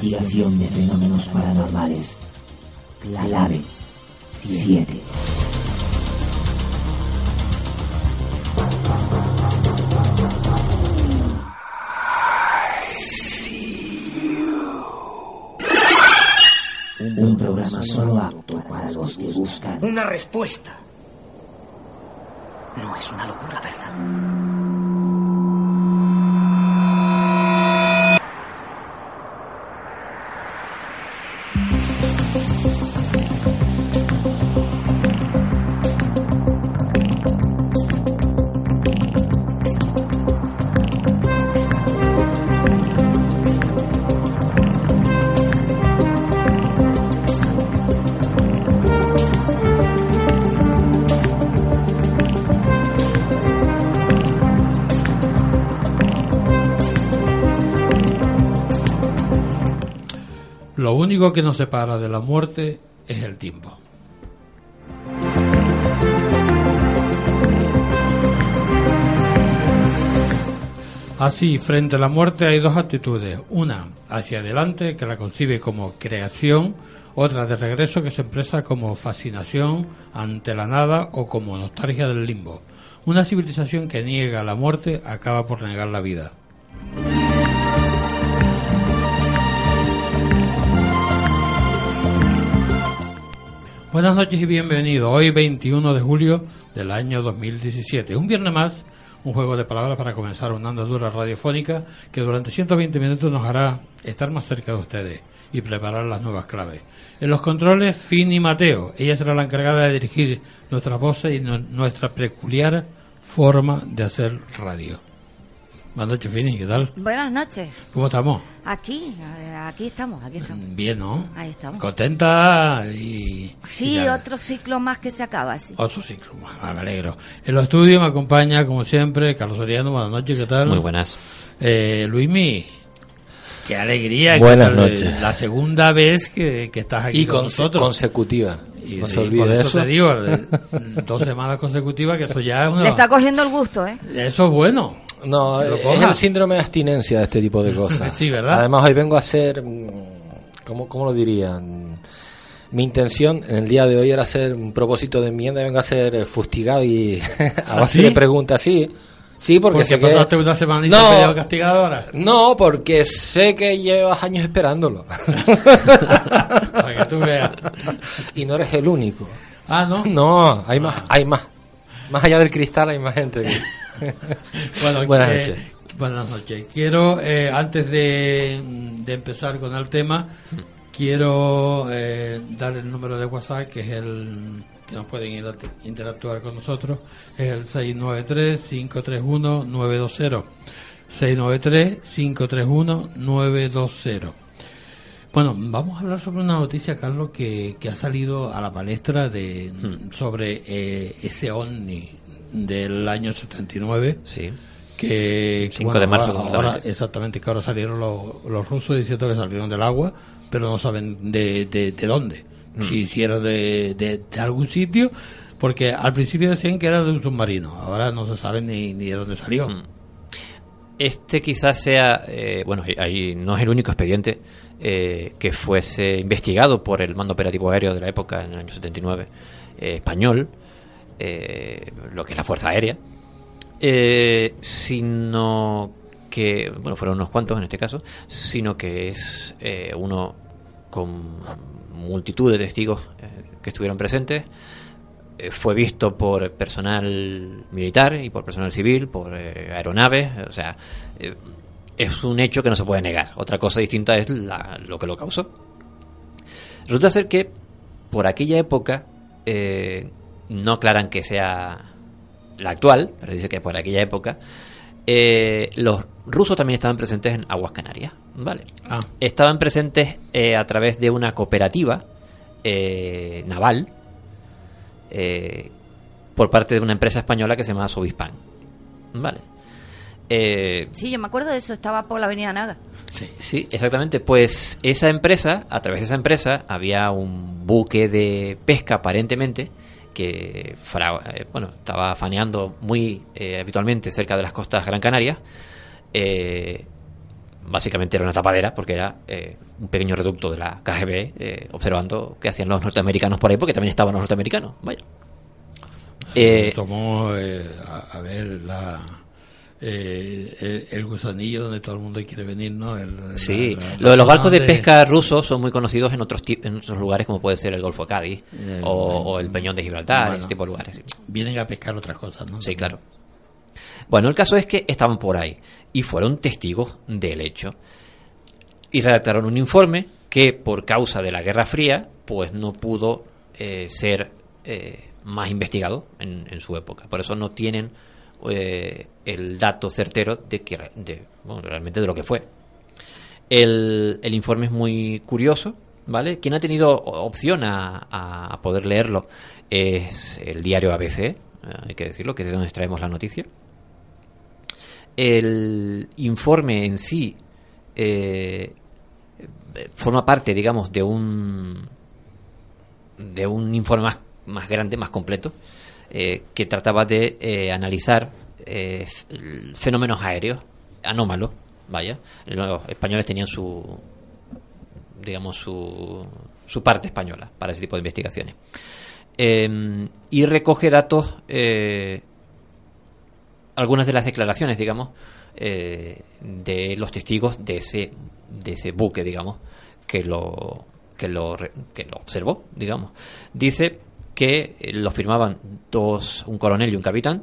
Investigación de fenómenos paranormales. Clave 7. Un programa solo apto para los que buscan Una respuesta. Único que nos separa de la muerte es el tiempo. Así, frente a la muerte hay dos actitudes. Una hacia adelante, que la concibe como creación, otra de regreso, que se expresa como fascinación ante la nada o como nostalgia del limbo. Una civilización que niega la muerte acaba por negar la vida. Buenas noches y bienvenido. Hoy 21 de julio del año 2017. Un viernes más, un juego de palabras para comenzar una andadura radiofónica que durante 120 minutos nos hará estar más cerca de ustedes y preparar las nuevas claves. En los controles, Finn y Mateo. Ella será la encargada de dirigir nuestras voces y nu- nuestra peculiar forma de hacer radio. Buenas noches, Fini, ¿qué tal? Buenas noches. ¿Cómo estamos? Aquí, eh, aquí estamos, aquí estamos. Bien, ¿no? Ahí estamos. Contenta y... Sí, y otro ciclo más que se acaba, sí. Otro ciclo, más, me alegro. En los estudios me acompaña, como siempre, Carlos Soriano. Buenas noches, ¿qué tal? Muy buenas. Eh, Luismi, qué alegría. ¿qué Buenas tal? noches. La segunda vez que, que estás aquí Y con conse- nosotros. consecutiva. Y, no se olvide por eso, eso. te digo, eh, dos semanas consecutivas, que eso ya es una... Le está cogiendo el gusto, ¿eh? Eso es bueno. No, es el síndrome de abstinencia de este tipo de cosas. Sí, ¿verdad? Además, hoy vengo a hacer. mm, ¿Cómo, cómo lo dirían? Mi intención en el día de hoy era hacer un propósito de enmienda y vengo a ser eh, fustigado y a base ¿sí? de preguntas. Sí, sí, porque, Porque sé que- pasaste una semanita No. castigado ahora. No, porque sé que llevas años esperándolo. Para que tú veas. y no eres el único. Ah, ¿no? No, hay más, hay más. Más allá del cristal hay más gente. Bueno, Buenas eh, noches. Buenas noches. Quiero, eh, antes de, de empezar con el tema, quiero eh, dar el número de WhatsApp, que es el que nos pueden interactuar con nosotros, es el 693-531-920. 693-531-920. Bueno, vamos a hablar sobre una noticia, Carlos, que, que ha salido a la palestra de, sobre eh, ese ovni del año 79 Sí. que 5 de marzo, ahora, concretamente. ahora- exactamente que ahora salieron los, los rusos diciendo que salieron del agua pero no saben de, de, de dónde si, si era de, de- de algún sitio, porque al principio decían que era de un submarino, ahora no se sabe ni, ni de dónde salió. Mm. Este quizás sea, eh, bueno, ahí no es el único expediente eh, que fuese investigado por el mando operativo aéreo de la época, en el año 79, eh, español, eh, lo que es la Fuerza Aérea, eh, sino que, bueno, fueron unos cuantos en este caso, sino que es eh, uno con multitud de testigos que estuvieron presentes, fue visto por personal militar y por personal civil, por aeronaves, o sea, es un hecho que no se puede negar. Otra cosa distinta es la- lo que lo causó. Resulta ser que por aquella época no aclaran que sea la actual, pero dice que por aquella época eh, los rusos también estaban presentes en aguas canarias, ¿vale? Ah, estaban presentes eh, a través de una cooperativa eh, naval eh, por parte de una empresa española que se llama Sovispan. ¿Vale? Eh, Sí, yo me acuerdo de eso, estaba por la avenida Naga. sí, exactamente. Pues esa empresa, a través de esa empresa, había un buque de pesca aparentemente que fra- eh, bueno, estaba faneando muy eh, habitualmente cerca de las costas Gran Canaria. Eh, básicamente era una tapadera porque era eh, un pequeño reducto de la KGB observando qué hacían los norteamericanos por ahí porque también estaban los norteamericanos vaya tomó a, a ver la eh, el, el gusanillo donde todo el mundo quiere venir, ¿no? El- sí la- la- lo de los barcos de pesca rusos son muy conocidos en otros en otros lugares como puede ser el Golfo de Cádiz o, o el Peñón de Gibraltar bueno. ese tipo de lugares. Vienen a pescar otras cosas, ¿no? Sí, claro. Bueno, el caso es que estaban por ahí y fueron testigos del hecho. Y redactaron un informe que, por causa de la Guerra Fría, pues no pudo eh, ser eh, más investigado en, en su época. Por eso no tienen eh, el dato certero de que realmente de lo que fue. El, el informe es muy curioso, ¿vale? Quien ha tenido opción a, a poder leerlo es el diario ABC, eh, hay que decirlo, que es de donde extraemos la noticia. El informe en sí eh, forma parte, digamos, de un de un informe más, más grande, más completo, eh, que trataba de eh, analizar eh, fenómenos aéreos anómalos, vaya. Los españoles tenían su digamos su, su parte española para ese tipo de investigaciones. Eh, y recoge datos algunas de las declaraciones, digamos, de los testigos de ese, de ese buque, digamos, que lo, que lo, que lo observó, digamos. Dice que eh, lo firmaban dos, un coronel y un capitán,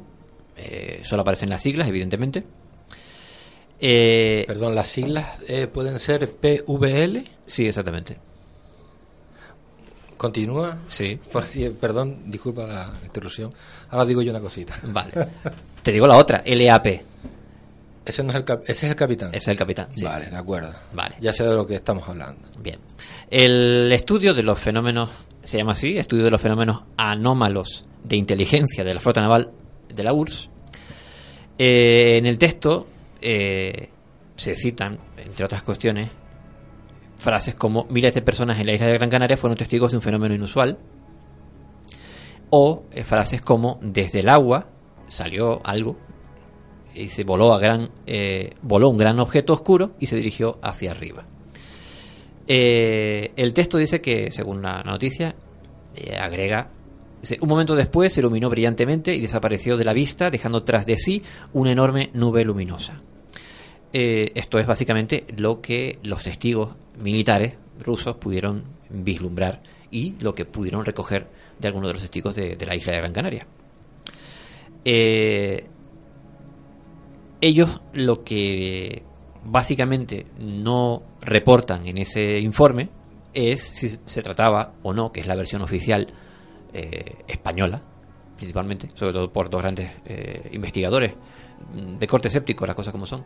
eh, solo aparecen las siglas, evidentemente. Eh, Perdón, las siglas eh, pueden ser PVL. sí, exactamente. Continúa. Sí. Por si, perdón, disculpa la interrupción. Ahora digo yo una cosita. Vale. Te digo la otra, LAP. Ese, no es el cap- ese es el capitán. Ese es el capitán. sí. Vale, de acuerdo. Vale. Ya sé de lo que estamos hablando. Bien. El estudio de los fenómenos, se llama así, estudio de los fenómenos anómalos de inteligencia de la flota naval de la URSS. Eh, en el texto eh, se citan, entre otras cuestiones, frases como miles de personas en la isla de Gran Canaria fueron testigos de un fenómeno inusual. O eh, frases como desde el agua salió algo y se voló a gran voló un gran objeto oscuro y se dirigió hacia arriba. Eh, el texto dice que, según la noticia, eh, agrega, un momento después se iluminó brillantemente y desapareció de la vista, dejando tras de sí una enorme nube luminosa. Eh, esto es básicamente lo que los testigos militares rusos pudieron vislumbrar y lo que pudieron recoger de algunos de los testigos de, la isla de Gran Canaria. Ellos lo que básicamente no reportan en ese informe es si se trataba o no, que es la versión oficial eh, española, principalmente, sobre todo por dos grandes eh, investigadores mm, de corte escéptico, las cosas como son,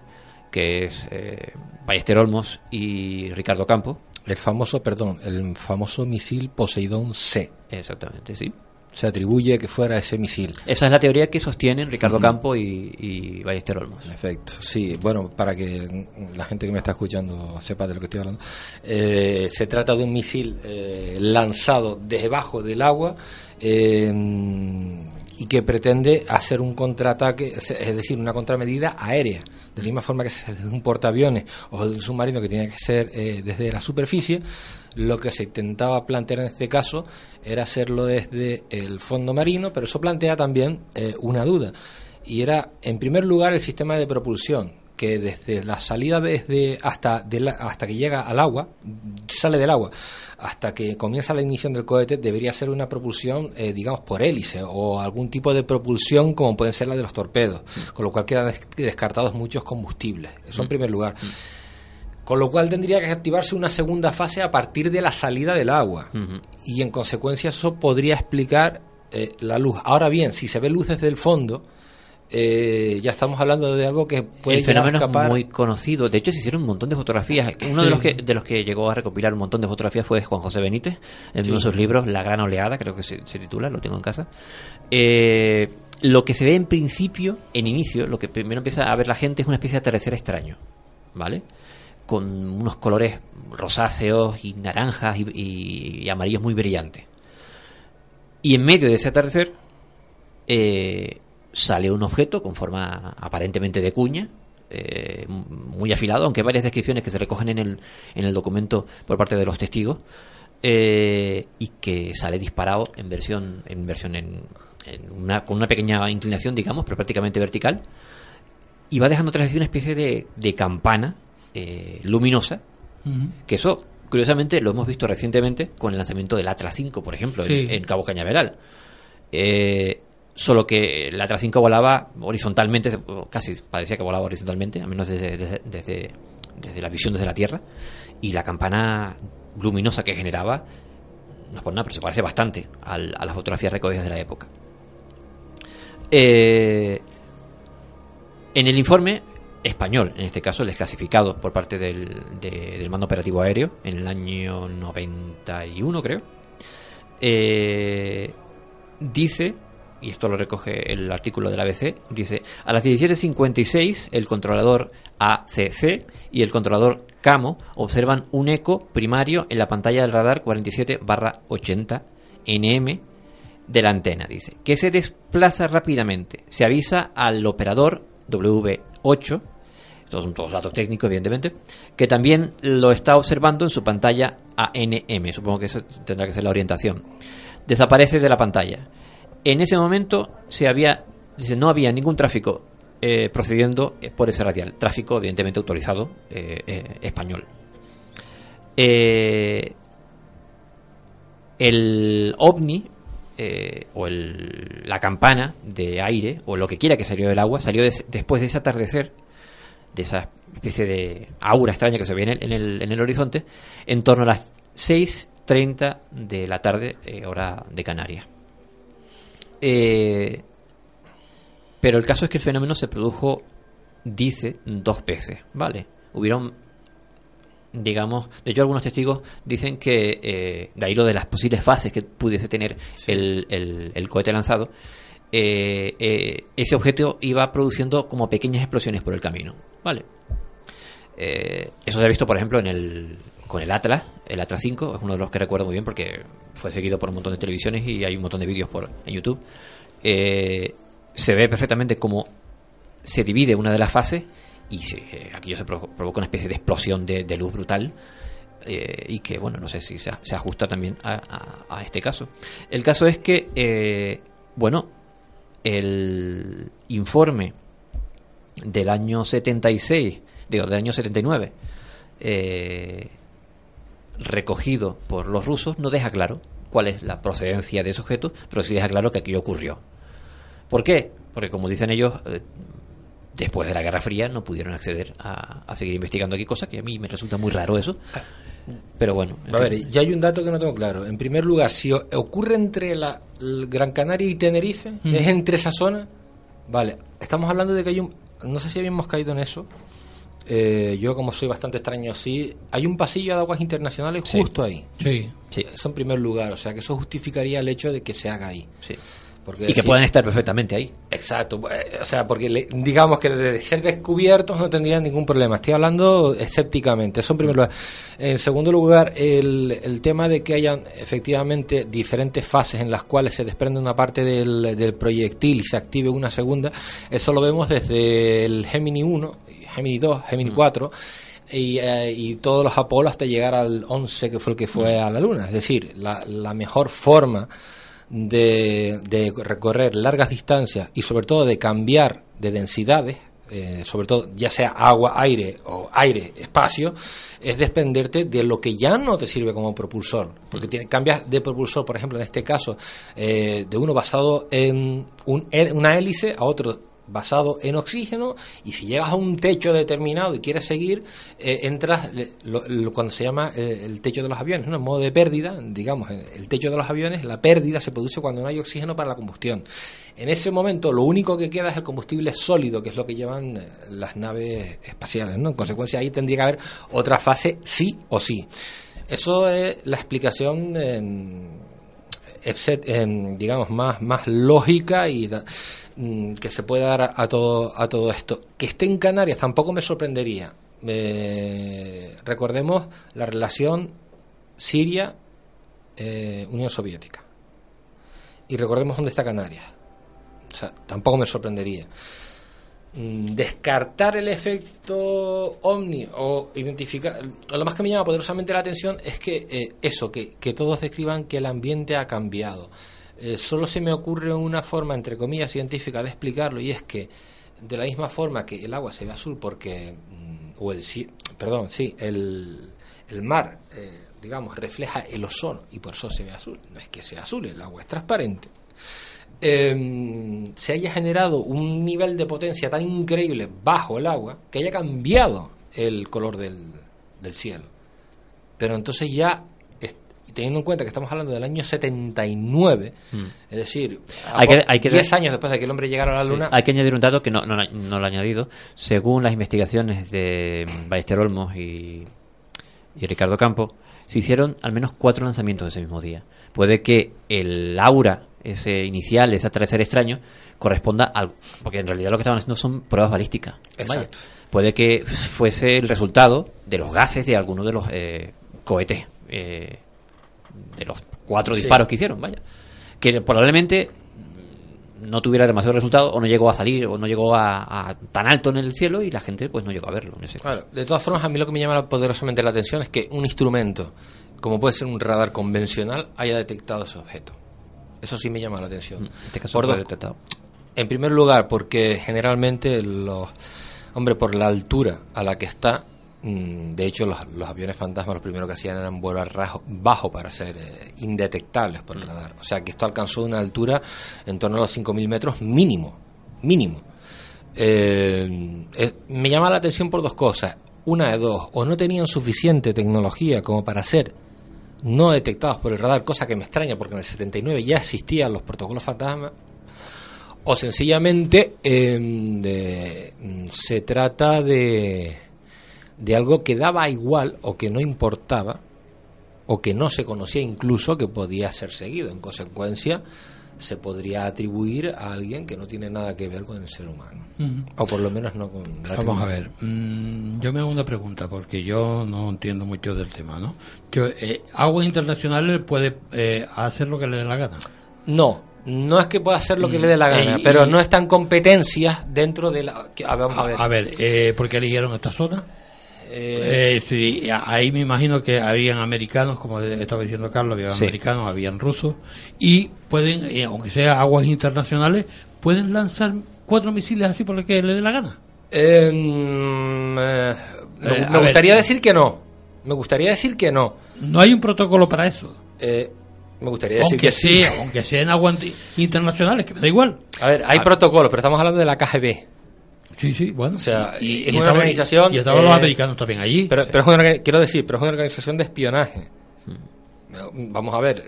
que es eh, Ballester Olmos y Ricardo Campo. El famoso, perdón, el famoso misil Poseidón C. Exactamente, sí. Se atribuye que fuera ese misil. Esa es la teoría que sostienen Ricardo Campo y, y Ballester Olmos. En efecto, sí. Bueno, para que la gente que me está escuchando sepa de lo que estoy hablando, eh, se trata de un misil eh, lanzado desde bajo del agua eh, y que pretende hacer un contraataque, es decir, una contramedida aérea. De la misma forma que se hace desde un portaaviones o desde un submarino que tiene que ser eh, desde la superficie, lo que se intentaba plantear en este caso era hacerlo desde el fondo marino, pero eso plantea también eh, una duda. Y era, en primer lugar, el sistema de propulsión, que desde la salida desde hasta, de la- hasta que llega al agua, sale del agua, hasta que comienza la ignición del cohete, debería ser una propulsión, eh, digamos, por hélice o algún tipo de propulsión como pueden ser la de los torpedos, con lo cual quedan des- descartados muchos combustibles. Eso en primer lugar. Con lo cual tendría que activarse una segunda fase a partir de la salida del agua. Y en consecuencia eso podría explicar eh, la luz. Ahora bien, si se ve luz desde el fondo, eh, ya estamos hablando de algo que puede el fenómeno escapar. es muy conocido. De hecho, se hicieron un montón de fotografías. Uno de los que de los que llegó a recopilar un montón de fotografías fue Juan José Benítez, en uno de sus libros, La Gran Oleada, creo que se, se titula, lo tengo en casa. Eh, lo que se ve en principio, en inicio, lo que primero empieza a ver la gente es una especie de atardecer extraño, ¿vale? Con unos colores rosáceos y naranjas y, amarillos muy brillantes. Y en medio de ese atardecer eh, sale un objeto con forma aparentemente de cuña, eh, muy afilado, aunque hay varias descripciones que se recogen en el, en el documento por parte de los testigos, eh, y que sale disparado en versión, en versión en, en una, con una pequeña inclinación, digamos, pero prácticamente vertical, y va dejando tras sí una especie de, de campana eh, luminosa, que eso, curiosamente, lo hemos visto recientemente con el lanzamiento del Atlas 5, por ejemplo, en- Sí. en, Cabo Cañaveral. Eh, solo que el Atlas 5 volaba horizontalmente, casi parecía que volaba horizontalmente, al menos desde, desde, desde- desde la visión desde la Tierra, y la campana luminosa que generaba, no es por nada, pero se parece bastante al- a las fotografías recogidas de la época. Eh, en el informe español, en este caso desclasificado por parte del, de- del mando operativo aéreo, en el año 91 creo, eh, dice, y esto lo recoge el artículo del ABC, dice, a las 17.56 el controlador ACC y el controlador CAMO observan un eco primario en la pantalla del radar 47-80 NM de la antena, dice, que se desplaza rápidamente. Se avisa al operador W8, son todos datos técnicos, evidentemente, que también lo está observando en su pantalla ANM. Supongo que eso tendrá que ser la orientación. Desaparece de la pantalla. En ese momento se había, no había ningún tráfico eh, procediendo eh, por ese radial. Tráfico, evidentemente, autorizado eh, español. El ovni o el- la campana de aire o lo que quiera que salió del agua salió des- después de ese atardecer de esa especie de aura extraña que se ve en el, en el, en el horizonte en torno a las 6.30 de la tarde eh, hora de Canarias. Eh, pero el caso es que el fenómeno se produjo dice dos veces vale hubieron digamos, de hecho algunos testigos dicen que eh, de ahí lo de las posibles fases que pudiese tener el, el- el cohete lanzado, eh, eh, ese objeto iba produciendo como pequeñas explosiones por el camino, ¿vale? Eh, eso se ha visto, por ejemplo, en el con el Atlas, el Atlas 5, es uno de los que recuerdo muy bien porque fue seguido por un montón de televisiones y hay un montón de vídeos por en YouTube. Eh, se ve perfectamente cómo se divide una de las fases y se, eh, aquello se provo- provoca una especie de explosión de, luz brutal eh, y que, bueno, no sé si se, ajusta también a este caso. El caso es que, eh, bueno, el informe del año 76, digo, del año 79, eh, recogido por los rusos, no deja claro cuál es la procedencia de ese objeto, pero sí deja claro que aquello ocurrió. ¿Por qué? Porque como dicen ellos, eh, después de la Guerra Fría no pudieron acceder a, a seguir investigando aquí, cosa que a mí me resulta muy raro eso. Pero bueno. en A fin. ver, ya hay un dato que no tengo claro. En primer lugar, si ocurre entre la, Gran Canaria y Tenerife, Mm. es entre esa zona, vale, estamos hablando de que hay un... No sé si habíamos caído en eso, eh, yo como soy bastante extraño así, hay un pasillo de aguas internacionales Sí. justo ahí. Sí. Sí, Eso en primer lugar, o sea que eso justificaría el hecho de que se haga ahí. sí. Porque Y que puedan estar perfectamente ahí. Exacto, eh, o sea, porque le- digamos que de ser descubiertos no tendrían ningún problema. Estoy hablando escépticamente, eso en primer lugar. En segundo lugar, el, el tema de que hayan efectivamente diferentes fases en las cuales se desprende una parte del, del proyectil y se active una segunda, eso lo vemos desde el Gemini 1, Gemini 2, Gemini 4. Y, eh, y todos los Apolo hasta llegar al 11 que fue el que fue a la Luna. Es decir, la, la mejor forma de, de recorrer largas distancias y sobre todo de cambiar de densidades, eh, sobre todo ya sea agua, aire o aire, espacio, es desprenderte de lo que ya no te sirve como propulsor. Porque tiene, cambias de propulsor, por ejemplo, en este caso, eh, de uno basado en un, una hélice a otro basado en oxígeno y si llegas a un techo determinado y quieres seguir eh, entras lo- cuando se llama eh, el techo de los aviones ¿no? en modo de pérdida digamos el techo de los aviones la pérdida se produce cuando no hay oxígeno para la combustión en ese momento lo único que queda es el combustible sólido que es lo que llevan eh, las naves espaciales ¿no? en consecuencia ahí tendría que haber otra fase sí o sí eso es la explicación em, em, digamos más más lógica y mm, que se puede dar a, todo a todo esto. Que esté en Canarias tampoco me sorprendería. Eh, recordemos la relación Siria eh, Soviética. Y recordemos dónde está Canarias. O sea tampoco me sorprendería. Mm, descartar el efecto ovni o identificar lo más que me llama poderosamente la atención es que eh, eso que, que todos describan que el ambiente ha cambiado Eh, solo se me ocurre una forma entre comillas científica de explicarlo y es que de la misma forma que el agua se ve azul porque mm, o el perdón sí el, el mar eh, digamos refleja el ozono y por eso se ve azul no es que sea azul el agua es transparente eh, se haya generado un nivel de potencia tan increíble bajo el agua que haya cambiado el color del, del cielo. Pero entonces ya, teniendo en cuenta que estamos hablando del año 79, es decir, Mm. Hay que- hay que 10 dar- años después de que el hombre llegara a la Luna, Hay que añadir un dato que no, no, no lo he añadido. Según las investigaciones de Ballester Olmos y, y Ricardo Campo, se hicieron al menos cuatro lanzamientos ese mismo día. Puede que el aura, ese inicial, ese atardecer extraño, corresponda al. Porque en realidad lo que estaban haciendo son pruebas balísticas. Exacto. Puede que fuese el resultado de los gases de alguno de los eh, cohetes. eh, de los cuatro Sí. disparos que hicieron, vaya. Que probablemente no tuviera demasiado resultado o no llegó a salir o no llegó a, a tan alto en el cielo y la gente pues no llegó a verlo en ese Claro, de todas formas, a mí lo que me llama poderosamente la atención es que un instrumento, como puede ser un radar convencional, haya detectado ese objeto. Eso sí me llama la atención. en este caso Por dos- detectado. En primer lugar, porque generalmente los. Hombre, por la altura a la que está. Mm, De hecho, los, los aviones fantasmas lo primero que hacían eran volar rajo- bajo para ser eh, indetectables por el radar. O sea que esto alcanzó una altura en torno a los 5.000 metros mínimo. Mínimo. Eh, eh, me llama la atención por dos cosas. Una de dos, o no tenían suficiente tecnología como para ser no detectados por el radar, cosa que me extraña porque en el 79 ya existían los protocolos fantasma, o sencillamente de- mm, se trata de, de algo que daba igual o que no importaba o que no se conocía incluso que podía ser seguido. En consecuencia, se podría atribuir a alguien que no tiene nada que ver con el ser humano. O por lo menos no con la Vamos a ver, mm, yo me hago una pregunta porque yo no entiendo mucho del tema, ¿no? Yo, eh, Aguas Internacionales puede eh, hacer lo que le dé la gana. No, no es que pueda hacer lo que le dé la gana, y- pero no están competencias dentro de la... a ver, vamos a ver. A ver, eh, ¿por qué eligieron esta zona? Eh, Eh, sí, ahí me imagino que habían americanos, como estaba diciendo Carlos, habían Sí. americanos, habían rusos, y pueden, eh, aunque sea aguas internacionales, pueden lanzar cuatro misiles así por lo que le dé la gana. Eh, mm, eh, me, Eh, me gustaría ver. decir que no. Me gustaría decir que no. No hay un protocolo para eso. Eh, me gustaría decir Aunque que sí. sea, aunque sea en aguas internacionales, que me da igual. A ver, hay Ah. protocolos, pero estamos hablando de la KGB. Sí, sí, bueno. O sea, es una estaban- organización, Y estaban los eh, americanos también allí. Pero, pero es una, quiero decir, pero es una organización de espionaje. Vamos a ver,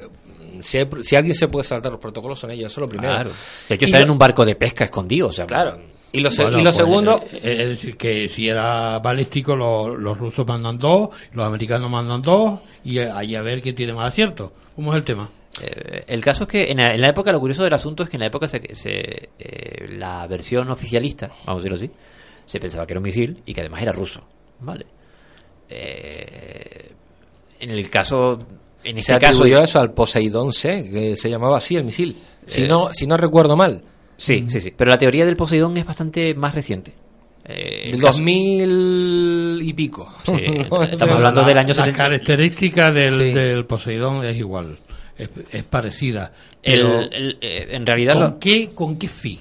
si, hay- si alguien se puede saltar los protocolos son ellos, eso es lo primero. Claro. De hecho, Y están en un barco de pesca escondido, o sea, Claro. Y lo, Bueno, y lo pues, segundo, eh, Es decir, que si era balístico, lo- los rusos mandan dos, los americanos mandan dos, y eh, ahí a ver quién tiene más acierto. ¿Cómo es el tema? Eh, el caso es que en la, en la época, lo curioso del asunto es que en la época se, se, eh, la versión oficialista, vamos a decirlo así, se pensaba que era un misil y que además era ruso. ¿Vale? Eh, en el caso. En se ese caso. atribuyó eso al Poseidón C, que se llamaba así el misil. Si, Eh, no, si no recuerdo mal. Sí, sí, sí. Pero la teoría del Poseidón es bastante más reciente. Eh, el Del caso- 2000 y pico. Sí, estamos hablando La- del año La 70. característica del, Sí. del Poseidón es igual, es, es parecida. El- Pero, el- eh, en realidad. ¿con, lo- qué, ¿Con qué fin?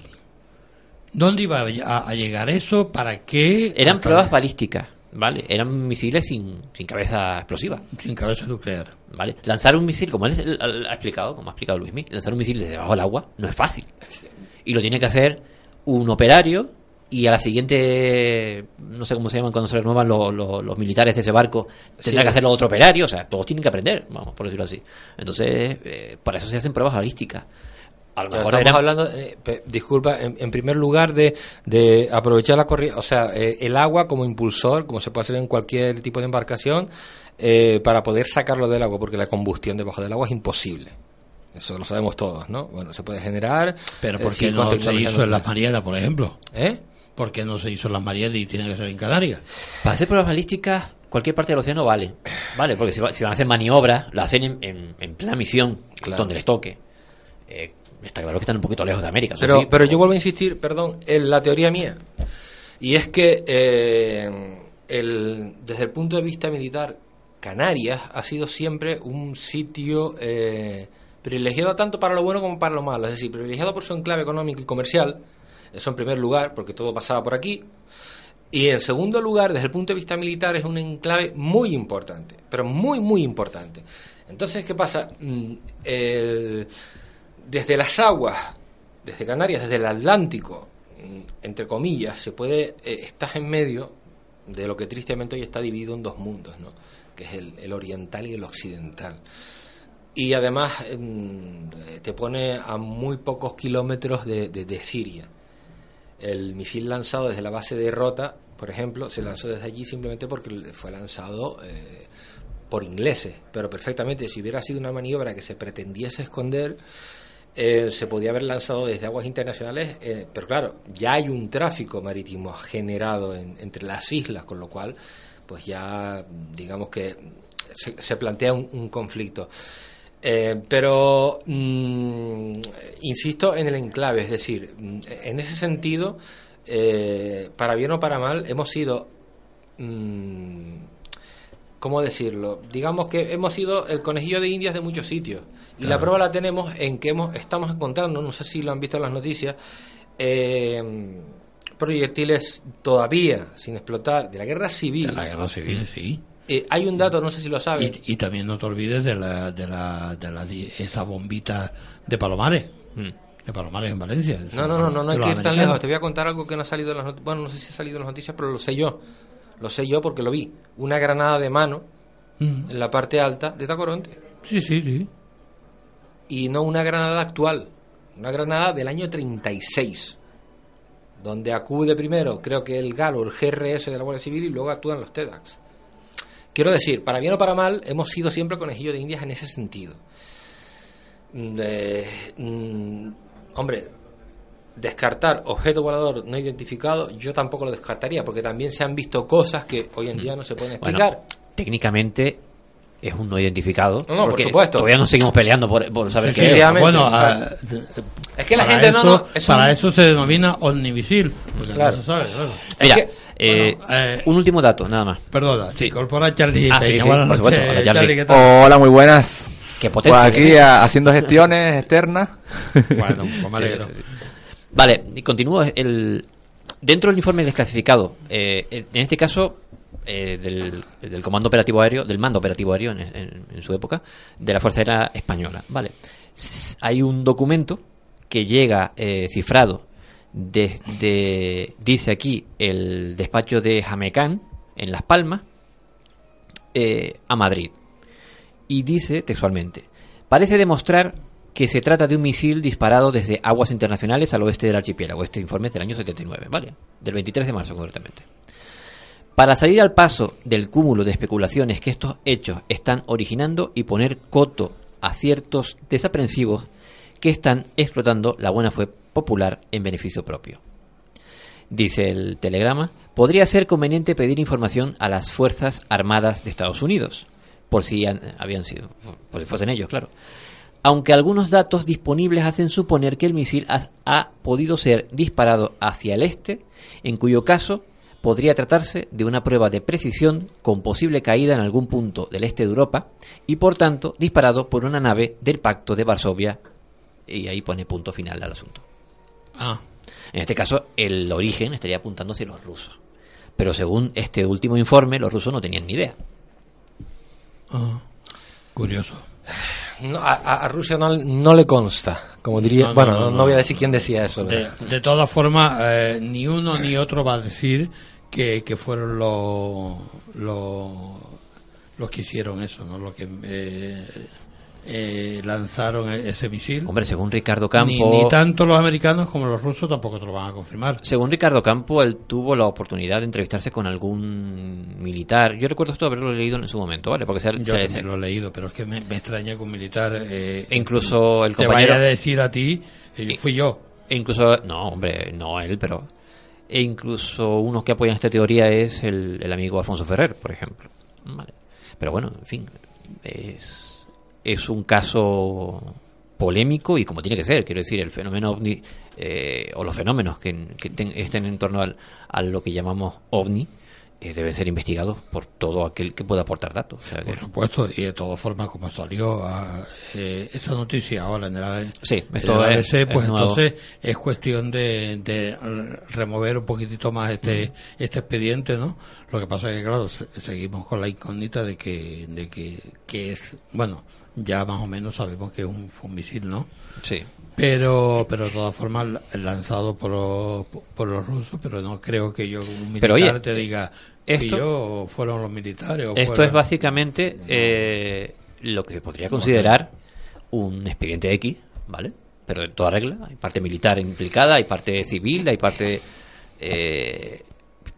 ¿Dónde iba a, a llegar eso? ¿Para qué? eran Hasta- pruebas balísticas, ¿vale? Eran misiles sin, sin cabeza explosiva. Sin cabeza nuclear. ¿Vale? Lanzar un misil, como él, ha explicado, como ha explicado Luismi, lanzar un misil desde debajo del agua no es fácil. Y lo tiene que hacer un operario y a la siguiente, no sé cómo se llaman cuando se renuevan los, los- los militares de ese barco, tendrá Sí. que hacerlo otro operario, o sea, todos tienen que aprender, vamos, por decirlo así. Entonces, eh, para eso se hacen pruebas balísticas. A lo mejor estamos eran- hablando, eh, disculpa, en, en primer lugar de, de aprovechar la corriente, o sea, eh, el agua como impulsor, como se puede hacer en cualquier tipo de embarcación, eh, para poder sacarlo del agua, porque la combustión debajo del agua es imposible. Eso lo sabemos todos, ¿no? Bueno, se puede generar. Pero ¿por qué no se hizo en las Marianas, por ejemplo? ¿Eh? ¿Por qué no se hizo en las Marianas y tiene que ser en Canarias? Para hacer pruebas balísticas, cualquier parte del océano vale. Vale, porque si, va- si van a hacer maniobras, la hacen en, en- en plena misión, Claro. donde les toque. Eh, está claro que están un poquito lejos de América. Pero, sí, pero yo vuelvo a insistir, perdón, en la teoría mía. Y es que eh, el- desde el punto de vista militar, Canarias ha sido siempre un sitio eh, privilegiado tanto para lo bueno como para lo malo. Es decir, privilegiado por su enclave económico y comercial, eso en primer lugar, porque todo pasaba por aquí. Y en segundo lugar, desde el punto de vista militar, es un enclave muy importante, pero muy, muy importante. Entonces, ¿qué pasa? Mm, desde las aguas, desde Canarias, desde el Atlántico, mm, entre comillas, se puede, eh, estás en medio de lo que tristemente hoy está dividido en dos mundos, ¿no? que es el, oriental y el occidental. Y además mm, te pone a muy pocos kilómetros de- de Siria. El misil lanzado desde la base de Rota, por ejemplo, se lanzó desde allí simplemente porque fue lanzado eh, por ingleses, pero perfectamente si hubiera sido una maniobra que se pretendiese esconder, eh, se podía haber lanzado desde aguas internacionales, eh, pero claro, ya hay un tráfico marítimo generado en- entre las islas, con lo cual, pues ya digamos que se, plantea un conflicto. Eh, pero mm, insisto en el enclave, es decir, mm, en ese sentido, eh, para bien o para mal, hemos sido mm, ¿cómo decirlo? Digamos que hemos sido el conejillo de indias de muchos sitios. Y la prueba la tenemos en que hemos, estamos encontrando, no sé si lo han visto en las noticias, eh, proyectiles todavía sin explotar de la guerra civil. De la guerra civil, sí. Eh, hay un dato, no sé si lo sabes. Y, y también no te olvides de la, de la, de la di- esa bombita de Palomares. Mm. De Palomares en Valencia. No, no, no, no, no hay De que ir tan lejos. Te voy a contar algo que no ha salido en las noticias. Bueno, no sé si ha salido en las noticias, pero lo sé yo. Lo sé yo porque lo vi. Una granada de mano Mm. en la parte alta de Tacoronte. Sí, sí, sí. Y no una granada actual. Una granada del año 36. Donde acude primero, creo que el GAL o el GRS de la Guardia Civil y luego actúan los TEDx. Quiero decir, para bien o para mal, hemos sido siempre conejillo de indias en ese sentido. Mm, de- mm, hombre, descartar objeto volador no identificado, yo tampoco lo descartaría, porque también se han visto cosas que hoy en día no se pueden Bueno, explicar. técnicamente es un no identificado. No, no, por supuesto. Todavía nos seguimos peleando por, por saber qué es. Bueno, o sea, ah, es que la gente no, eso, no, es para un- eso se denomina omnivisil. Porque Claro. no se sabe, claro. Mira, que- eh, bueno, eh, un último dato, nada más. Perdona, Sí. se incorpora Charlie. Ah, sí, supuesto. Hola, Charlie. ¿qué tal? Hola, muy buenas. Qué Pues potencia. aquí ¿eh? a- haciendo gestiones externas. Bueno, pues me alegro. Sí, sí, sí. Vale, y continúo. El, dentro del informe desclasificado, eh, en este caso, eh, del, del Comando Operativo Aéreo, del Mando Operativo Aéreo en, en- en su época, de la Fuerza Aérea Española. Vale, hay un documento que llega eh, cifrado desde, dice aquí, el despacho de Jamecán, en Las Palmas, eh, a Madrid. Y dice textualmente, parece demostrar que se trata de un misil disparado desde aguas internacionales al oeste del archipiélago. Este informe es del año 79, ¿vale? Del 23 de marzo, concretamente. Para salir al paso del cúmulo de especulaciones que estos hechos están originando y poner coto a ciertos desaprensivos que están explotando la buena fe popular en beneficio propio. Dice el telegrama, podría ser conveniente pedir información a las Fuerzas Armadas de Estados Unidos, por si habían sido, por si fuesen ellos, claro. Aunque algunos datos disponibles hacen suponer que el misil ha, ha podido ser disparado hacia el este, en cuyo caso podría tratarse de una prueba de precisión con posible caída en algún punto del este de Europa y por tanto disparado por una nave del Pacto de Varsovia y ahí pone punto final al asunto. Ah, En este caso, el origen estaría apuntando hacia los rusos. Pero según este último informe, los rusos no tenían ni idea. ah, curioso. No, a, Rusia no, no le consta, como diría. No, no, bueno, no, no, no. no voy a decir quién decía eso. De todas formas, eh, ni uno ni otro va a decir que, que fueron los los los que hicieron eso, ¿no? Los que eh, eh, lanzaron e- ese misil. Hombre, según Ricardo Campo... Ni, ni tanto los americanos como los rusos tampoco te lo van a confirmar. Según Ricardo Campo, él tuvo la oportunidad de entrevistarse con algún militar. Yo recuerdo esto haberlo leído en su momento, ¿vale? Porque se, Yo se- se- lo he leído, pero es que me, me extraña que un militar eh, E incluso el te compañero- vaya a decir a ti, eh, fui yo. e incluso, no, hombre, no él, pero... E incluso unos que apoyan esta teoría es el, el amigo Alfonso Ferrer, por ejemplo. Vale. Pero bueno, en fin, es, es un caso polémico y como tiene que ser, quiero decir, el fenómeno ovni, eh, o los fenómenos que, que ten- estén en torno al, a lo que llamamos ovni, eh, deben ser investigados por todo aquel que pueda aportar datos. O sea que- Por supuesto, y de todas formas, como salió ah, eh, esa noticia ahora en el, A- Sí, en es- ABC, pues es entonces es cuestión de, de remover un poquitito más este este expediente, ¿no? Lo que pasa es que, claro, se- seguimos con la incógnita de que, de que, que es, bueno, ya más o menos sabemos que es un, fue un misil, ¿no? sí. Pero, pero de todas formas la- lanzado por los, por los rusos, pero no creo que yo, un militar Pero, oye, te diga, esto- yo fueron los militares. o Esto fueron- es básicamente eh, lo que se podría considerar un expediente X, ¿vale? Pero de toda regla. Hay parte militar implicada, hay parte civil, hay parte... eh,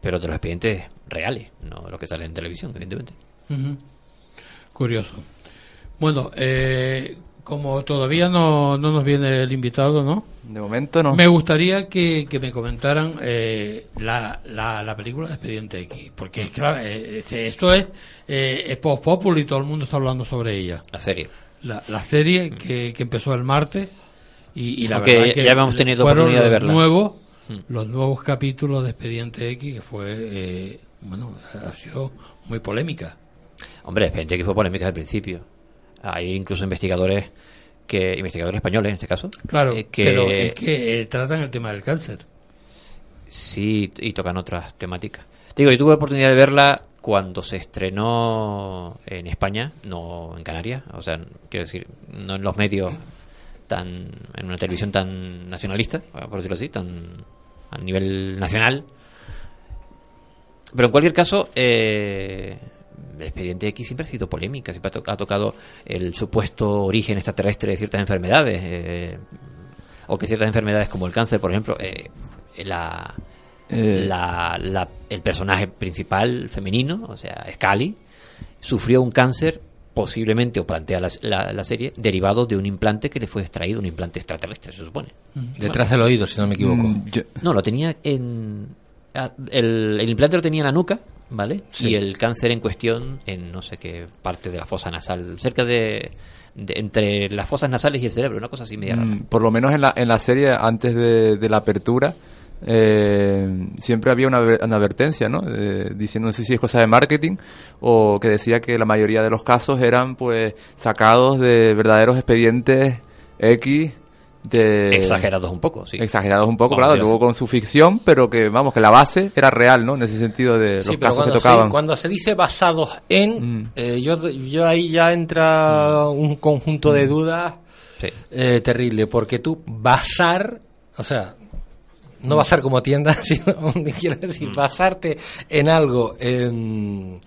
pero de los expedientes reales, no los que salen en televisión, evidentemente. Curioso. Bueno, eh, como todavía no, no nos viene el invitado, ¿no? De momento no. Me gustaría que, que me comentaran eh, la, la, la película de Expediente X, porque es claro, eh, este- esto es, eh, es post populi y todo el mundo está hablando sobre ella. La serie. La, la serie que, que empezó el martes y, y la verdad que ya hemos tenido oportunidad de los verla. nuevos Mm. los nuevos capítulos de Expediente X que fue eh, bueno ha sido muy polémica Hombre, expediente que fue polémica al principio. Hay incluso investigadores que investigadores españoles en este caso claro eh, que pero es que eh, tratan el tema del cáncer Sí, y tocan otras temáticas. Te Digo, yo tuve la oportunidad de verla cuando se estrenó en España, no en Canarias. O sea, quiero decir, no en los medios tan. en una televisión tan nacionalista, por decirlo así, tan a nivel nacional. Pero en cualquier caso, eh, expediente X siempre ha sido polémica, siempre ha, to- ha tocado el supuesto origen extraterrestre de ciertas enfermedades. eh, o que ciertas enfermedades como el cáncer, por ejemplo, eh, la, Eh, la- la- el personaje principal femenino, o sea, Scully, sufrió un cáncer posiblemente, o plantea la, la- la serie, derivado de un implante que le fue extraído, un implante extraterrestre, se supone. Detrás del oído, si no me equivoco. mm, yo- No, lo tenía en... ah, El, el implante lo tenía en la nuca, ¿vale? Sí. Y el cáncer en cuestión en no sé qué parte de la fosa nasal, cerca de... de- entre las fosas nasales y el cerebro, una cosa así media rara. Mm, por lo menos en la, en la serie, antes de, de la apertura, eh, siempre había una, una advertencia, ¿no? Eh, diciendo, no sé si es cosa de marketing, o que decía que la mayoría de los casos eran, pues, sacados de verdaderos expedientes X, de... Exagerados un poco, sí. Exagerados un poco, Vamos, claro, luego con su ficción, pero que, vamos, que la base era real, ¿no? En ese sentido de los Sí, pero casos que cuando tocaban. se, cuando se dice basados en, Mm. eh, yo, yo ahí ya entra un conjunto de dudas Sí. eh, terrible, porque tú basar, o sea, no basar como tienda, sino quiero decir, basarte en algo em,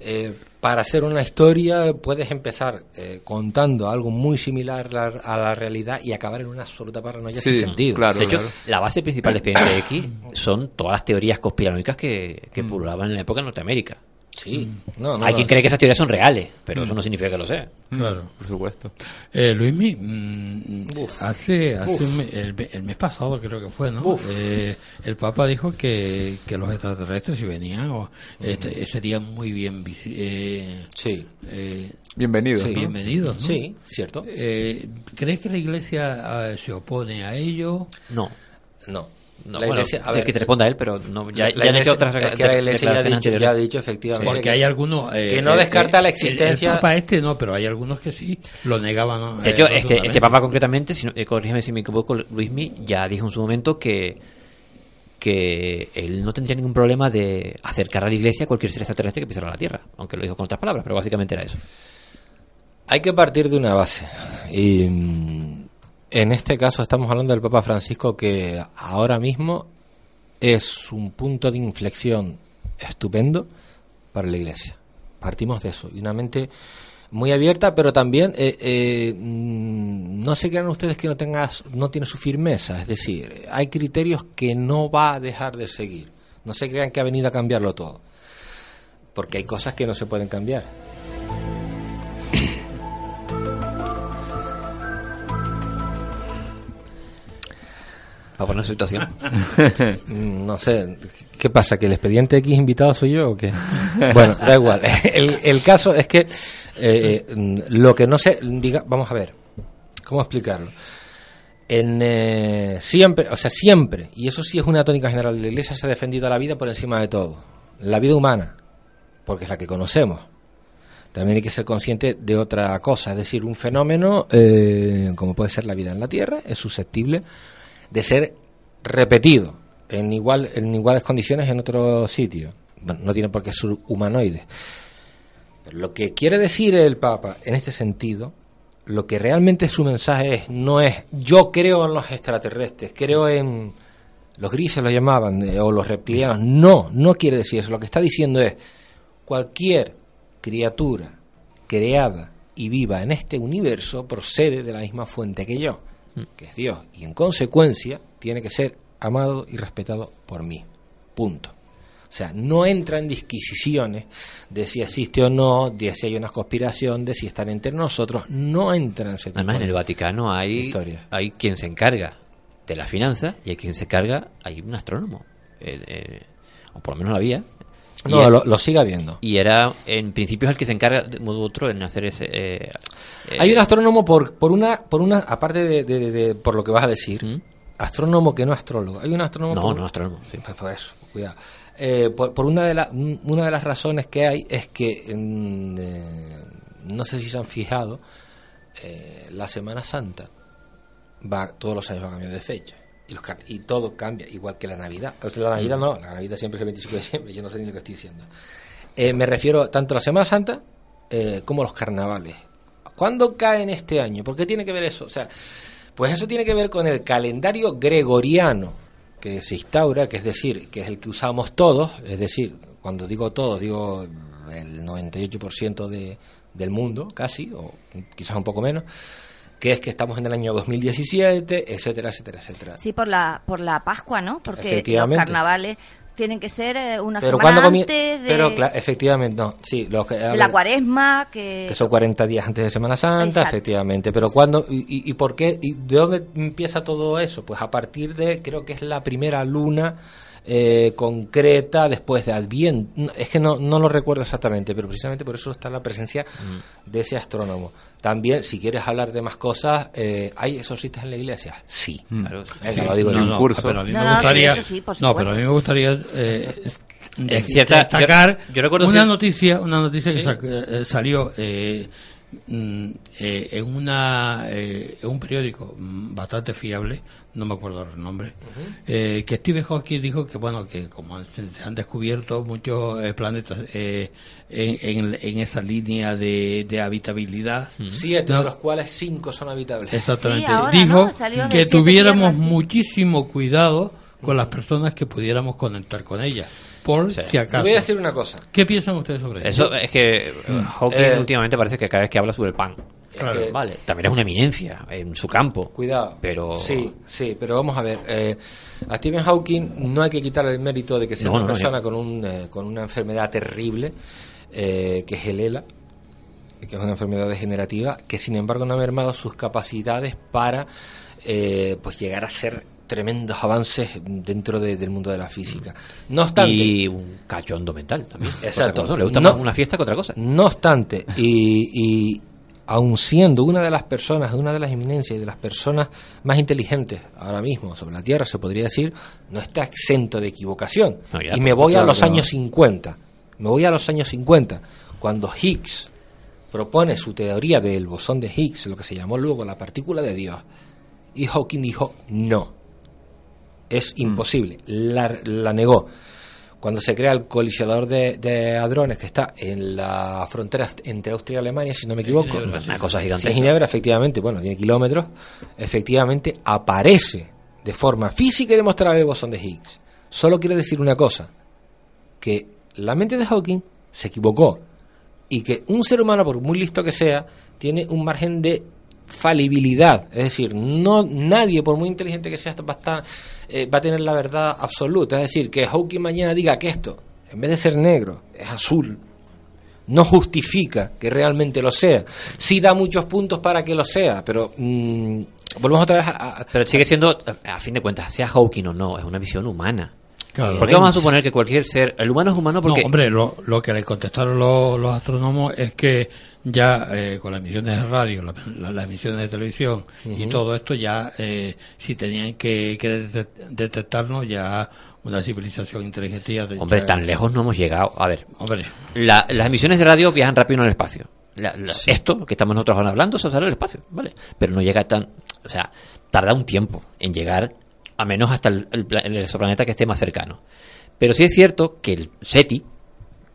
eh, para hacer una historia puedes empezar eh, contando algo muy similar a la, a la realidad y acabar en una absoluta paranoia Sí, sin sentido. claro. De hecho, la base principal de Expediente X son todas las teorías conspiranoicas que, que pululaban en la época en Norteamérica. Sí, no, no, Hay no. quien cree que esas teorías son reales, pero eso no significa que lo sea. Claro. Por supuesto. Eh, Luismi, mm, hace, hace un me- el, me- el mes pasado creo que fue, ¿no? Eh, el Papa dijo que, que los extraterrestres si venían o, este, serían muy bien visi- eh, Sí, eh, Bienvenido. Sí. ¿no? bienvenidos, ¿no? sí, cierto. Eh, ¿Crees que la Iglesia eh, se opone a ello? No. No. No, la bueno, iglesia, a es ver, que te responda él, pero no, ya, ya han hecho otras es que la iglesia ya ha dicho, ya ha dicho efectivamente Porque que- hay algunos... eh, que no eh, descarta eh, la el- existencia- El, Papa este no, pero hay algunos que sí lo negaban. De eh, hecho, este, rotundamente. este papa concretamente, si no- eh, corrígeme si me equivoco, Luismi ya dijo en su momento que que él no tendría ningún problema de acercar a la iglesia a cualquier ser extraterrestre que pisara la Tierra, aunque lo dijo con otras palabras, pero básicamente era eso. Hay que partir de una base. Y mm, en este caso estamos hablando del Papa Francisco que ahora mismo es un punto de inflexión estupendo para la Iglesia. Partimos de eso. Y una mente muy abierta, pero también eh, eh, mm, no se crean ustedes que no tengas, no tiene su firmeza. Es decir, hay criterios que no va a dejar de seguir. No se crean que ha venido a cambiarlo todo. Porque hay cosas que no se pueden cambiar. Para poner situación. Mm, No sé, ¿qué pasa? ¿Que el expediente X invitado soy yo o qué? Bueno, da igual. El, el caso es que eh, mm, lo que no sé, diga, vamos a ver, ¿cómo explicarlo? En, eh, siempre, o sea, siempre, y eso sí es una tónica general de la Iglesia, se ha defendido a la vida por encima de todo. La vida humana, porque es la que conocemos. También hay que ser consciente de otra cosa, es decir, un fenómeno, eh, como puede ser la vida en la Tierra, es susceptible de ser repetido en igual en iguales condiciones en otro sitio. Bueno, no tiene por qué ser humanoide. Lo que quiere decir el Papa en este sentido, lo que realmente su mensaje es, no es yo creo en los extraterrestres, creo en los grises lo llamaban, eh, o los reptilianos. No, no quiere decir eso. Lo que está diciendo es cualquier criatura creada y viva en este universo procede de la misma fuente que yo, que es Dios, y en consecuencia tiene que ser amado y respetado por mí. Punto. O sea, no entra en disquisiciones de si existe o no, de si hay una conspiración, de si están entre nosotros, no entra en ese tipo Además, en el Vaticano hay, historia. hay quien se encarga de la finanza y hay quien se encarga, hay un astrónomo, eh, eh, o por lo menos lo había. No, lo, lo sigue habiendo. Y era, en principio, es el que se encarga de modo otro en hacer ese. eh, eh, Hay un astrónomo por, por una, por una, aparte de, de- de- por lo que vas a decir, ¿Mm? astrónomo que no astrólogo. Hay un astrónomo. No, por- no, astrónomo. sí. Pues por eso, cuidado. Eh, por, por una de la- una de las razones que hay es que mm, no sé si se han fijado, la Semana Santa va todos los años va cambiando de fecha. Y, los, y todo cambia, igual que la Navidad. O sea, la Navidad no, la Navidad siempre es el 25 de diciembre, yo no sé ni lo que estoy diciendo. Eh, me refiero tanto a la Semana Santa eh, como a los carnavales. ¿Cuándo caen este año? ¿Por qué tiene que ver eso? O sea, pues eso tiene que ver con el calendario gregoriano que se instaura, que es decir, que es el que usamos todos, es decir, cuando digo todos, digo el 98% de, del mundo, casi, o quizás un poco menos, que es que estamos en el año 2017, etcétera, etcétera, etcétera. Sí, por la, por la Pascua, ¿no? Porque los carnavales tienen que ser eh, una Pero semana antes de, Pero efectivamente, no, sí, los que, ver, la cuaresma, que... que son 40 días antes de Semana Santa, Exacto. efectivamente. Pero cuando y- y por qué y de dónde empieza todo eso? Pues a partir de creo que es la primera luna eh, concreta después de Adviento. Es que no, no lo recuerdo exactamente, pero precisamente por eso está la presencia de ese astrónomo. También, si quieres hablar de más cosas, eh, ¿hay exorcistas en la iglesia? Sí. Claro. Venga, lo digo no, yo. no, curso. pero a mí No, me sí, gustaría, sí, no, pero a mí me gustaría eh, En destacar yo- yo recuerdo una que- noticia, una noticia Sí. que sa- eh, salió eh, mm, eh, en una eh, en un periódico mm, bastante fiable, no me acuerdo los nombres, eh, que Stephen Hawking dijo que bueno que como se, han descubierto muchos eh, planetas eh, en, en, en esa línea de, de habitabilidad, Siete, No. de los cuales cinco son habitables. Exactamente. Sí, ahora, Dijo que tuviéramos tierras, muchísimo cuidado con las personas que pudiéramos conectar con ellas. Por Sí. si acaso. Te voy a decir una cosa. ¿Qué piensan ustedes sobre eso? Eso es que eh, Hawking Eh, últimamente parece que cada vez que habla sobre el pan. Claro. que- Vale, también es una eminencia en su campo. Cuidado. Pero- Sí, sí, pero vamos a ver. eh, a Stephen Hawking no hay que quitarle el mérito de que sea No, una no, persona con, un, eh, con una enfermedad terrible, eh, que es el ELA, que es una enfermedad degenerativa, que sin embargo no ha mermado sus capacidades para eh, pues llegar a ser tremendos avances dentro de- del mundo de la física. No obstante, Y un cachondo mental también. Exacto. No, le gusta No- más una fiesta que otra cosa. No obstante, y, y aun siendo una de las personas, una de las eminencias y de las personas más inteligentes ahora mismo sobre la Tierra, se podría decir, no está exento de equivocación. No, ya, y me voy a los que no. años 50. Me voy a los años 50, cuando Higgs propone su teoría del bosón de Higgs, lo que se llamó luego la partícula de Dios. Y Hawking dijo, no, es imposible, la, la negó. Cuando se crea el colisionador de, de hadrones que está en la frontera entre Austria y Alemania, si no me equivoco, Ginebra, sí. Cosa Sí, gigantesca. Ginebra, efectivamente, bueno, tiene kilómetros, efectivamente aparece de forma física y demostrable el bosón de Higgs. Solo quiere decir una cosa, que la mente de Hawking se equivocó y que un ser humano, por muy listo que sea, tiene un margen de falibilidad. Es decir, no nadie, por muy inteligente que sea, va a, estar, eh, va a tener la verdad absoluta. Es decir, que Hawking mañana diga que esto, en vez de ser negro, es azul. No justifica que realmente lo sea. Sí da muchos puntos para que lo sea, pero mm, volvemos otra vez a, a- Pero sigue siendo, a fin de cuentas, sea Hawking o no, es una visión humana. Claro. ¿Por qué vamos a suponer que cualquier ser, el humano es humano porque No, hombre, lo, lo que le contestaron los, los astrónomos es que ya eh, con las emisiones de radio, la- la- las emisiones de televisión y todo esto ya, eh, si tenían que, que det- detectarnos ya una civilización inteligente. ya- Hombre, ya- tan lejos no hemos llegado. A ver, Hombre, la- las emisiones de radio viajan rápido en el espacio. La- la- Esto que estamos nosotros hablando, eso sale al espacio, ¿vale? Pero no llega tan. O sea, tarda un tiempo en llegar, a menos hasta el, el el exoplaneta que esté más cercano. Pero sí es cierto que el SETI,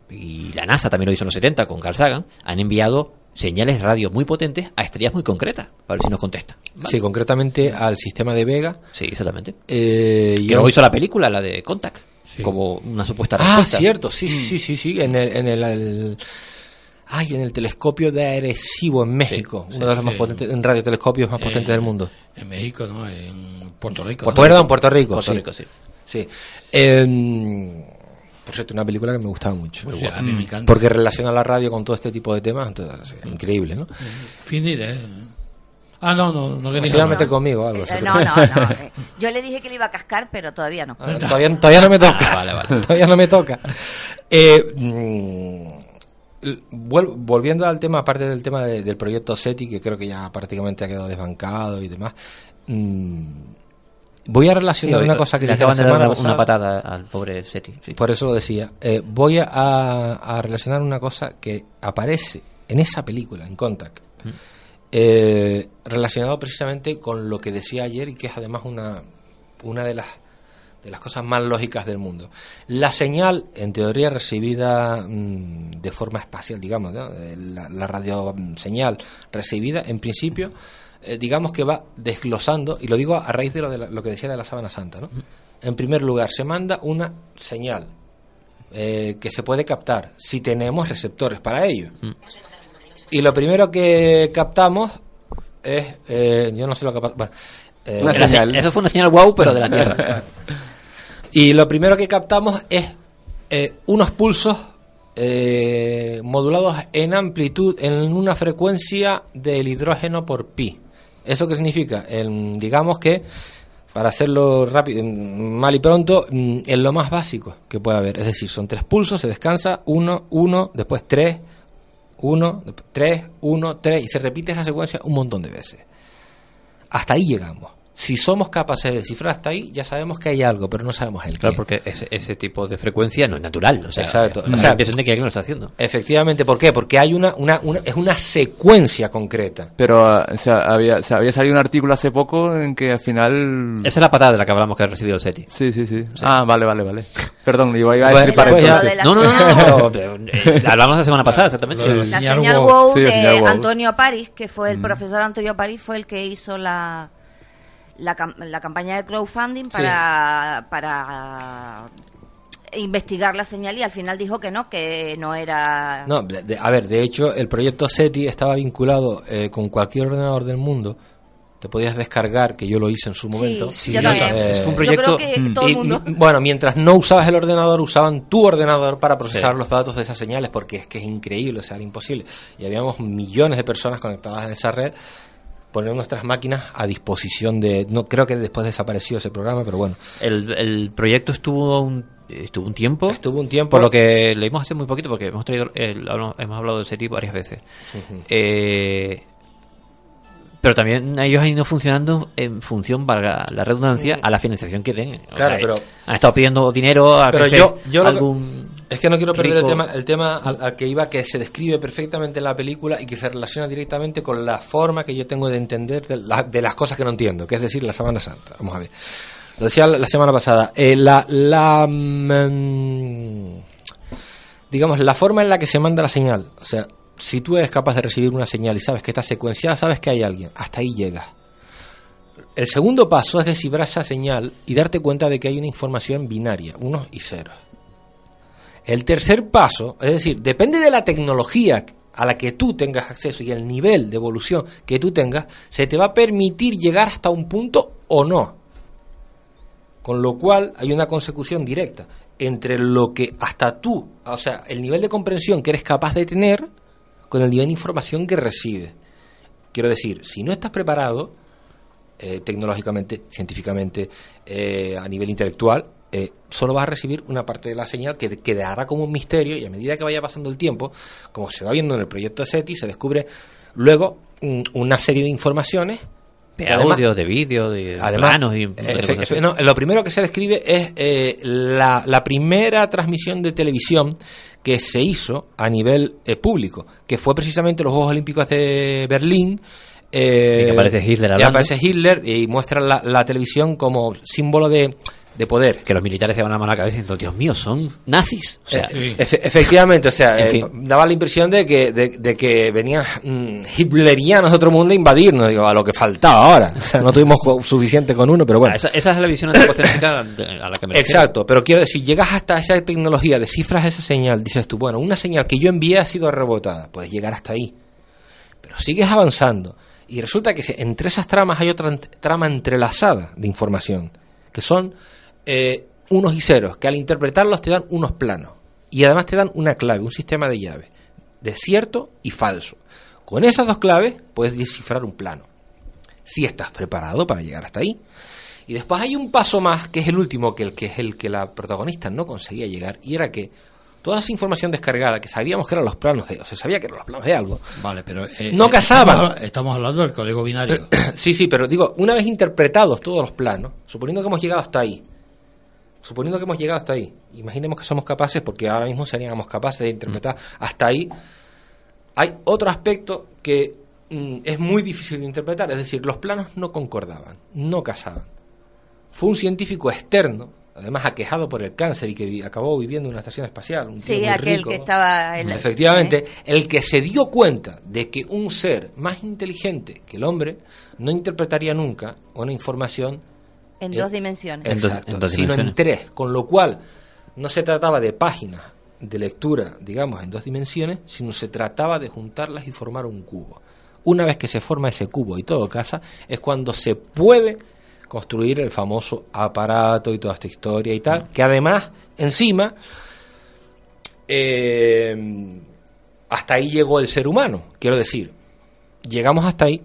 y la NASA también lo hizo en los 70 con Carl Sagan, han enviado señales radio muy potentes a estrellas muy concretas, para ver si nos contestan. ¿vale? sí, concretamente al sistema de Vega. Sí, exactamente. eh, y Que a- luego hizo la película, la de Contact, Sí. como una supuesta Ah, respuesta. cierto, sí, sí, sí, sí, en el, en el, el- ay, en el telescopio de Arecibo en México, uno de los más potentes, en radiotelescopios más potentes Eh, del mundo. en México, ¿no? En Puerto Rico. Puerto ¿no? Perdón, Puerto Rico, Puerto sí. Rico, sí. sí. Em, por cierto, una película que me gustaba mucho. Sí, a mí me encanta. Porque relaciona la radio con todo este tipo de temas, entonces, es increíble, ¿no? Fin de idea. Ah, no, no, no quería Se iba a nada. meter conmigo o algo. Eh, no, no, no. eh, Yo le dije que le iba a cascar, pero todavía no. Ah, todavía, todavía no me toca. Ah, vale, vale. todavía no me toca. Eh, mm, volviendo al tema, aparte del tema de- del proyecto SETI, que creo que ya prácticamente ha quedado desbancado y demás, mm, voy a relacionar Sí, una cosa que le acaban de dar una, pasada. una patada al pobre SETI. sí. Por eso lo decía. Eh, voy a, a relacionar una cosa que aparece en esa película, en Contact, eh, relacionado precisamente con lo que decía ayer y que es además una, una de las de las cosas más lógicas del mundo. La señal, en teoría, recibida mm, de forma espacial, digamos, ¿no? Eh, la, la radio mm, señal recibida, en principio, eh, digamos que va desglosando, y lo digo a raíz de lo, de la- lo que decía de la sábana santa, ¿no? En primer lugar, se manda una señal eh, que se puede captar si tenemos receptores para ello. Y lo primero que captamos es, eh, yo no sé lo que pasa, bueno, eh, Una. Eso fue una señal wow, pero de la Tierra. y lo primero que captamos es eh, unos pulsos eh, modulados en amplitud en una frecuencia del hidrógeno por pi. ¿Eso qué significa? En- digamos que, para hacerlo rápido, mm, mal y pronto, mm, es lo más básico que puede haber. Es decir, son tres pulsos, se descansa, uno, uno, después tres, uno, tres, uno, tres, y se repite esa secuencia un montón de veces. Hasta ahí llegamos. Si somos capaces de descifrar hasta ahí, ya sabemos que hay algo, pero no sabemos el Claro, qué. porque ese, ese tipo de frecuencia no es natural. O sea, Exacto. O sea, la impresión de que alguien lo está haciendo. Efectivamente, ¿por qué? Porque hay una, una, una- es una secuencia concreta. Pero, ah, o sea, había, o sea, había salido un artículo hace poco en que al final... Esa es la patada de la que hablamos que ha recibido el SETI. Sí, sí, sí. Ah, vale, vale, vale. Perdón, iba, iba a decir para pues entonces. de la No, no, no, eh, hablamos la semana pasada, exactamente. La Señal señal wow. wow Sí, de señal wow. Antonio París, que fue el profesor Antonio París, fue el que hizo la, la, cam- la campaña de crowdfunding para, para investigar la señal y al final dijo que no, que no era... No, de- de- a ver, de hecho, el proyecto SETI estaba vinculado eh, con cualquier ordenador del mundo. Te podías descargar, que yo lo hice en su momento. Sí, yo también. Eh, Es un Yo proyecto- creo que Mm. todo el y, mundo... mi- bueno, mientras no usabas el ordenador, usaban tu ordenador para procesar Sí. los datos de esas señales, porque es que es increíble, o sea, era imposible. Y habíamos millones de personas conectadas en esa red, poniendo nuestras máquinas a disposición de... No creo que después desapareció ese programa, pero bueno. El, el proyecto estuvo un, estuvo un tiempo. Estuvo un tiempo... Por lo que leímos hace muy poquito, porque hemos, traído el- hemos hablado de SETI varias veces. Eh, pero también ellos han ido funcionando en función, valga la redundancia, a la financiación que. O Claro, sea, pero- Han estado pidiendo dinero a Pero que yo- yo algún... Es que no quiero perder el tema, el tema al, al que iba, que se describe perfectamente en la película y que se relaciona directamente con la forma que yo tengo de entender de, la- de las cosas que no entiendo, que es decir, la Semana Santa. Vamos a ver. Lo decía la, la semana pasada. eh, la, la, mm, digamos, la forma en la que se manda la señal. O sea, si tú eres capaz de recibir una señal y sabes que está secuenciada, sabes que hay alguien. Hasta ahí llegas. El segundo paso es descifrar esa señal y darte cuenta de que hay una información binaria, unos y ceros. El tercer paso, es decir, depende de la tecnología a la que tú tengas acceso y el nivel de evolución que tú tengas, se te va a permitir llegar hasta un punto o no. Con lo cual hay una consecución directa entre lo que hasta tú, o sea, el nivel de comprensión que eres capaz de tener con el nivel de información que recibes. Quiero decir, si no estás preparado, eh, tecnológicamente, científicamente, eh, a nivel intelectual, eh, solo vas a recibir una parte de la señal que quedará como un misterio y a medida que vaya pasando el tiempo, como se va viendo en el proyecto SETI, se descubre luego mm, una serie de informaciones. De audio, de vídeo, de Además, planos y efe- efe- no, lo primero que se describe es eh, la, la primera transmisión de televisión que se hizo a nivel eh, público, que fue precisamente los Juegos Olímpicos de Berlín. eh, Y que aparece Hitler y aparece Hitler y muestra la, la televisión como símbolo de, de poder. Que los militares se van a mano a la cabeza diciendo, Dios mío, son nazis. O sea, Eh, efe- efectivamente, o sea, En eh, daba la impresión de que, de, de que venían mm, hitlerianos de otro mundo a invadirnos, digo, a lo que faltaba ahora. O sea, no tuvimos suficiente con uno, pero bueno. esa, esa es la visión antropocéntrica de- a la que me refiero. Exacto, pero quiero decir, llegas hasta esa tecnología, descifras esa señal, dices tú, bueno, una señal que yo envié ha sido rebotada, puedes llegar hasta ahí. Pero sigues avanzando y resulta que entre esas tramas hay otra trama entrelazada de información, que son eh, unos y ceros, que al interpretarlos te dan unos planos y además te dan una clave, un sistema de llaves, de cierto y falso. Con esas dos claves puedes descifrar un plano, si estás preparado para llegar hasta ahí. Y después hay un paso más, que es el último, que, el, que es el que la protagonista no conseguía llegar, y era que toda esa información descargada, que sabíamos que eran los planos de, o se sabía que eran los planos de algo, Vale, pero... eh, No eh, casaban. Estamos, estamos hablando del código binario. sí, sí, pero digo, una vez interpretados todos los planos, suponiendo que hemos llegado hasta ahí, suponiendo que hemos llegado hasta ahí, imaginemos que somos capaces, porque ahora mismo seríamos capaces de interpretar hasta ahí, hay otro aspecto que mm, es muy difícil de interpretar, es decir, los planos no concordaban, no casaban. Fue un científico externo, además aquejado por el cáncer y que vi- acabó viviendo en una estación espacial. Un Sí, muy aquel rico. que estaba... en la- Efectivamente, ¿eh? el que se dio cuenta de que un ser más inteligente que el hombre no interpretaría nunca una información En eh, dos dimensiones. En dos- exacto, en dos sino en dimensiones. tres, con lo cual no se trataba de páginas de lectura, digamos, en dos dimensiones, sino se trataba de juntarlas y formar un cubo. Una vez que se forma ese cubo y todo casa, es cuando se puede construir el famoso aparato y toda esta historia y tal, que además, encima, eh, hasta ahí llegó el ser humano, quiero decir, llegamos hasta ahí,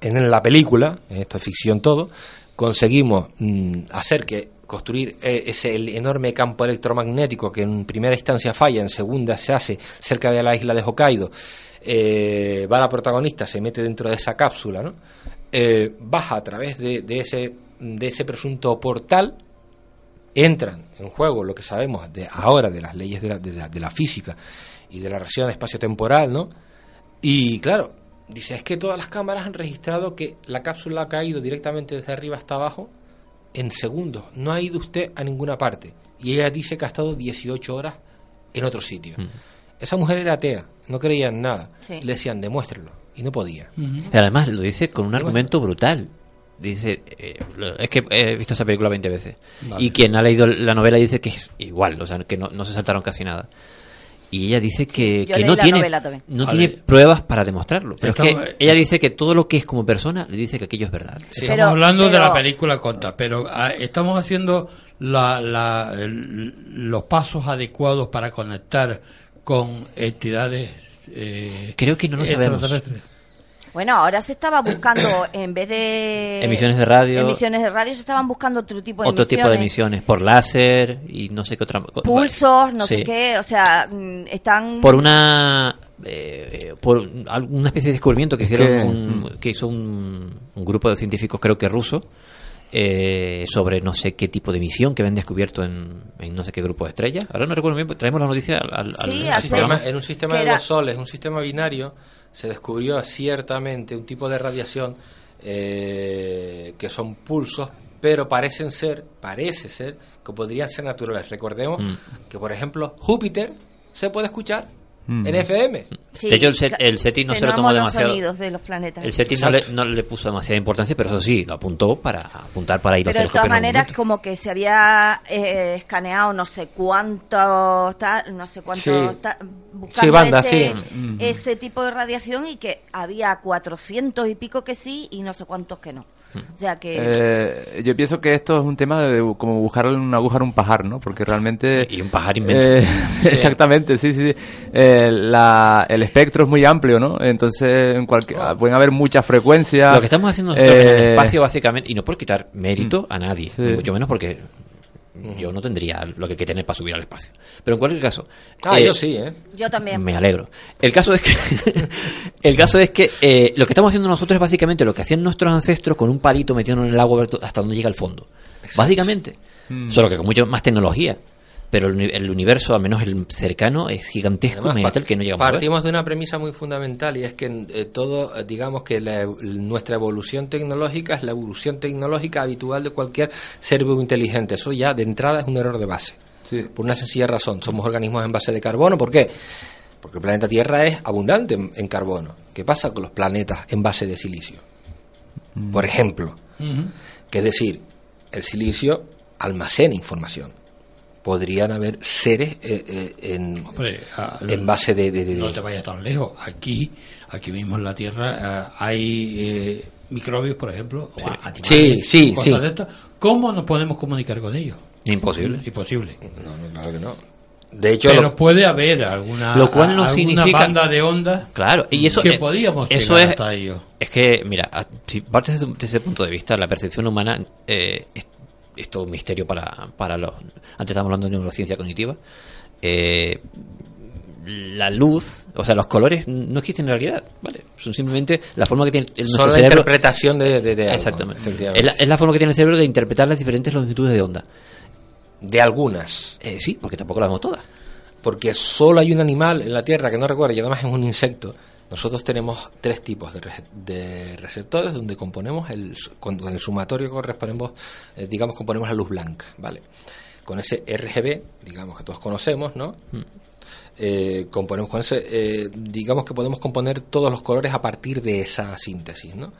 en la película, esto es ficción todo, conseguimos mm, hacer que construir eh, ese el enorme campo electromagnético que en primera instancia falla, en segunda se hace cerca de la isla de Hokkaido, eh, va la protagonista, se mete dentro de esa cápsula, ¿no? Eh, baja a través de, de ese de ese presunto portal entran en juego lo que sabemos de ahora de las leyes de la, de la, de la física y de la reacción espacio-temporal, ¿no? Y claro, dice, es que todas las cámaras han registrado que la cápsula ha caído directamente desde arriba hasta abajo en segundos. No ha ido usted a ninguna parte. Y ella dice que ha estado 18 horas en otro sitio. Esa mujer era atea, no creía en nada. Sí. Le decían, demuéstrelo. Y no podía. Y además lo dice con un argumento brutal. dice, eh, es que he visto esa película 20 veces. Vale. Y quien ha leído la novela dice que es igual, o sea, que no, no se saltaron casi nada. Y ella dice que, no tiene, novela también. no Vale. tiene pruebas para demostrarlo. Pero es que ella dice que todo lo que es como persona le dice que aquello es verdad. Estamos Pero- hablando de la película Conta, pero ah, estamos haciendo la, la- el- los pasos adecuados para conectar con entidades. eh, Creo que no lo sabemos. Bueno, ahora se estaba buscando, en vez de... Emisiones de radio. Emisiones de radio, se estaban buscando otro tipo de Otro emisiones. tipo de emisiones, por láser y no sé qué otra Pulsos, no Sí. sé qué, o sea, mm, están... Por una eh, por un- alguna especie de descubrimiento que hicieron que- un- que hizo un, un grupo de científicos creo que ruso eh, sobre no sé qué tipo de emisión que habían descubierto en, en no sé qué grupo de estrellas. Ahora no recuerdo bien, traemos la noticia al, al- Sí, al. Sistema- en un sistema de era- dos soles, un sistema binario, se descubrió ciertamente un tipo de radiación eh, que son pulsos, pero parecen ser, parece ser, que podrían ser naturales. Recordemos Mm. que, por ejemplo, Júpiter se puede escuchar Mm. en FM. Sí, De hecho, el set- el SETI no se lo tomó los demasiado. sonidos de los planetas. El SETI no le, no le puso demasiada importancia, pero eso sí, lo apuntó para apuntar para ir a Pero de todas maneras, como que se había eh, escaneado no sé cuánto, tal, no sé cuánto, Sí. buscando banda, ese, sí. ese tipo de radiación y que había 400 y pico que sí y no sé cuántos que no. O sea que... Eh, yo pienso que esto es un tema de como buscar una aguja en un pajar, ¿no? Porque realmente... Y un pajar inmenso. Eh, Exactamente, sí, sí. sí. Eh, la- el espectro es muy amplio, ¿no? Entonces, en cualquier, pueden haber muchas frecuencias. Lo que estamos haciendo nosotros en el espacio, básicamente, y no por quitar mérito a nadie, Sí. mucho menos porque yo no tendría lo que hay que tener para subir al espacio. Pero en cualquier caso. Ah, eh, yo sí, ¿eh? yo también. Me alegro. El caso es que, el caso es que eh, lo que estamos haciendo nosotros es básicamente lo que hacían nuestros ancestros con un palito metiendo en el agua hasta donde llega el fondo. Básicamente. Mm. Solo que con mucho más tecnología. Pero el, uni- el universo, al menos el cercano, es gigantesco. Además, el que no llegamos a ver. partimos de una premisa muy fundamental y es que eh, todo, eh, digamos que la nuestra evolución tecnológica es la evolución tecnológica habitual de cualquier ser vivo inteligente. Eso ya de entrada es un error de base. Sí. Por una sencilla razón. Somos organismos en base de carbono. ¿Por qué? Porque el planeta Tierra es abundante en, en carbono. ¿Qué pasa con los planetas en base de silicio? Por ejemplo, que es decir, el silicio almacena información. Podrían haber seres eh, eh, en, Hombre, en base de, de- de- no te vayas tan lejos. Aquí, aquí mismo en la Tierra, ah, hay eh, microbios, por ejemplo, o animales, Sí, sí, sí. estas. ¿Cómo nos podemos comunicar con ellos? Imposible. Imposible. No, no, claro que no. De hecho, Pero puede haber alguna, Lo cual no alguna significa- banda de ondas Claro, y eso que eh, podíamos eso llegar es, hasta ellos. Es que, mira, a- si partes desde, desde ese punto de vista, la percepción humana eh, es, todo un misterio para, para los... Antes estábamos hablando de neurociencia cognitiva. Eh, la luz, o sea, los colores no existen en realidad, ¿vale? Son simplemente la forma que tiene el, son la cerebro... interpretación de, de, de algo, Exactamente. efectivamente. Es la, es la forma que tiene el cerebro de interpretar las diferentes longitudes de onda. De algunas. Eh, sí, porque tampoco las vemos todas. Porque solo hay un animal en la Tierra que no recuerdo, y además es un insecto. Nosotros tenemos tres tipos de, de receptores donde componemos el, con el sumatorio correspondemos, eh, digamos, componemos la luz blanca, ¿vale? Con ese RGB, digamos que todos conocemos, ¿no? Eh, componemos con ese, eh, digamos que podemos componer todos los colores a partir de esa síntesis, ¿no?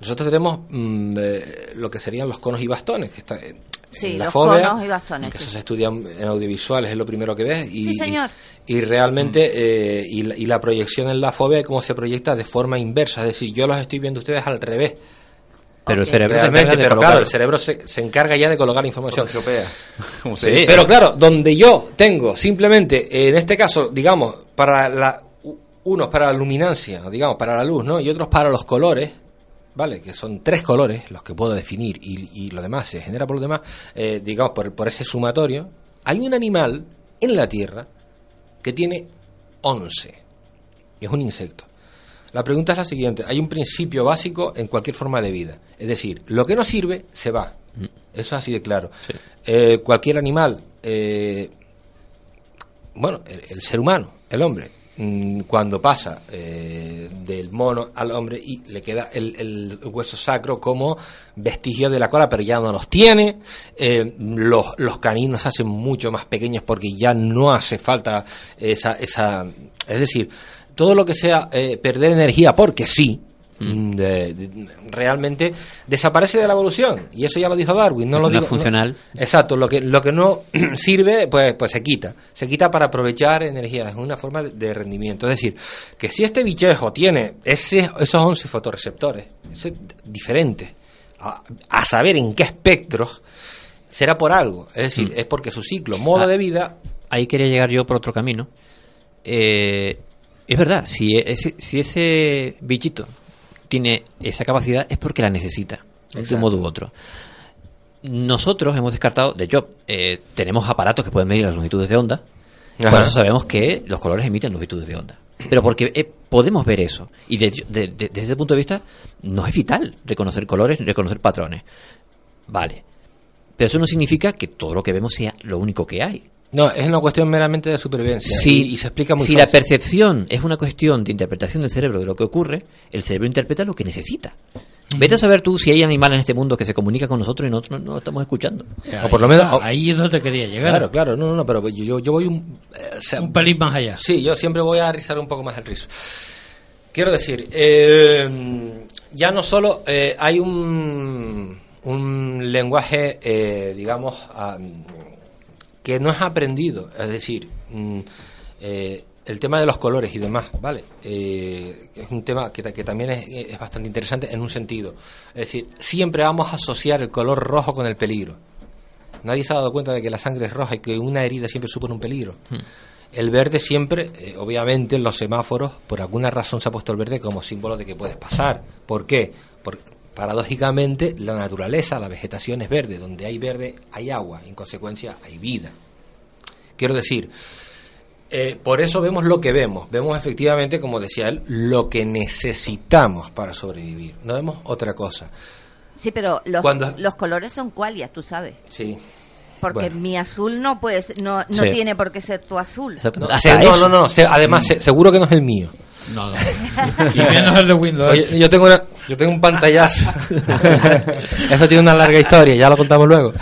Nosotros tenemos mm, eh, lo que serían los conos y bastones, que está eh, Sí, en la los fóvea, conos y bastones, que sí. Eso se estudia en audiovisuales, es lo primero que ves. Y, Sí, señor. Y, y realmente, eh, y, la, y la proyección en la fobia, cómo se proyecta de forma inversa, es decir, yo los estoy viendo ustedes al revés. Pero Ok. el cerebro Realmente, pero claro, el cerebro se, se encarga ya de colocar información. Como Sí. Pero claro, donde yo tengo simplemente, eh, en este caso, digamos, para la, unos para la luminancia, digamos, para la luz, ¿no? Y otros para los colores, ¿vale? Que son tres colores los que puedo definir y, y lo demás se genera por lo demás, eh, digamos, por, por ese sumatorio. Hay un animal en la Tierra que tiene 11 y es un insecto. La pregunta es la siguiente, hay un principio básico en cualquier forma de vida, es decir, lo que no sirve se va. Eso es así de claro. Eh, cualquier animal, eh, bueno, el, el ser humano, el hombre, mm, cuando pasa eh, del mono al hombre y le queda el, el hueso sacro como vestigio de la cola, pero ya no los tiene, eh, los, los caninos se hacen mucho más pequeños porque ya no hace falta esa, esa es decir, todo lo que sea eh, perder energía porque sí, Mm, de- de- realmente desaparece de la evolución. Y eso ya lo dijo Darwin. No lo No digo, funcional. exacto, lo que, lo que no sirve, pues, pues se quita. Se quita para aprovechar energía. Es una forma de- de rendimiento. Es decir, que si este bichejo tiene ese, esos 11 fotorreceptores, ese, diferentes, a, a saber en qué espectros, será por algo. Es decir, es porque su ciclo, modo Ah. de vida, ahí quería llegar yo por otro camino. Eh, es verdad, si ese, si ese bichito tiene esa capacidad es porque la necesita, de un modo u otro. Nosotros hemos descartado, de hecho, eh, tenemos aparatos que pueden medir las longitudes de onda, Ajá. por eso sabemos que los colores emiten longitudes de onda. Pero porque eh, podemos ver eso. Y de- de- de- desde ese punto de vista, no es vital reconocer colores, reconocer patrones. Vale. Pero eso no significa que todo lo que vemos sea lo único que hay. No, es una cuestión meramente de supervivencia. Si, y, y se explica muy si la percepción es una cuestión de interpretación del cerebro de lo que ocurre, el cerebro interpreta lo que necesita. Vete a saber tú si hay animales en este mundo que se comunican con nosotros y nosotros no, no lo estamos escuchando. O por lo menos- o- Ahí es donde quería llegar. Claro, claro, no, no, no, pero yo, yo, voy un... eh, o sea, Un pelín más allá. Sí, yo siempre voy a rizar un poco más el rizo. Quiero decir, eh, ya no solo eh, hay un, un lenguaje, eh, digamos, ah, que no es aprendido, es decir, mm, eh, el tema de los colores y demás, ¿vale? Eh, es un tema que, ta- que también es, es bastante interesante en un sentido. Es decir, siempre vamos a asociar el color rojo con el peligro. Nadie se ha dado cuenta de que la sangre es roja y que una herida siempre supone un peligro. El verde siempre, eh, obviamente, en los semáforos, por alguna razón se ha puesto el verde como símbolo de que puedes pasar. ¿Por qué? Porque paradójicamente la naturaleza, la vegetación es verde. Donde hay verde hay agua, en consecuencia hay vida. Quiero decir, eh, por eso vemos lo que vemos. Vemos efectivamente, como decía él, lo que necesitamos para sobrevivir. No vemos otra cosa. Sí, pero los, Cuando- los colores son cualias, tú sabes. Sí. Porque Bueno. mi azul no puede ser- no, no Sí. tiene por qué ser tu azul. No, se- no, no, no, se- además, se- seguro que no es el mío. No, no. y menos el de Windows. Oye, yo tengo una, yo tengo un pantallazo. Eso tiene una larga historia, ya lo contamos luego.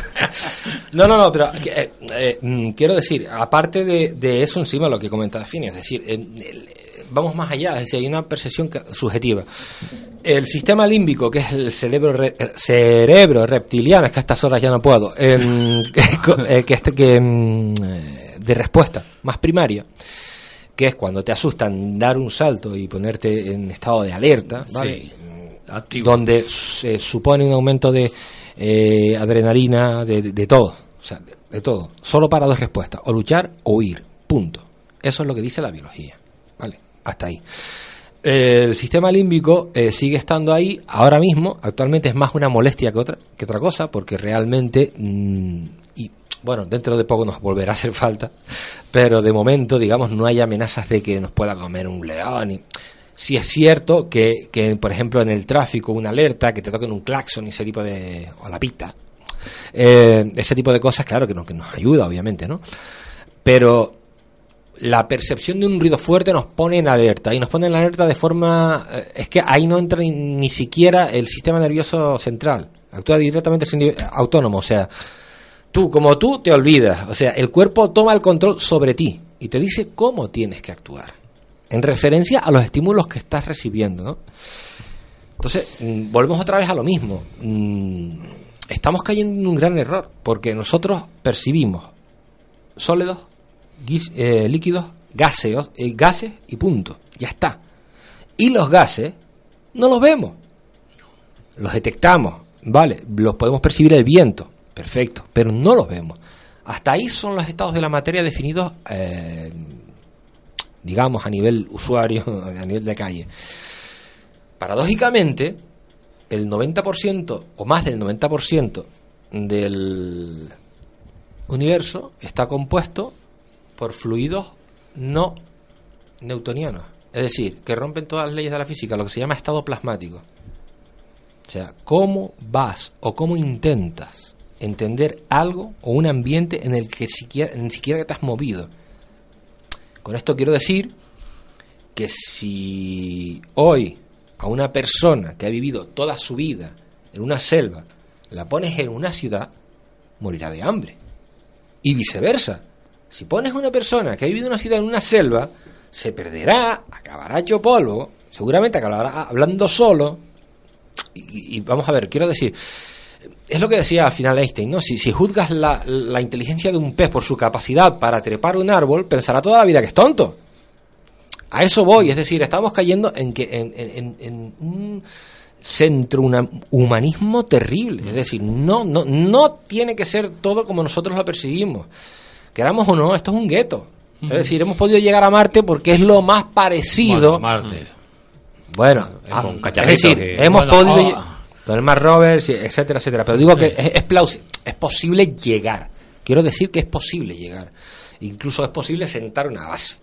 No, no, no, pero eh, eh, mm, quiero decir, aparte de, de eso encima lo que comentaba Fini, es decir, eh, el- eh, vamos más allá, es decir, hay una percepción subjetiva. El sistema límbico, que es el cerebro re- el cerebro reptiliano, es que a estas horas ya no puedo, em, eh, que este que mm, eh, de respuesta más primaria, que es cuando te asustan dar un salto y ponerte en estado de alerta, ¿vale? Sí. Activo. donde se supone un aumento de eh, adrenalina, de, de- de todo, o sea, de, de todo, solo para dos respuestas, o luchar o huir, punto. Eso es lo que dice la biología, ¿vale? Hasta ahí. El sistema límbico eh, sigue estando ahí ahora mismo, actualmente es más una molestia que otra, que otra cosa, porque realmente, mm, y bueno, dentro de poco nos volverá a hacer falta, pero de momento, digamos, no hay amenazas de que nos pueda comer un león. Y, sí es cierto que, que, por ejemplo, en el tráfico, una alerta, que te toquen un claxon y ese tipo de. o la pita. eh, ese tipo de cosas, claro, que, no, que nos ayuda, obviamente, ¿no? Pero la percepción de un ruido fuerte nos pone en alerta y nos pone en alerta de forma eh, es que ahí no entra ni, ni siquiera el sistema nervioso central actúa directamente autónomo o sea tú como tú te olvidas o sea el cuerpo toma el control sobre ti y te dice cómo tienes que actuar en referencia a los estímulos que estás recibiendo ¿no? entonces mm, volvemos otra vez a lo mismo Mm, estamos cayendo en un gran error porque nosotros percibimos sólidos eh, líquidos, gaseos, eh, gases y punto. Ya está. Y los gases no los vemos. Los detectamos, vale, los podemos percibir el viento, perfecto, pero no los vemos. Hasta ahí son los estados de la materia definidos, eh, digamos, a nivel usuario, a nivel de calle. Paradójicamente, el 90% o más del 90% del universo está compuesto por fluidos no newtonianos. Es decir, que rompen todas las leyes de la física, lo que se llama estado plasmático. O sea, cómo vas o cómo intentas entender algo o un ambiente en el que siquiera, ni siquiera te has movido. Con esto quiero decir que si hoy a una persona que ha vivido toda su vida en una selva la pones en una ciudad, morirá de hambre. Y viceversa. Si pones a una persona que ha vivido una ciudad en una selva, se perderá, acabará hecho polvo, seguramente acabará hablando solo. Y, y vamos a ver, quiero decir, es lo que decía al final Einstein, ¿no? Si, si juzgas la, la inteligencia de un pez por su capacidad para trepar un árbol, pensará toda la vida que es tonto. A eso voy, es decir, estamos cayendo en que en, en- en un centro una- humanismo terrible, es decir, no no no tiene que ser todo como nosotros lo percibimos. Queramos o no, esto es un gueto. Es decir, hemos podido llegar a Marte porque es lo más parecido. Bueno, Marte. Bueno, Eh, ah, es decir, que- hemos Bueno, podido oh. Lle- con el Mar Rover, sí, etcétera, etcétera. Pero digo que es, es plausi- es posible llegar. Quiero decir que es posible llegar. Incluso es posible sentar una base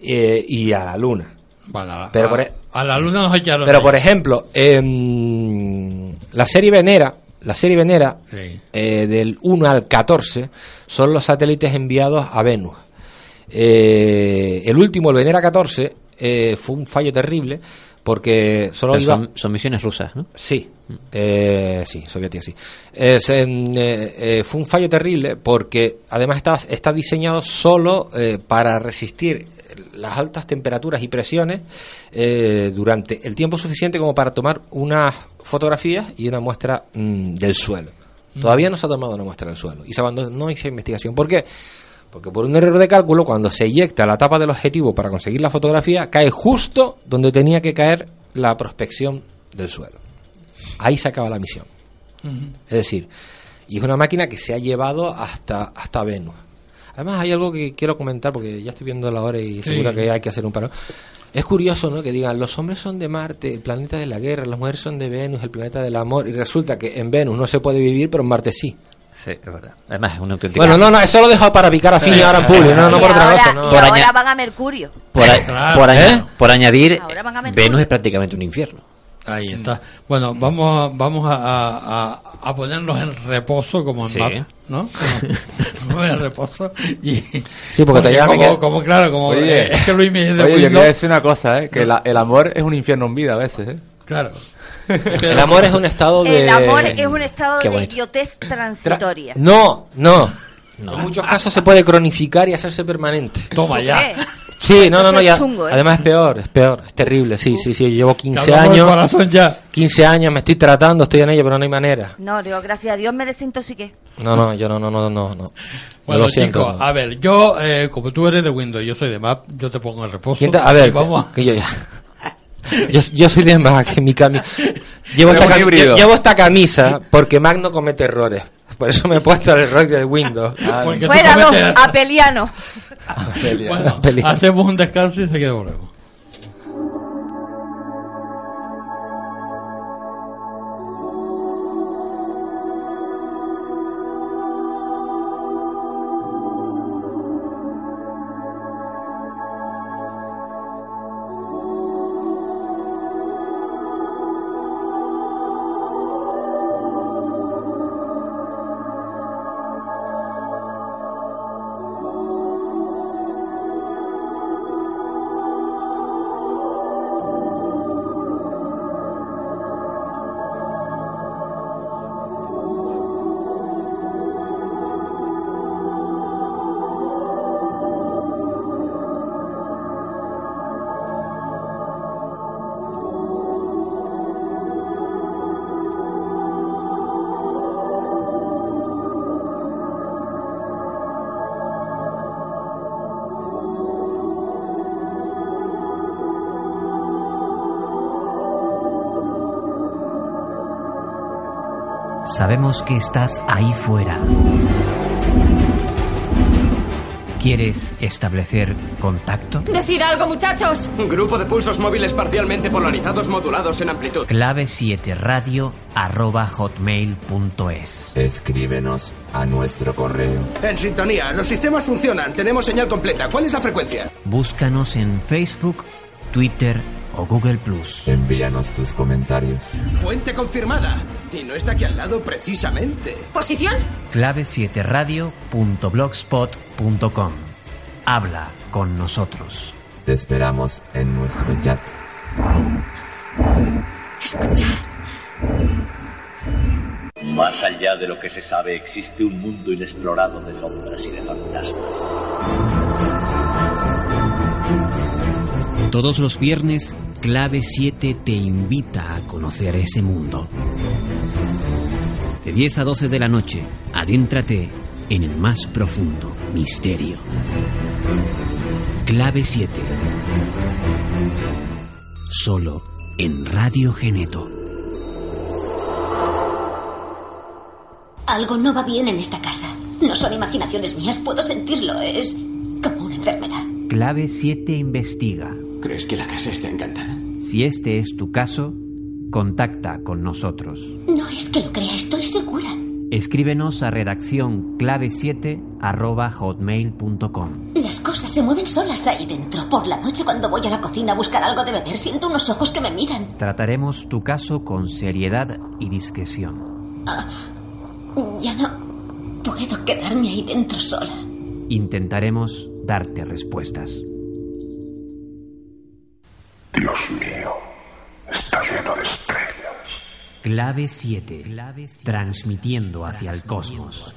Eh, y a la Luna. Bueno, Pero a- por e- a la luna nos echaron. Pero ahí. por ejemplo, em, la serie Venera, la serie Venera Sí. eh, del 1 al 14 son los satélites enviados a Venus. Eh, el último, el Venera 14, eh, fue un fallo terrible porque solo iba son, son misiones rusas, ¿no? Sí, eh, sí, soviética, sí. Es, eh, eh, fue un fallo terrible porque además está, está diseñado solo eh, para resistir las altas temperaturas y presiones eh, durante el tiempo suficiente como para tomar unas fotografías y una muestra mm, del suelo. Todavía no se ha tomado una muestra del suelo y se abandonó esa investigación. ¿Por qué? Porque por un error de cálculo, cuando se eyecta la tapa del objetivo para conseguir la fotografía, cae justo donde tenía que caer la prospección del suelo. Ahí se acaba la misión. Es decir, y es una máquina que se ha llevado hasta, hasta Venus. Además hay algo que quiero comentar porque ya estoy viendo la hora y seguro que hay que hacer un paro. Es curioso, ¿no? Que digan, los hombres son de Marte, el planeta de la guerra, las mujeres son de Venus, el planeta del amor, y resulta que en Venus no se puede vivir, pero en Marte sí. Sí, es verdad. Además, es una auténtica... Bueno, no, no, eso lo dejo para picar a Fini ahora en público, no, no por otra ahora, cosa, y no. Por ahora van a Mercurio. Por, a- Claro. por aña- ¿Eh? por añadir. Venus es prácticamente un infierno. Ahí está. Bueno, vamos, a- vamos a, a- a- ponernos en reposo como en Sí. Map, ¿no? Como en reposo. Y, Sí, porque me como, queda- como, claro, como Oye, eh, es que Luis me de Oye, yo quería decir una cosa, ¿eh? Que la- el amor es un infierno en vida a veces, ¿eh? Claro. El amor es un estado de... El amor es un estado de idiotez Tra- transitoria. No, no. No. En muchos casos se puede cronificar y hacerse permanente. Toma ¿Por ya. Sí, no, no, no, ya. chungo, ¿eh? Además es peor, es peor, es terrible, sí, sí, sí. Llevo Te 15 hablamos del años, corazón ya. 15 años, me estoy tratando, estoy en ello, pero no hay manera. No, digo, gracias a Dios me desintoxiqué. No, no, yo no, no, no, no, no. Bueno, lo siento. a ver, yo, eh, como tú eres de Windows, yo soy de Map, yo te pongo en reposo. ¿Quién te- a ver, y vamos a- que yo ya. Yo, yo soy de Mac, mi cami llevo, esta llevo camisa porque Mac no comete errores. Por eso me he puesto el rock de Windows. Fuera los apelianos. Bueno, hacemos un descanso y seguida volvemos. Sabemos que estás ahí fuera. ¿Quieres establecer contacto? ¡Decid algo, muchachos! Grupo de pulsos móviles parcialmente polarizados modulados en amplitud. Clave 7 radio arroba hotmail.es. Escríbenos a nuestro correo. En sintonía, los sistemas funcionan, tenemos señal completa. ¿Cuál es la frecuencia? Búscanos en Facebook, Twitter o Google Plus. Envíanos tus comentarios. Fuente confirmada. Y no está aquí al lado precisamente. ¿Posición? Clave 7 radio.blogspot.com. Habla con nosotros. Te esperamos en nuestro chat. Escuchad. Más allá de lo que se sabe, existe un mundo inexplorado de sombras y de fantasmas. Todos los viernes, Clave 7 te invita a conocer ese mundo. De 10 a 12 de la noche, adéntrate en el más profundo misterio. Clave 7. Solo en Radio Geneto. Algo no va bien en esta casa. No son imaginaciones mías, puedo sentirlo. Es como una enfermedad. Clave 7 investiga. ¿Crees que la casa está encantada? Si este es tu caso, contacta con nosotros. No es que lo crea, estoy segura. Escríbenos a redacción clave7 arroba hotmail.com. Las cosas se mueven solas ahí dentro. Por la noche cuando voy a la cocina a buscar algo de beber, siento unos ojos que me miran. Trataremos tu caso con seriedad y discreción. Ah, ya no puedo quedarme ahí dentro sola. Intentaremos darte respuestas. Dios mío, está lleno de estrellas. Clave 7. Transmitiendo hacia el cosmos.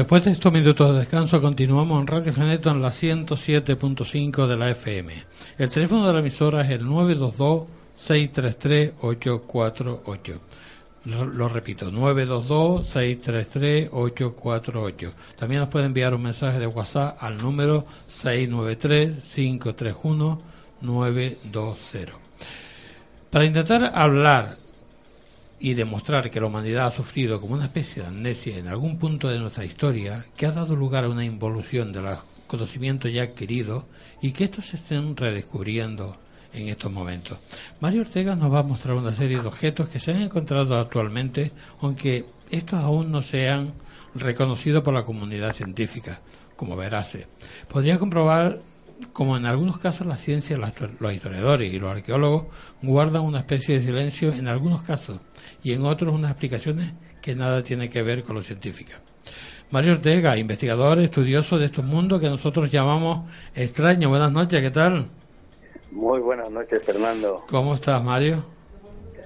Después de estos minutos de descanso, continuamos en Radio Geneto en la 107.5 de la FM. El teléfono de la emisora es el 922-633-848. Lo, repito, 922-633-848. También nos puede enviar un mensaje de WhatsApp al número 693-531-920. Para intentar hablar y demostrar que la humanidad ha sufrido como una especie de amnesia en algún punto de nuestra historia que ha dado lugar a una involución de los conocimientos ya adquiridos y que estos se estén redescubriendo en estos momentos. Mario Ortega nos va a mostrar una serie de objetos que se han encontrado actualmente, aunque estos aún no sean reconocidos por la comunidad científica, como verás. Podría comprobar como en algunos casos la ciencia, los historiadores y los arqueólogos guardan una especie de silencio en algunos casos y en otros unas explicaciones que nada tienen que ver con lo científico. Mario Ortega, investigador, estudioso de estos mundos que nosotros llamamos extraños. Buenas noches, ¿qué tal? Muy buenas noches, Fernando. ¿Cómo estás, Mario?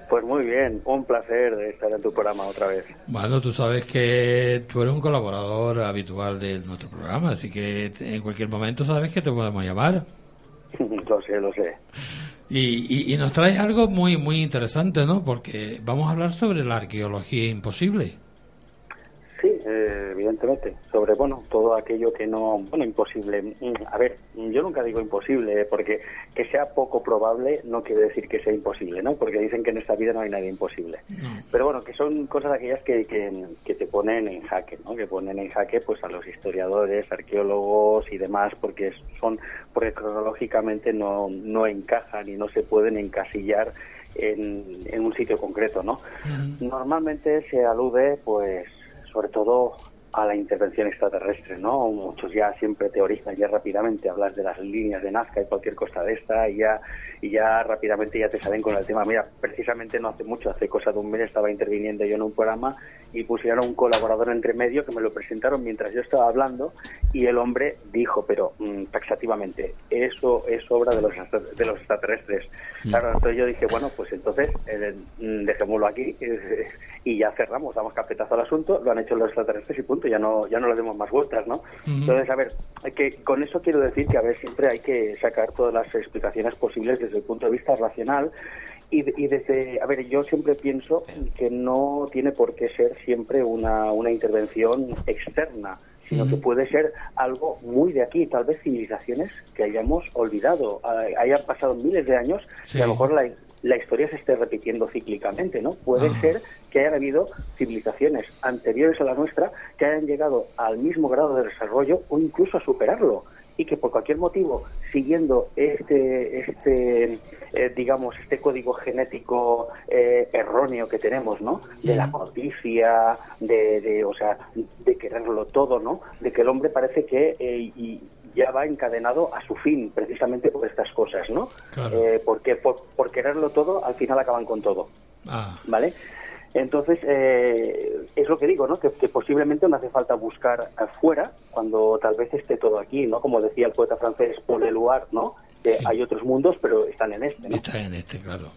Pues muy bien, un placer de estar en tu programa otra vez. Bueno, tú sabes que tú eres un colaborador habitual de nuestro programa, así que en cualquier momento sabes que te podemos llamar. lo sé, lo sé. Y, y, y, nos traes algo muy, muy interesante, ¿no? Porque vamos a hablar sobre la arqueología imposible. Sí, eh, evidentemente, sobre, bueno, todo aquello que no, bueno, imposible. Mm, A ver, yo nunca digo imposible, eh, porque que sea poco probable no quiere decir que sea imposible, ¿no? Porque dicen que en esta vida no hay nada imposible. Pero bueno, que son cosas aquellas que, que, que te ponen en jaque, ¿no? Que ponen en jaque, pues, a los historiadores, arqueólogos y demás, porque son, porque cronológicamente no, no encajan y no se pueden encasillar en, en un sitio concreto, ¿no? Normalmente se alude, pues, sobre todo a la intervención extraterrestre, ¿no? Muchos ya siempre teorizan, ya rápidamente hablas de las líneas de Nazca y cualquier cosa de esta y ya y ya rápidamente ya te salen con el tema. Mira, precisamente no hace mucho, hace cosa de un mes estaba interviniendo yo en un programa y pusieron a un colaborador entre medio que me lo presentaron mientras yo estaba hablando y el hombre dijo, pero mm, taxativamente, eso es obra de los de los extraterrestres. Claro, entonces yo dije, bueno, pues entonces eh, mm, dejémoslo aquí eh, y ya cerramos, damos carpetazo al asunto, lo han hecho los extraterrestres y punto, ya no ya no le demos más vueltas, ¿no? Entonces, a ver, que con eso quiero decir que a ver, siempre hay que sacar todas las explicaciones posibles desde el punto de vista racional y, y, desde, a ver, yo siempre pienso que no tiene por qué ser siempre una, una intervención externa, sino que puede ser algo muy de aquí, tal vez civilizaciones que hayamos olvidado, hay- hayan pasado miles de años y a lo mejor la, la historia se esté repitiendo cíclicamente, ¿no? Puede Ah. ser que hayan habido civilizaciones anteriores a la nuestra que hayan llegado al mismo grado de desarrollo o incluso a superarlo y que por cualquier motivo, siguiendo este, este eh, digamos, este código genético eh, erróneo que tenemos, ¿no? De la codicia, de, de, o sea, de quererlo todo, ¿no? De que el hombre parece que eh, y ya va encadenado a su fin, precisamente por estas cosas, ¿no? Claro. Eh, porque por, por quererlo todo, al final acaban con todo. Ah, ¿vale? Entonces, eh, es lo que digo, ¿no? Que, que posiblemente no hace falta buscar afuera cuando tal vez esté todo aquí, ¿no? Como decía el poeta francés Paul Eluard, ¿no? Que hay otros mundos, pero están en este, ¿no? Está en este, claro.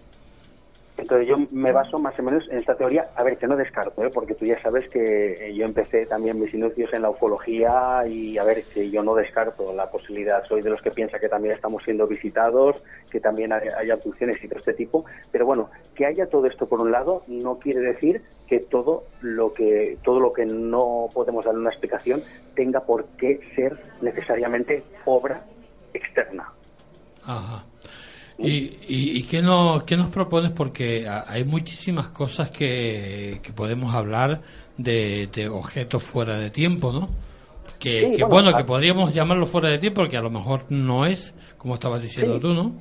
Entonces yo me baso más o menos en esta teoría, a ver, que no descarto, ¿eh? porque tú ya sabes que eh, yo empecé también mis inicios en la ufología y a ver, que yo no descarto la posibilidad, soy de los que piensa que también estamos siendo visitados, que también hay, abducciones y de este tipo, pero bueno, que haya todo esto por un lado no quiere decir que todo lo que todo lo que no podemos dar una explicación tenga por qué ser necesariamente obra externa. Ajá. ¿Y, y, y qué, no, qué nos propones? Porque hay muchísimas cosas que, que podemos hablar de, de objetos fuera de tiempo, ¿no? Que, Sí, que, bueno, bueno, a- que podríamos llamarlo fuera de tiempo, porque a lo mejor no es, como estabas diciendo Sí. tú, ¿no?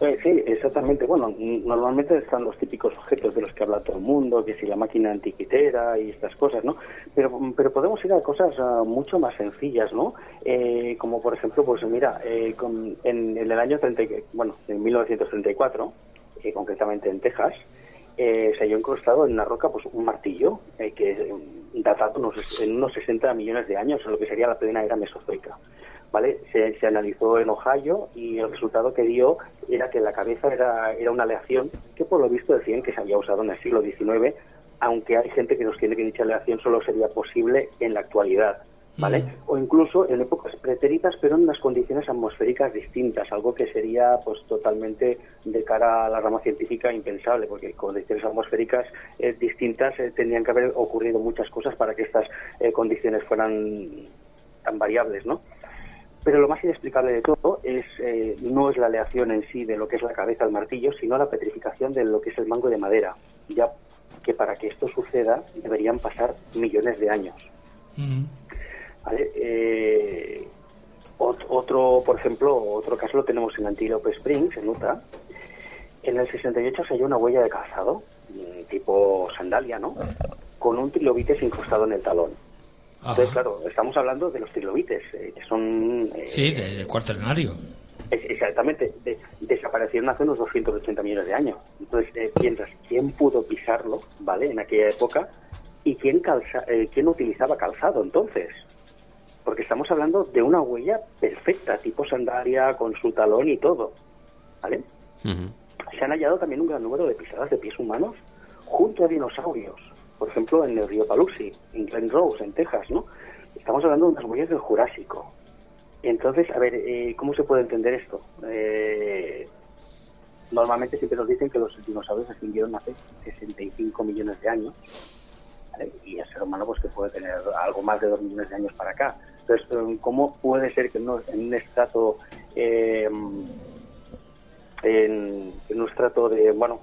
Eh, sí, exactamente. Bueno, normalmente están los típicos objetos de los que habla todo el mundo, que si la máquina antiquitera y estas cosas, ¿no? Pero, pero podemos ir a cosas ah, mucho más sencillas, ¿no? Eh, como por ejemplo, pues mira, eh, con- en, el año 30, y- bueno, en 1934, eh, concretamente en Texas, eh, se halló incrustado en una roca pues un martillo que datado unos- en unos 60 millones de años, en lo que sería la plena era mesozoica. ¿Vale? Se, se analizó en Ohio y el resultado que dio era que la cabeza era, era una aleación que por lo visto decían que se había usado en el siglo XIX, aunque hay gente que nos tiene que dicha aleación solo sería posible en la actualidad. ¿Vale? O incluso en épocas pretéritas, pero en unas condiciones atmosféricas distintas, algo que sería pues totalmente de cara a la rama científica impensable, porque con condiciones atmosféricas eh, distintas eh, tendrían que haber ocurrido muchas cosas para que estas eh, condiciones fueran tan variables, ¿no? Pero lo más inexplicable de todo es eh, no es la aleación en sí de lo que es la cabeza al martillo, sino la petrificación de lo que es el mango de madera, ya que para que esto suceda deberían pasar millones de años. ¿vale? Eh, ot- otro, por ejemplo, otro caso lo tenemos en Antelope Springs, en Utah. En el 68 se halló una huella de calzado, mm, tipo sandalia, ¿no? Con un trilobites incrustado en el talón. Entonces, claro, estamos hablando de los trilobites, eh, que son... eh, Sí, de- cuaternario. es- Exactamente, de- desaparecieron hace unos 280 millones de años. Entonces, eh, piensas, ¿quién pudo pisarlo, ¿vale? En aquella época, y quién, calza, eh, quién utilizaba calzado entonces. Porque estamos hablando de una huella perfecta, tipo sandalia, con su talón y todo, ¿vale? Se han hallado también un gran número de pisadas de pies humanos junto a dinosaurios. Por ejemplo, en el río Paluxy, en Glen Rose, en Texas, ¿no? Estamos hablando de unas huellas del Jurásico. Entonces, a ver, eh, ¿cómo se puede entender esto? Eh, normalmente siempre nos dicen que los dinosaurios extinguieron hace 65 millones de años. ¿vale? Y el ser humano, pues que puede tener algo más de 2 millones de años para acá. Entonces, eh, ¿cómo puede ser que no- en un estrato eh, en, un estrato de, bueno,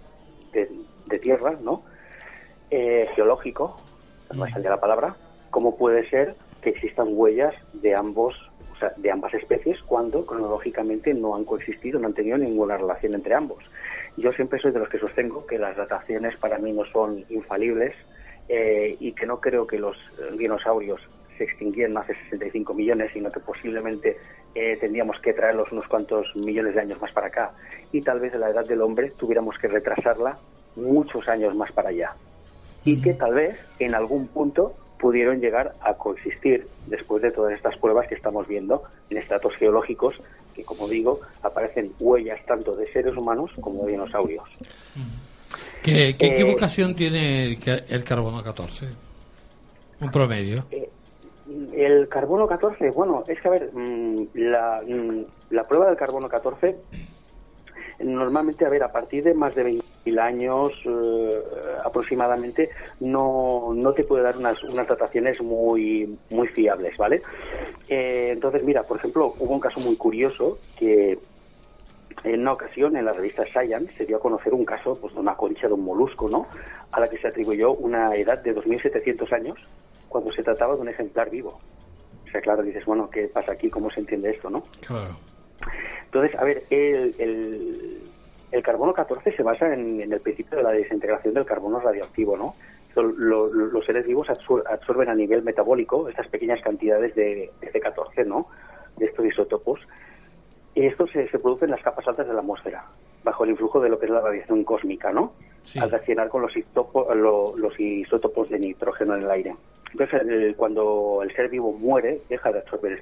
de tierra, ¿no? Eh, geológico, no me salía la palabra, ¿cómo puede ser que existan huellas de ambos, o sea, de ambas especies cuando cronológicamente no han coexistido, no han tenido ninguna relación entre ambos? Yo siempre soy de los que sostengo que las dataciones para mí no son infalibles eh, y que no creo que los eh, dinosaurios se extinguieran hace 65 millones, sino que posiblemente eh, tendríamos que traerlos unos cuantos millones de años más para acá. Y tal vez la edad del hombre tuviéramos que retrasarla muchos años más para allá. Y que tal vez en algún punto pudieron llegar a coexistir después de todas estas pruebas que estamos viendo en estratos geológicos, que como digo, aparecen huellas tanto de seres humanos como de dinosaurios. ¿Qué, qué, qué Eh, vocación tiene el, ca- el carbono 14? Un promedio. El carbono 14, bueno, es que a ver, mm, la, mm, la prueba del carbono 14, normalmente, a ver, a partir de más de 20.000 años eh, aproximadamente, no, no te puede dar unas, unas dataciones muy, muy fiables, ¿vale? Eh, entonces, mira, por ejemplo, hubo un caso muy curioso que en una ocasión en la revista Science se dio a conocer un caso pues, de una concha de un molusco, ¿no? A la que se atribuyó una edad de 2.700 años cuando se trataba de un ejemplar vivo. O sea, claro, dices, bueno, ¿qué pasa aquí? ¿Cómo se entiende esto, no? Claro. Entonces, a ver, el, el, el carbono 14 se basa en, en el principio de la desintegración del carbono radioactivo, ¿no? So, lo- lo- los seres vivos absor- absorben a nivel metabólico estas pequeñas cantidades de, de C14, ¿no? De estos isótopos. Y esto se, se produce en las capas altas de la atmósfera, bajo el influjo de lo que es la radiación cósmica, ¿no? al reaccionar con los, lo- los isótopos de nitrógeno en el aire. Entonces, el- cuando el ser vivo muere, deja de absorber eh,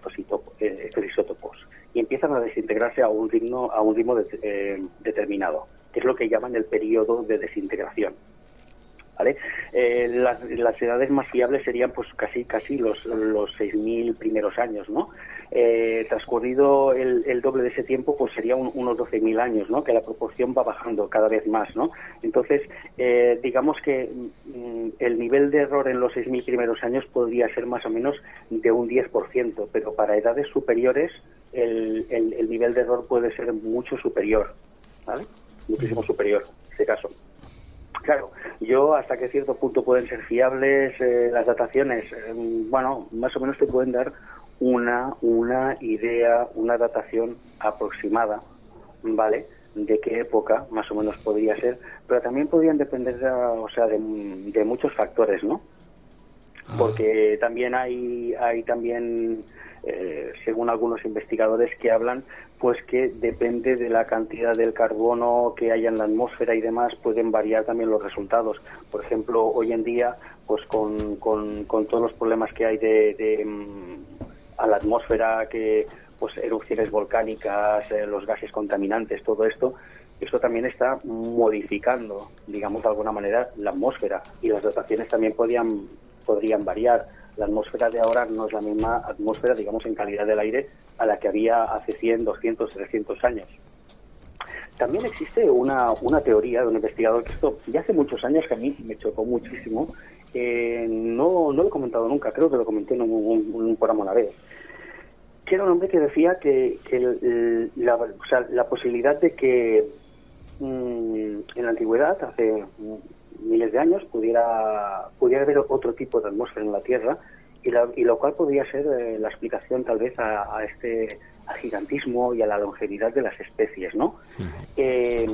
estos isótopos y empiezan a desintegrarse a un ritmo, a un ritmo de- eh, determinado, que es lo que llaman el periodo de desintegración. Eh, las edades más fiables serían pues casi casi los, los 6.000 primeros años, ¿no? Eh, transcurrido el, el doble de ese tiempo, pues sería un- unos 12.000 años, ¿no? Que la proporción va bajando cada vez más, ¿no? Entonces, eh, digamos que mm, el nivel de error en los 6.000 primeros años podría ser más o menos de un 10%, pero para edades superiores el, el- el nivel de error puede ser mucho superior, ¿vale? Muchísimo superior, en este caso. Claro, yo hasta que cierto punto pueden ser fiables eh, las dataciones, eh, bueno, más o menos te pueden dar una, una idea, una datación aproximada, ¿vale? De qué época más o menos podría ser, pero también podrían depender, de, o sea, de, de muchos factores, ¿no? porque también hay, hay también, eh, según algunos investigadores que hablan, pues que depende de la cantidad del carbono que haya en la atmósfera y demás, pueden variar también los resultados. Por ejemplo, hoy en día, pues con, con, con todos los problemas que hay de, de, mm, a la atmósfera, que pues erupciones volcánicas, eh, los gases contaminantes, todo esto, eso también está modificando, digamos de alguna manera, la atmósfera y las dataciones también podrían, podrían variar. La atmósfera de ahora no es la misma atmósfera, digamos, en calidad del aire a la que había hace 100, 200, 300 años. También existe una, una teoría de un investigador que esto ya hace muchos años que a mí me chocó muchísimo. Eh, no, no lo he comentado nunca, creo que lo comenté en un, un- un programa una vez que era un hombre que decía que, que el- el- la, o sea, la posibilidad de que mm, en la antigüedad, hace miles de años, pudiera, pudiera haber otro tipo de atmósfera en la Tierra y, la- y lo cual podría ser eh, la explicación tal vez a, a este al gigantismo y a la longevidad de las especies, ¿no? Eh,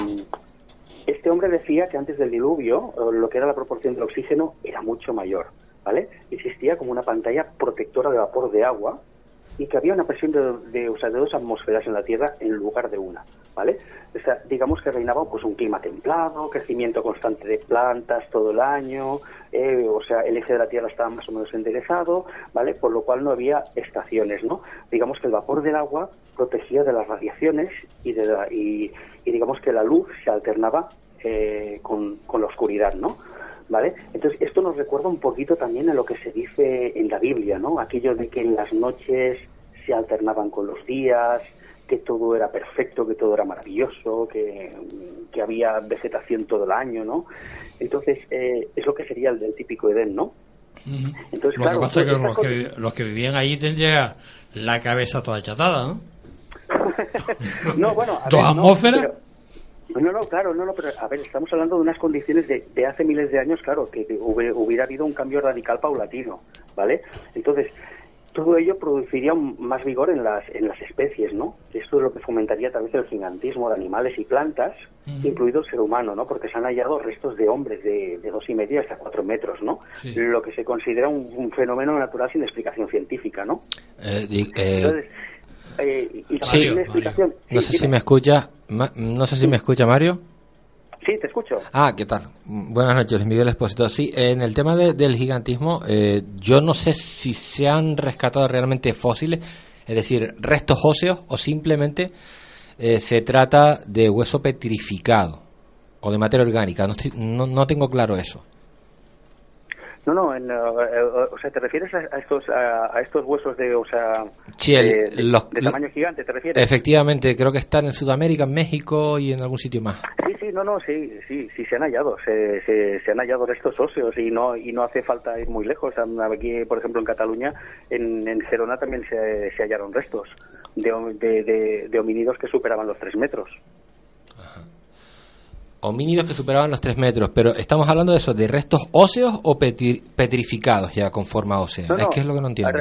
este hombre decía que antes del diluvio eh, lo que era la proporción del oxígeno era mucho mayor, ¿vale? Existía como una pantalla protectora de vapor de agua y que había una presión de, dos atmósferas en la Tierra en lugar de una, ¿vale? O sea, digamos que reinaba pues un clima templado, crecimiento constante de plantas todo el año, eh, o sea, el eje de la Tierra estaba más o menos enderezado, ¿vale? Por lo cual no había estaciones, ¿no? Digamos que el vapor del agua protegía de las radiaciones y, de la- y digamos que la luz se alternaba eh, con, con la oscuridad, ¿no? ¿Vale? Entonces, esto nos recuerda un poquito también a lo que se dice en la Biblia, ¿no? Aquello de que en las noches se alternaban con los días, que todo era perfecto, que todo era maravilloso, que, que había vegetación todo el año, ¿no? Entonces, eh, es lo que sería el del típico Edén, ¿no? Entonces, Lo claro, que pasa es que los cosas- que, los que vivían allí tendrían la cabeza toda chatada, ¿no? No, bueno, a ¿Dos no, atmósferas? No, no, claro, no, no, pero a ver, estamos hablando de unas condiciones de, de hace miles de años, claro, que hube- hubiera habido un cambio radical paulatino, ¿vale? Entonces, todo ello produciría un- más vigor en las, en las especies, ¿no? Esto es lo que fomentaría tal vez el gigantismo de animales y plantas, incluido el ser humano, ¿no? Porque se han hallado restos de hombres de, de dos y medio hasta cuatro metros, ¿no? Sí. Lo que se considera un, un fenómeno natural sin explicación científica, ¿no? Eh, eh, Entonces, eh, y sí, no sí, sé si me escucha, no sé si me escucha Mario. Sí, te escucho. Ah, ¿qué tal? Buenas noches, Miguel Espósito. Sí, en el tema de- del gigantismo, eh, yo no sé si se han rescatado realmente fósiles, es decir, restos óseos, o simplemente eh, se trata de hueso petrificado o de materia orgánica. No, estoy- no, no tengo claro eso. No, no, en, eh, o sea, ¿te refieres a, a estos a, a estos huesos de, o sea, Sí, el- de, los- de tamaño gigante, te refieres? Efectivamente, creo que están en Sudamérica, en México y en algún sitio más. Sí, sí, no, no, sí, sí, sí se han hallado, se, se, se han hallado restos óseos y no y no hace falta ir muy lejos. Aquí, por ejemplo, en Cataluña, en, en Gerona también se, se hallaron restos de, de, de, de homínidos que superaban los tres metros. Homínidos que superaban los 3 metros, pero estamos hablando de eso, de restos óseos o petri- petrificados ya con forma ósea. No, es no, que es lo que no entiendo.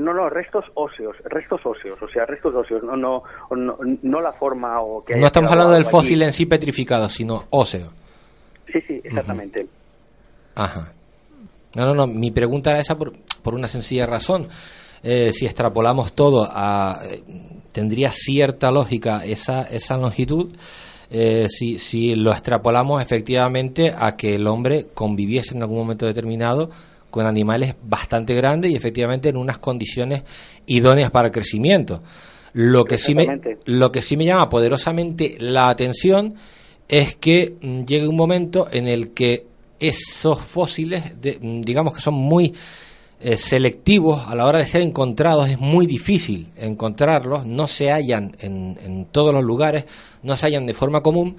no, no, restos óseos, restos óseos, o sea, restos óseos, no, no, no, no la forma o que No estamos hablando del allí. fósil en sí petrificado, sino óseo. Sí, sí, exactamente. Ajá. No, no, no. Mi pregunta era esa por, por una sencilla razón. Eh, si extrapolamos todo a. eh, tendría cierta lógica esa, esa longitud. Eh, si, si lo extrapolamos efectivamente a que el hombre conviviese en algún momento determinado con animales bastante grandes y efectivamente en unas condiciones idóneas para el crecimiento. Lo que sí me, lo que sí me llama poderosamente la atención es que mm, llegue un momento en el que esos fósiles, de- mm, digamos que son muy eh, selectivos a la hora de ser encontrados, es muy difícil encontrarlos, no se hallan en, en todos los lugares, no se hallan de forma común,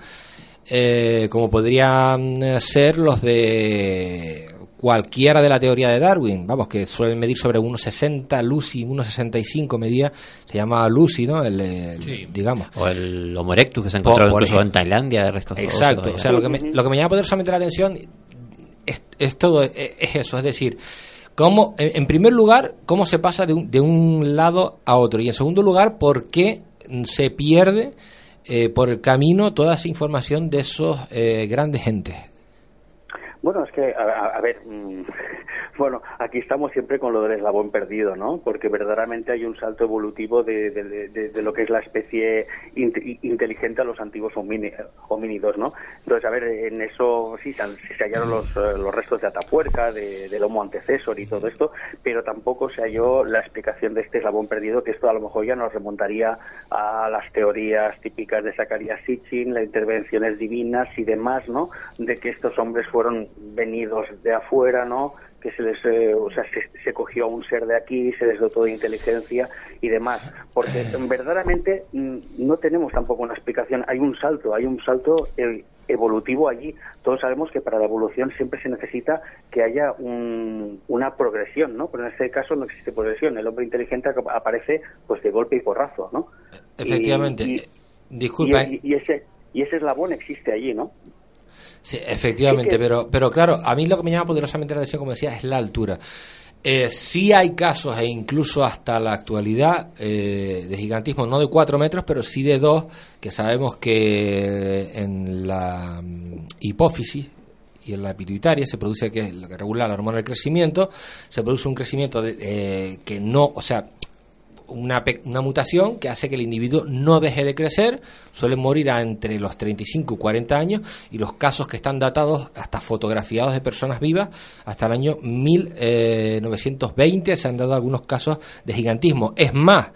eh, como podrían eh, ser los de cualquiera de la teoría de Darwin, vamos, que suelen medir sobre 1,60, Lucy 1,65 medía, se llama Lucy, ¿no? El, el- digamos. O el Homo erectus que se ha encontrado incluso en. Tailandia, de restos Exacto, o sea, lo que me, lo que me llama poderosamente la atención es, es todo, es, es eso, es decir, cómo, en, primer lugar, cómo se pasa de un, de un lado a otro, y en segundo lugar, por qué se pierde eh, por el camino toda esa información de esos eh, grandes entes. Bueno, es que, a, a- a ver, mm, bueno, aquí estamos siempre con lo del eslabón perdido, ¿no? Porque verdaderamente hay un salto evolutivo de, de- de- de lo que es la especie int- inteligente a los antiguos homínidos, ¿no? Entonces, a ver, en eso sí se, se hallaron los, eh, los restos de Atapuerca, de, del Homo antecesor y todo esto, pero tampoco se halló la explicación de este eslabón perdido, que esto a lo mejor ya nos remontaría a las teorías típicas de Zacarías Sitchin, las intervenciones divinas y demás, ¿no? De que estos hombres fueron venidos de afuera, ¿no? Que se les, eh, o sea, se, se cogió a un ser de aquí, se les dotó de inteligencia y demás. Porque verdaderamente mm, no tenemos tampoco una explicación. Hay un salto, hay un salto eh, evolutivo allí. Todos sabemos que para la evolución siempre se necesita que haya un- una progresión, ¿no? Pero en este caso no existe progresión. El hombre inteligente ap- aparece pues de golpe y porrazo, ¿no? Efectivamente. Y- y- Eh, Disculpa, y, y ese, y ese eslabón existe allí, ¿no? Sí, efectivamente, que- pero, pero claro, a mí lo que me llama poderosamente la atención, como decía, es la altura. Eh, sí hay casos, e incluso hasta la actualidad, eh, de gigantismo, no de 4 metros, pero sí de 2, que sabemos que en la mm, hipófisis y en la pituitaria se produce, que es lo que regula la hormona del crecimiento, se produce un crecimiento de, eh, que no, o sea, una, una mutación que hace que el individuo no deje de crecer, suelen morir a entre los 35 y 40 años y los casos que están datados hasta fotografiados de personas vivas hasta el año 1920 se han dado algunos casos de gigantismo. Es más,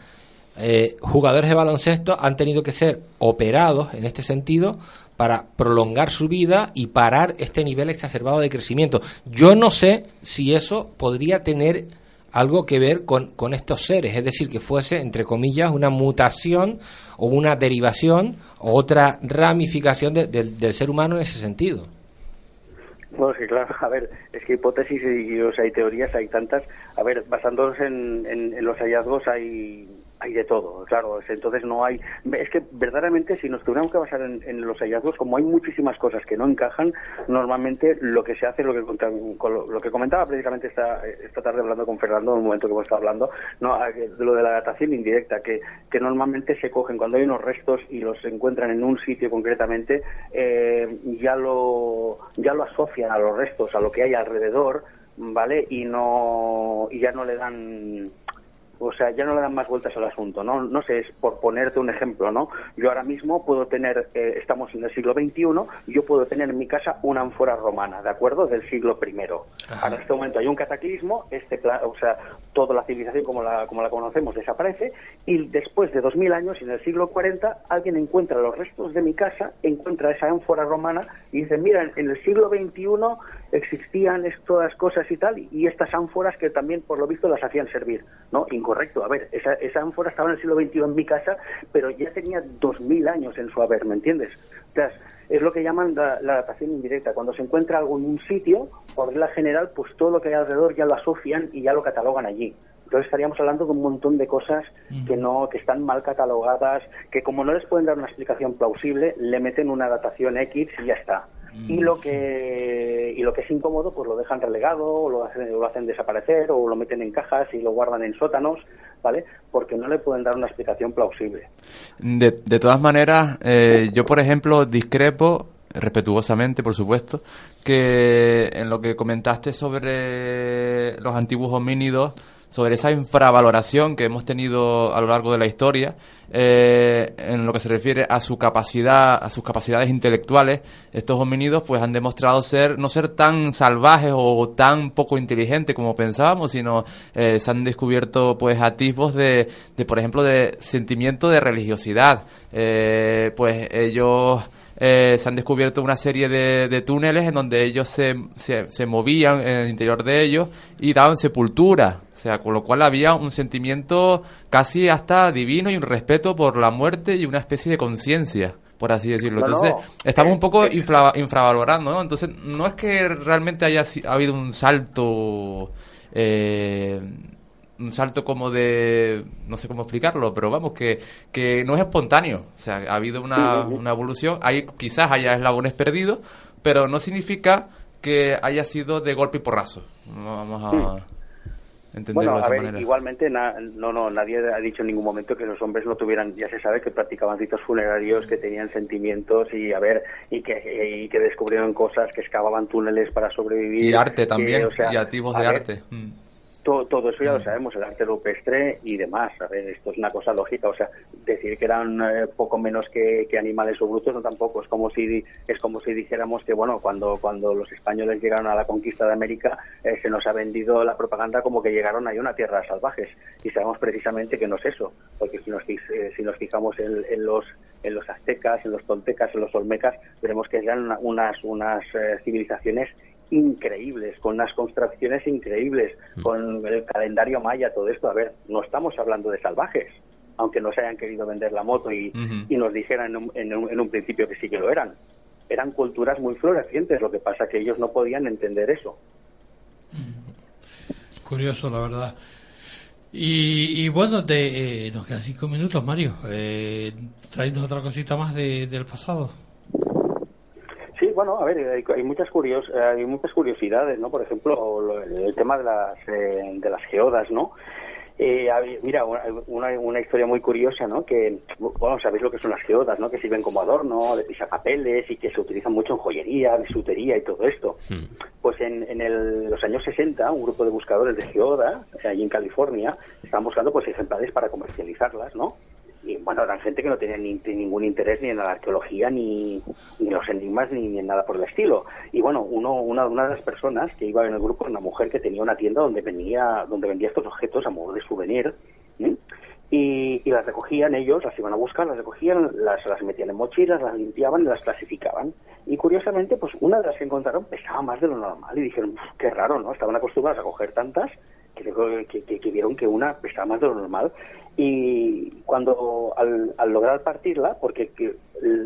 eh, jugadores de baloncesto han tenido que ser operados en este sentido para prolongar su vida y parar este nivel exacerbado de crecimiento. Yo no sé si eso podría tener algo que ver con, con estos seres, es decir, que fuese, entre comillas, una mutación o una derivación o otra ramificación de- del- del ser humano en ese sentido. Bueno, que claro, a ver, es que hipótesis y, o sea, hay teorías, hay tantas. A ver, basándonos en- en los hallazgos hay hay de todo, claro. es- Entonces no hay. Es que verdaderamente, si nos tuviéramos que basar en, los hallazgos, como hay muchísimas cosas que no encajan, normalmente lo que se hace, lo que lo, que comentaba precisamente esta, esta tarde hablando con Fernando, en un momento que hemos estado hablando, no, a- de lo de la datación indirecta, que, que normalmente se cogen cuando hay unos restos y los encuentran en un sitio concretamente, eh, ya lo ya lo asocian a los restos, a lo que hay alrededor, ¿vale? Y no y ya no le dan o sea, ya no le dan más vueltas al asunto, ¿no? No sé, es por ponerte un ejemplo, ¿no? Yo ahora mismo puedo tener, eh, estamos en el siglo XXI, yo puedo tener en mi casa una ánfora romana, ¿de acuerdo? Del siglo I. Ahora en este momento hay un cataclismo, este o sea, toda la civilización como la, como la conocemos desaparece, y después de 2000 años, en el siglo 40, alguien encuentra los restos de mi casa, encuentra esa ánfora romana y dice, mira, en- en el siglo XXI existían estas cosas y tal, y estas ánforas que también, por lo visto, las hacían servir, ¿no? Incorrecto. A ver, esa, esa ánfora estaba en el siglo XXI en mi casa, pero ya tenía 2000 años en su haber, ¿me entiendes? O sea, es lo que llaman la, la datación indirecta. Cuando se encuentra algo en un sitio, por regla general, pues todo lo que hay alrededor ya lo asocian y ya lo catalogan allí. Entonces estaríamos hablando de un montón de cosas que no, que están mal catalogadas, que como no les pueden dar una explicación plausible, le meten una datación X y ya está. Y lo que y lo que es incómodo, pues lo dejan relegado, o lo hacen, lo hacen desaparecer, o lo meten en cajas y lo guardan en sótanos, ¿vale? Porque no le pueden dar una explicación plausible. De, de todas maneras, eh, yo por ejemplo discrepo, respetuosamente por supuesto, que en lo que comentaste sobre los antiguos homínidos, sobre esa infravaloración que hemos tenido a lo largo de la historia eh, en lo que se refiere a su capacidad, a sus capacidades intelectuales. Estos homínidos pues han demostrado ser no ser tan salvajes o tan poco inteligentes como pensábamos, sino eh, se han descubierto pues atisbos de, de, por ejemplo, de sentimiento de religiosidad. Eh, pues ellos eh, se han descubierto una serie de, de túneles en donde ellos se, se, se, movían en el interior de ellos y daban sepultura. O sea, con lo cual había un sentimiento casi hasta divino y un respeto por la muerte y una especie de conciencia por así decirlo. Entonces, no, estamos un poco infra, infravalorando, ¿no? Entonces, no es que realmente haya ha habido un salto eh, un salto como de no sé cómo explicarlo pero vamos que, que no es espontáneo. O sea ha habido una, una evolución. Hay quizás haya eslabones perdidos pero no significa que haya sido de golpe y porrazo. No vamos a entenderlo bueno, de esa ver, manera. igualmente na, no, no, nadie ha dicho en ningún momento que los hombres no tuvieran, ya se sabe que practicaban ritos funerarios, que tenían sentimientos y a ver, y que, y que descubrieron cosas, que excavaban túneles para sobrevivir. y arte que, también o sea, y activos de ver, arte. Mm. Todo, todo eso ya lo sabemos, el arte rupestre y demás. A ver, esto es una cosa lógica. O sea, decir que eran eh, poco menos que, que, animales o brutos no tampoco. Es como si es como si dijéramos que bueno, cuando cuando los españoles llegaron a la conquista de América eh, se nos ha vendido la propaganda como que llegaron ahí a una tierra salvajes y sabemos precisamente que no es eso, porque si nos eh, si nos fijamos en, en los en los aztecas, en los toltecas, en los olmecas, veremos que eran una, unas unas civilizaciones increíbles, con unas construcciones increíbles, mm. con el calendario maya, todo esto. A ver, no estamos hablando de salvajes, aunque nos hayan querido vender la moto y, y nos dijeran en un, en, un, en un, principio que sí que lo eran. Eran culturas muy florecientes, lo que pasa que ellos no podían entender eso. Curioso, la verdad. Y, y bueno, de, eh, nos quedan cinco minutos, Mario. Eh, otra cosita más de, del pasado. Sí, bueno, a ver, hay, hay muchas curios, hay muchas curiosidades, ¿no? Por ejemplo, lo, el tema de las eh, de las geodas, ¿no? Eh, mira, una, una, historia muy curiosa, ¿no? Que, bueno, sabéis lo que son las geodas, ¿no? Que sirven como adorno, de pisapapeles y que se utilizan mucho en joyería, bisutería y todo esto. Hmm. Pues en, en el, los años 60, un grupo de buscadores de geodas, allí en California, estaban buscando pues ejemplares para comercializarlas, ¿no? Y bueno, eran gente que no tenía ni, ningún interés ni en la arqueología, ni, ni en los enigmas, ni, ni, en nada por el estilo. Y bueno, uno, una, una de las personas que iba en el grupo era una mujer que tenía una tienda donde venía, donde vendía estos objetos a modo de souvenir, y, las recogían ellos, las iban a buscar, las recogían, las, las metían en mochilas, las limpiaban y las clasificaban. Y curiosamente, pues una de las que encontraron pesaba más de lo normal y dijeron, qué raro, ¿no? Estaban acostumbrados a coger tantas que, que vieron que una pesaba más de lo normal y cuando al, lograr partirla, porque que,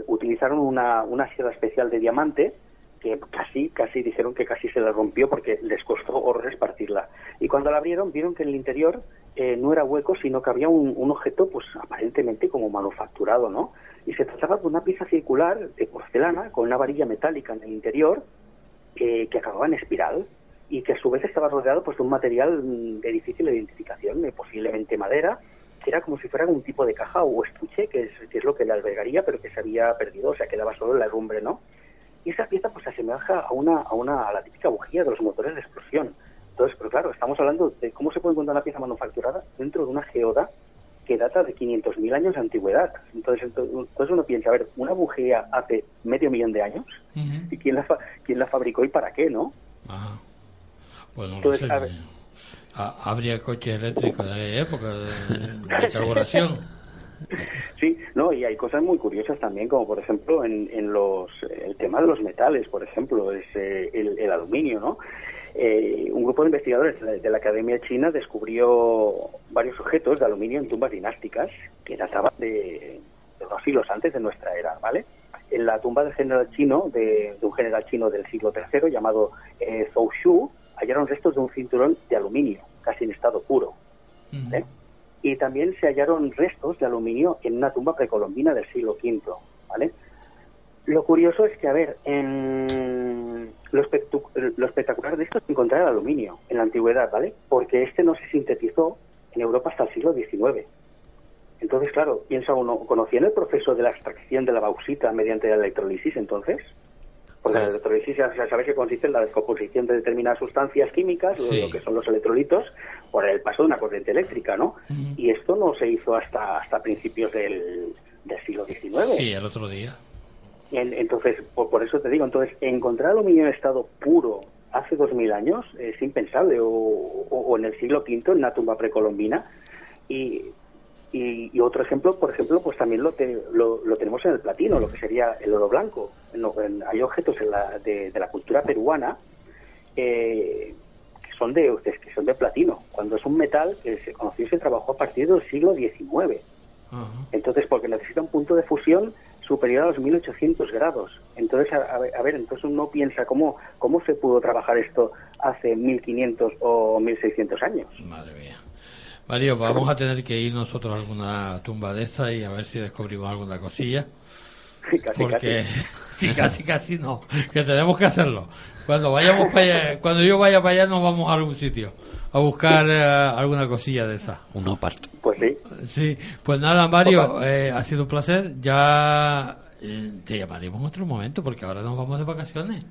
utilizaron una, sierra especial de diamante, que casi, casi dijeron que casi se la rompió porque les costó horrores partirla. Y cuando la abrieron, vieron que en el interior eh, no era hueco, sino que había un, objeto, pues aparentemente como manufacturado, ¿no? Y se trataba de una pieza circular de porcelana con una varilla metálica en el interior eh, que acababa en espiral y que a su vez estaba rodeado pues de un material de difícil identificación, posiblemente madera, que era como si fuera un tipo de caja o estuche, que es, que es lo que le albergaría, pero que se había perdido, o sea, quedaba solo la herrumbre, ¿no? Y esa pieza pues se asemeja a una, a una, a la típica bujía de los motores de explosión. Entonces, pero claro, estamos hablando de cómo se puede encontrar una pieza manufacturada dentro de una geoda que data de 500.000 años de antigüedad. Entonces, entonces uno piensa, a ver, una bujía hace medio millón de años, uh -huh. ¿y quién la, fa quién la fabricó y para qué, no? Ajá. Bueno, entonces, no sé. a ver, habría coches eléctricos de época de, de carburación. Sí, no, y hay cosas muy curiosas también, como por ejemplo en, en los el tema de los metales, por ejemplo, es eh, el, el, aluminio, ¿no? Eh, un grupo de investigadores de la, de la, Academia China descubrió varios objetos de aluminio en tumbas dinásticas que databan de, de dos siglos antes de nuestra era, ¿vale? En la tumba del general chino, de, de un general chino del siglo III llamado eh, Zhou Shu, hallaron restos de un cinturón de aluminio, casi en estado puro. Uh -huh. ¿eh? Y también se hallaron restos de aluminio en una tumba precolombina del siglo V, ¿vale? Lo curioso es que, a ver, en lo, lo espectacular de esto es encontrar el aluminio en la antigüedad, ¿vale? Porque este no se sintetizó en Europa hasta el siglo XIX. Entonces, claro, piensa uno, ¿conocían el proceso de la extracción de la bauxita mediante la electrolisis entonces? Porque la electrolisis ya ya sabéis que consiste en la descomposición de determinadas sustancias químicas, lo- Sí. lo que son los electrolitos, por el paso de una corriente eléctrica, ¿no? Y esto no se hizo hasta hasta principios del, del siglo XIX. Sí, el otro día. En- entonces, por, por eso te digo, entonces, encontrar aluminio en estado puro hace 2000 años es impensable, o, o- o en el siglo V, en una tumba precolombina. Y, y, y otro ejemplo, por ejemplo, pues también lo, te- lo, lo tenemos en el platino, lo que sería el oro blanco. En- hay objetos en la, de, de la cultura peruana eh, que son de que son de platino, cuando es un metal que se conoció y se trabajó a partir del siglo XIX. Entonces, porque necesita un punto de fusión superior a los 1800 grados. Entonces, a, a ver, a ver, entonces uno piensa cómo, cómo se pudo trabajar esto hace 1500 o 1600 años. Madre mía. Mario, vamos a tener que ir nosotros a alguna tumba de esta y a ver si descubrimos alguna cosilla. Casi, Porque sí, casi, casi no. Que tenemos que hacerlo. Cuando vayamos para allá, cuando yo vaya para allá, nos vamos a algún sitio a buscar eh, alguna cosilla de esa. Un opart. Pues sí. Sí, pues nada, Mario, eh, ha sido un placer. Ya eh, te llamaremos en otro momento porque ahora nos vamos de vacaciones.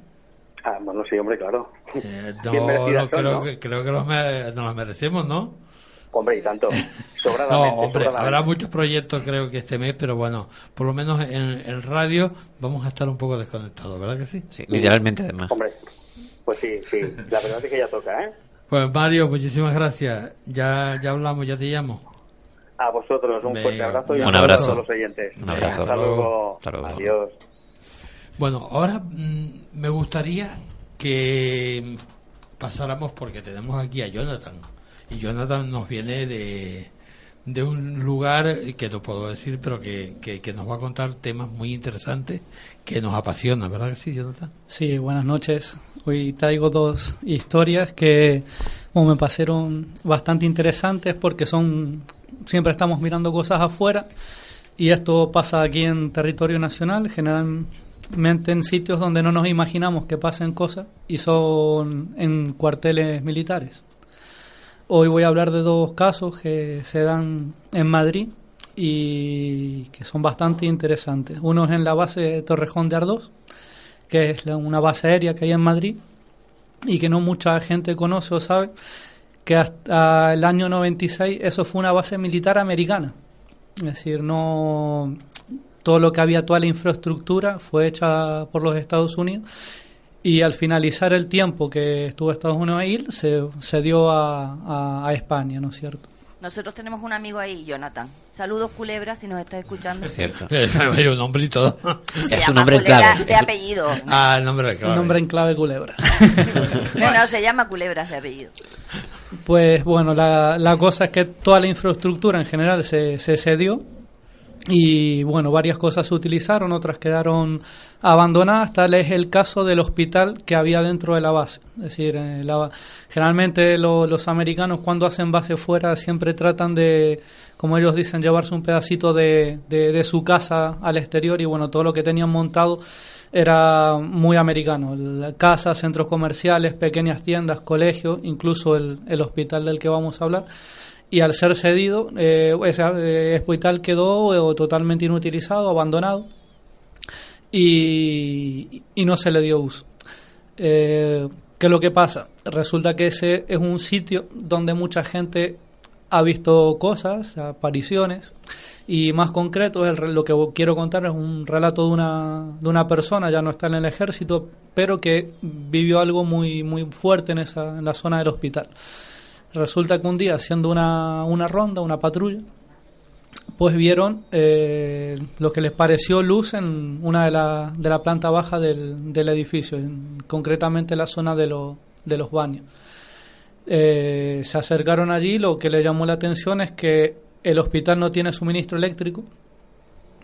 Ah, bueno, sí, hombre, claro. Eh, no, no, son, creo, ¿no? Que, creo que los nos las merecemos, ¿no? Hombre, y tanto. No, Sobradamente, hombre, sobradamente. habrá muchos proyectos creo que este mes, pero bueno, por lo menos en el radio vamos a estar un poco desconectados, ¿verdad que sí? Sí, literalmente además. Hombre, pues sí, sí. La verdad es que ya toca, ¿eh? Pues Mario, muchísimas gracias. Ya, ya hablamos, ya te llamo. A vosotros un fuerte abrazo y un a todos abrazo. los oyentes. Un abrazo. Hasta luego. Hasta luego. Adiós. Bueno, ahora mm, me gustaría que pasáramos porque tenemos aquí a Jonathan. Y Jonathan nos viene de, de un lugar que no puedo decir, pero que, que, nos va a contar temas muy interesantes que nos apasionan, ¿verdad que sí, Jonathan? Sí, buenas noches. Hoy traigo dos historias que me parecieron bastante interesantes porque son siempre estamos mirando cosas afuera y esto pasa aquí en territorio nacional, generalmente en sitios donde no nos imaginamos que pasen cosas y son en cuarteles militares. Hoy voy a hablar de dos casos que se dan en Madrid y que son bastante interesantes. Uno es en la base Torrejón de Ardós, que es la- una base aérea que hay en Madrid y que no mucha gente conoce o sabe que hasta el año 96 eso fue una base militar americana. Es decir, no todo lo que había, toda la infraestructura fue hecha por los Estados Unidos y al finalizar el tiempo que estuvo Estados Unidos ahí se, se dio a, a- a España, ¿no es cierto? Nosotros tenemos un amigo ahí, Jonathan. Saludos, Culebra, si nos estás escuchando. Es cierto. Hay un nombre y todo. Se llama Culebra de apellido. Ah, el nombre de clave. El nombre en clave culebra. No, no, se llama Culebras de apellido. Pues bueno, la, la cosa es que toda la infraestructura en general se, se cedió y bueno, varias cosas se utilizaron, otras quedaron abandonadas, tal es el caso del hospital que había dentro de la base. Es decir, eh, la- generalmente lo- los americanos cuando hacen base fuera siempre tratan de, como ellos dicen, llevarse un pedacito de, de- de su casa al exterior y bueno, todo lo que tenían montado era muy americano. Casas, centros comerciales, pequeñas tiendas, colegios, incluso el, el hospital del que vamos a hablar. Y al ser cedido, eh, ese eh, hospital quedó eh, totalmente inutilizado, abandonado, y, y no se le dio uso. Eh, ¿Qué es lo que pasa? Resulta que ese es un sitio donde mucha gente ha visto cosas, apariciones, y más concreto, el, lo que quiero contar es un relato de una, de una persona, ya no está en el ejército, pero que vivió algo muy, muy fuerte en, esa, en la zona del hospital. Resulta que un día, haciendo una, una ronda, una patrulla, pues vieron eh, lo que les pareció luz en una de la, de la planta baja del, del edificio, en- concretamente la zona de, lo- de los baños. Eh, se acercaron allí, lo que le llamó la atención es que el hospital no tiene suministro eléctrico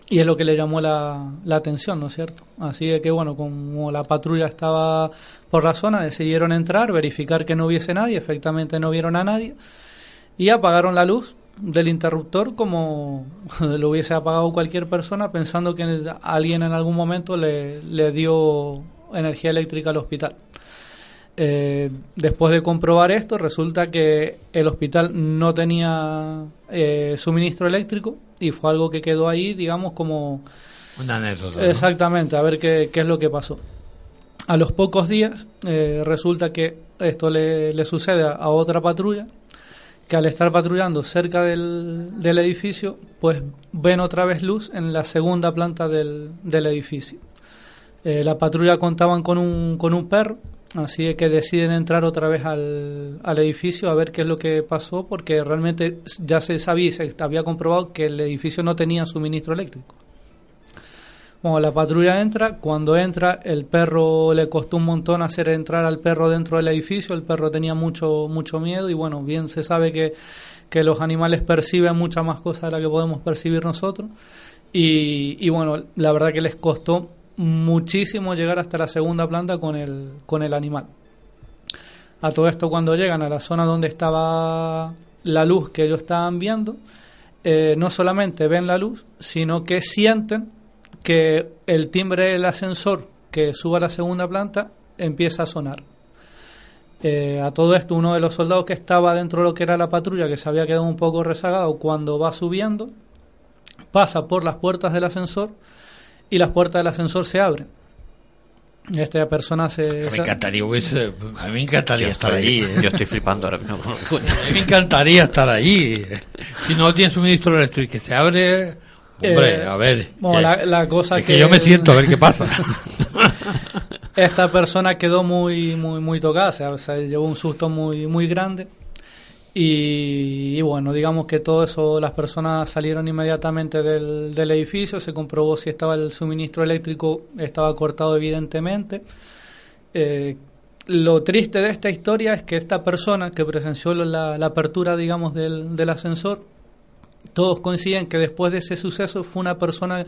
y es lo que le llamó la, la atención, ¿no es cierto? Así de que, bueno, como la patrulla estaba por la zona, decidieron entrar, verificar que no hubiese nadie, efectivamente no vieron a nadie y apagaron la luz del interruptor como lo hubiese apagado cualquier persona pensando que alguien en algún momento le, le dio energía eléctrica al hospital. Eh, después de comprobar esto, resulta que el hospital no tenía eh, suministro eléctrico y fue algo que quedó ahí, digamos, como... Una anécdota. ¿no? Exactamente, a ver qué, qué es lo que pasó. A los pocos días eh, resulta que esto le, le sucede a, otra patrulla que al estar patrullando cerca del, del edificio, pues ven otra vez luz en la segunda planta del, del edificio. Eh, la patrulla contaban con un, con un perro, así que deciden entrar otra vez al, al edificio a ver qué es lo que pasó, porque realmente ya se sabía se había comprobado que el edificio no tenía suministro eléctrico. Bueno, la patrulla entra, cuando entra el perro le costó un montón hacer entrar al perro dentro del edificio, el perro tenía mucho mucho miedo y bueno, bien se sabe que, que los animales perciben muchas más cosas de las que podemos percibir nosotros y, y bueno, la verdad que les costó muchísimo llegar hasta la segunda planta con el, con el animal. A todo esto cuando llegan a la zona donde estaba la luz que ellos estaban viendo, eh, no solamente ven la luz, sino que sienten que el timbre del ascensor que suba a la segunda planta empieza a sonar. Eh, a todo esto, uno de los soldados que estaba dentro de lo que era la patrulla, que se había quedado un poco rezagado, cuando va subiendo, pasa por las puertas del ascensor y las puertas del ascensor se abren. Esta persona se... Me encantaría, hubiese- a mí me encantaría Yo estar estoy- allí. ¿eh? yo estoy flipando ahora mismo. A mí me encantaría estar allí. Si no tiene suministro eléctrico que se abre, hombre, Eh, a ver. bueno, la- la cosa es que, que- yo me siento a ver qué pasa. esta persona quedó muy muy muy tocada, o sea, o sea, llevó un susto muy muy grande y, bueno, digamos que todo eso, las personas salieron inmediatamente del, del edificio, se comprobó si estaba el suministro eléctrico, estaba cortado evidentemente. Eh, lo triste de esta historia es que esta persona que presenció la, la apertura, digamos, del, del ascensor, todos coinciden que después de ese suceso fue una persona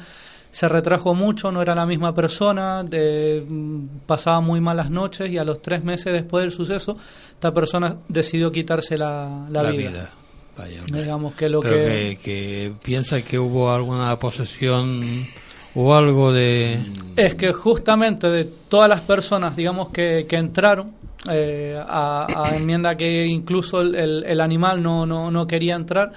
se retrajo mucho, no era la misma persona, mm, pasaba muy malas noches y a los tres meses después del suceso esta persona decidió quitarse la, la La vida. vida. Vaya, hombre. Digamos que lo Pero que... que, que piensa que hubo alguna posesión o algo de... Es que justamente de todas las personas, digamos, que, que entraron eh, a, a enmienda que incluso el, el- el animal no, no, no quería entrar,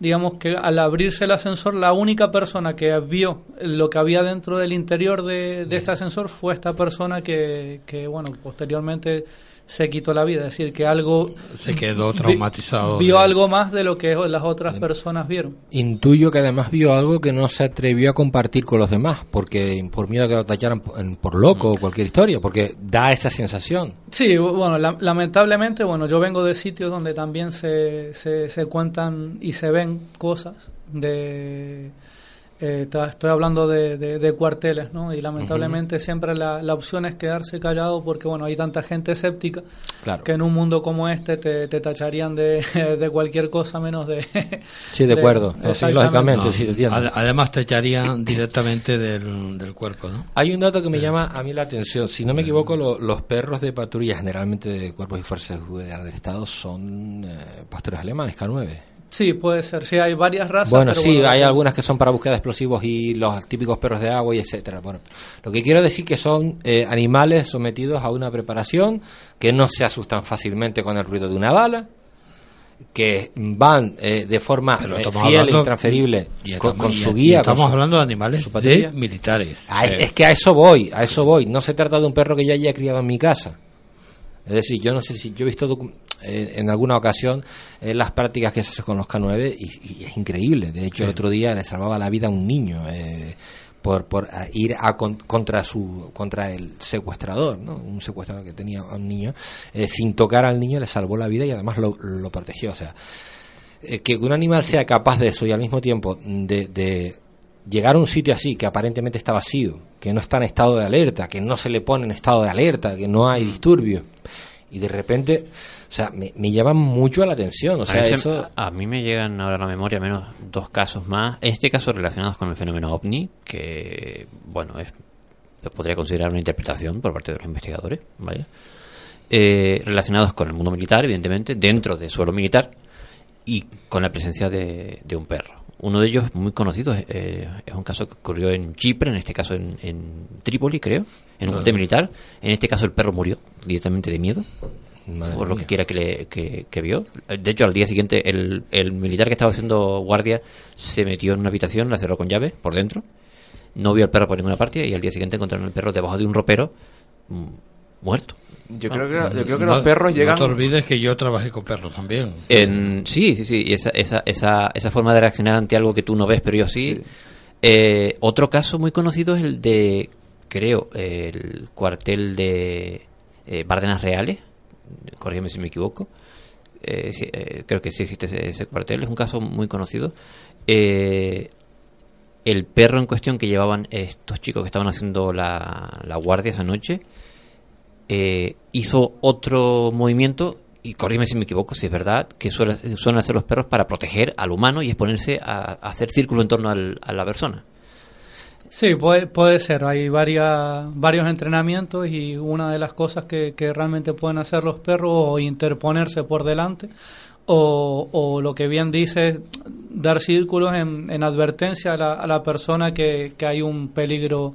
digamos que al abrirse el ascensor, la única persona que vio lo que había dentro del interior de, de este ascensor fue esta persona que, que, bueno, posteriormente se quitó la vida. Es decir, que algo... Se quedó vi- traumatizado Vio de- algo más de lo que las otras personas vieron. Intuyo que además vio algo que no se atrevió a compartir con los demás, porque por miedo a que lo tallaran por, en- por loco o cualquier historia, porque da esa sensación. Sí, bu- bueno, la- lamentablemente, bueno, yo vengo de sitios donde también se, se, se cuentan y se ven cosas de... eh, estoy hablando de, de- de cuarteles, ¿no? Y lamentablemente siempre la, la opción es quedarse callado porque, bueno, hay tanta gente escéptica Claro. que en un mundo como este te, te tacharían de, de cualquier cosa menos de... Sí, de acuerdo. No, sí, lógicamente, sí, entiendo. Ad- Además te echarían directamente del, del cuerpo, ¿no? Hay un dato que me llama a mí la atención. Si no me equivoco, lo- los perros de patrulla, generalmente de cuerpos y fuerzas de seguridad del Estado, son eh, pastores alemanes, K9. Sí, puede ser. Sí, hay varias razas. Bueno, pero sí, bueno, hay algunas que son para búsqueda de explosivos y los típicos perros de agua y etcétera. Bueno, lo que quiero decir que son eh, animales sometidos a una preparación que no se asustan fácilmente con el ruido de una bala, que van eh, de forma eh, fiel e intransferible y con, estamos- con y- su guía. Estamos su- hablando de animales su de militares. Ah, es- Eh, es que a eso voy, a eso voy. No se trata de un perro que ya haya criado en mi casa. Es decir, yo no sé si yo he visto eh, en alguna ocasión eh, las prácticas que se hacen con los K9 y, y es increíble. De hecho, el otro día le salvaba la vida a un niño eh, por, por ir a con- contra su contra el secuestrador, ¿no? Un secuestrador que tenía a un niño eh, sin tocar al niño le salvó la vida y además lo, lo protegió. O sea, eh, que un animal sea capaz de eso y al mismo tiempo de, de llegar a un sitio así que aparentemente está vacío, que no está en estado de alerta, que no se le pone en estado de alerta, que no hay disturbios y de repente, o sea, me, me llama mucho la atención, o sea, a, eso a mí me llegan ahora a la memoria al menos dos casos más, en este caso relacionados con el fenómeno ovni, que, bueno, es, podría considerar una interpretación por parte de los investigadores, vaya, Eh, relacionados con el mundo militar, evidentemente, dentro del suelo militar y con la presencia de, de un perro. Uno de ellos muy conocido es, eh, es un caso que ocurrió en Chipre, en este caso en, en Trípoli, creo, en un cuartel militar. En este caso el perro murió directamente de miedo Madre por lo que quiera que, le, que, que vio. De hecho, al día siguiente, el, el militar que estaba haciendo guardia se metió en una habitación, la cerró con llave por dentro, no vio al perro por ninguna parte y al día siguiente encontraron el perro debajo de un ropero, mm, muerto. Yo creo que, yo creo que No- los perros llegan... No te olvides que yo trabajé con perros también. En, sí, sí, sí. Y esa, esa, esa, esa forma de reaccionar ante algo que tú no ves, pero yo sí. Eh, otro caso muy conocido es el de, creo, el cuartel de eh, Bárdenas Reales. Corrígeme si me equivoco. Eh, sí, eh, creo que sí existe ese, ese cuartel. Es un caso muy conocido. Eh, el perro en cuestión que llevaban estos chicos que estaban haciendo la, la guardia esa noche eh, hizo otro movimiento, y corrígeme si me equivoco, si es verdad, que suele- suelen hacer los perros para proteger al humano y exponerse a, hacer círculo en torno al- a la persona. Sí, puede, puede ser. Hay varios entrenamientos y una de las cosas que, realmente pueden hacer los perros o interponerse por delante o, o lo que bien dice, dar círculos en, en advertencia a la, a la persona que hay un peligro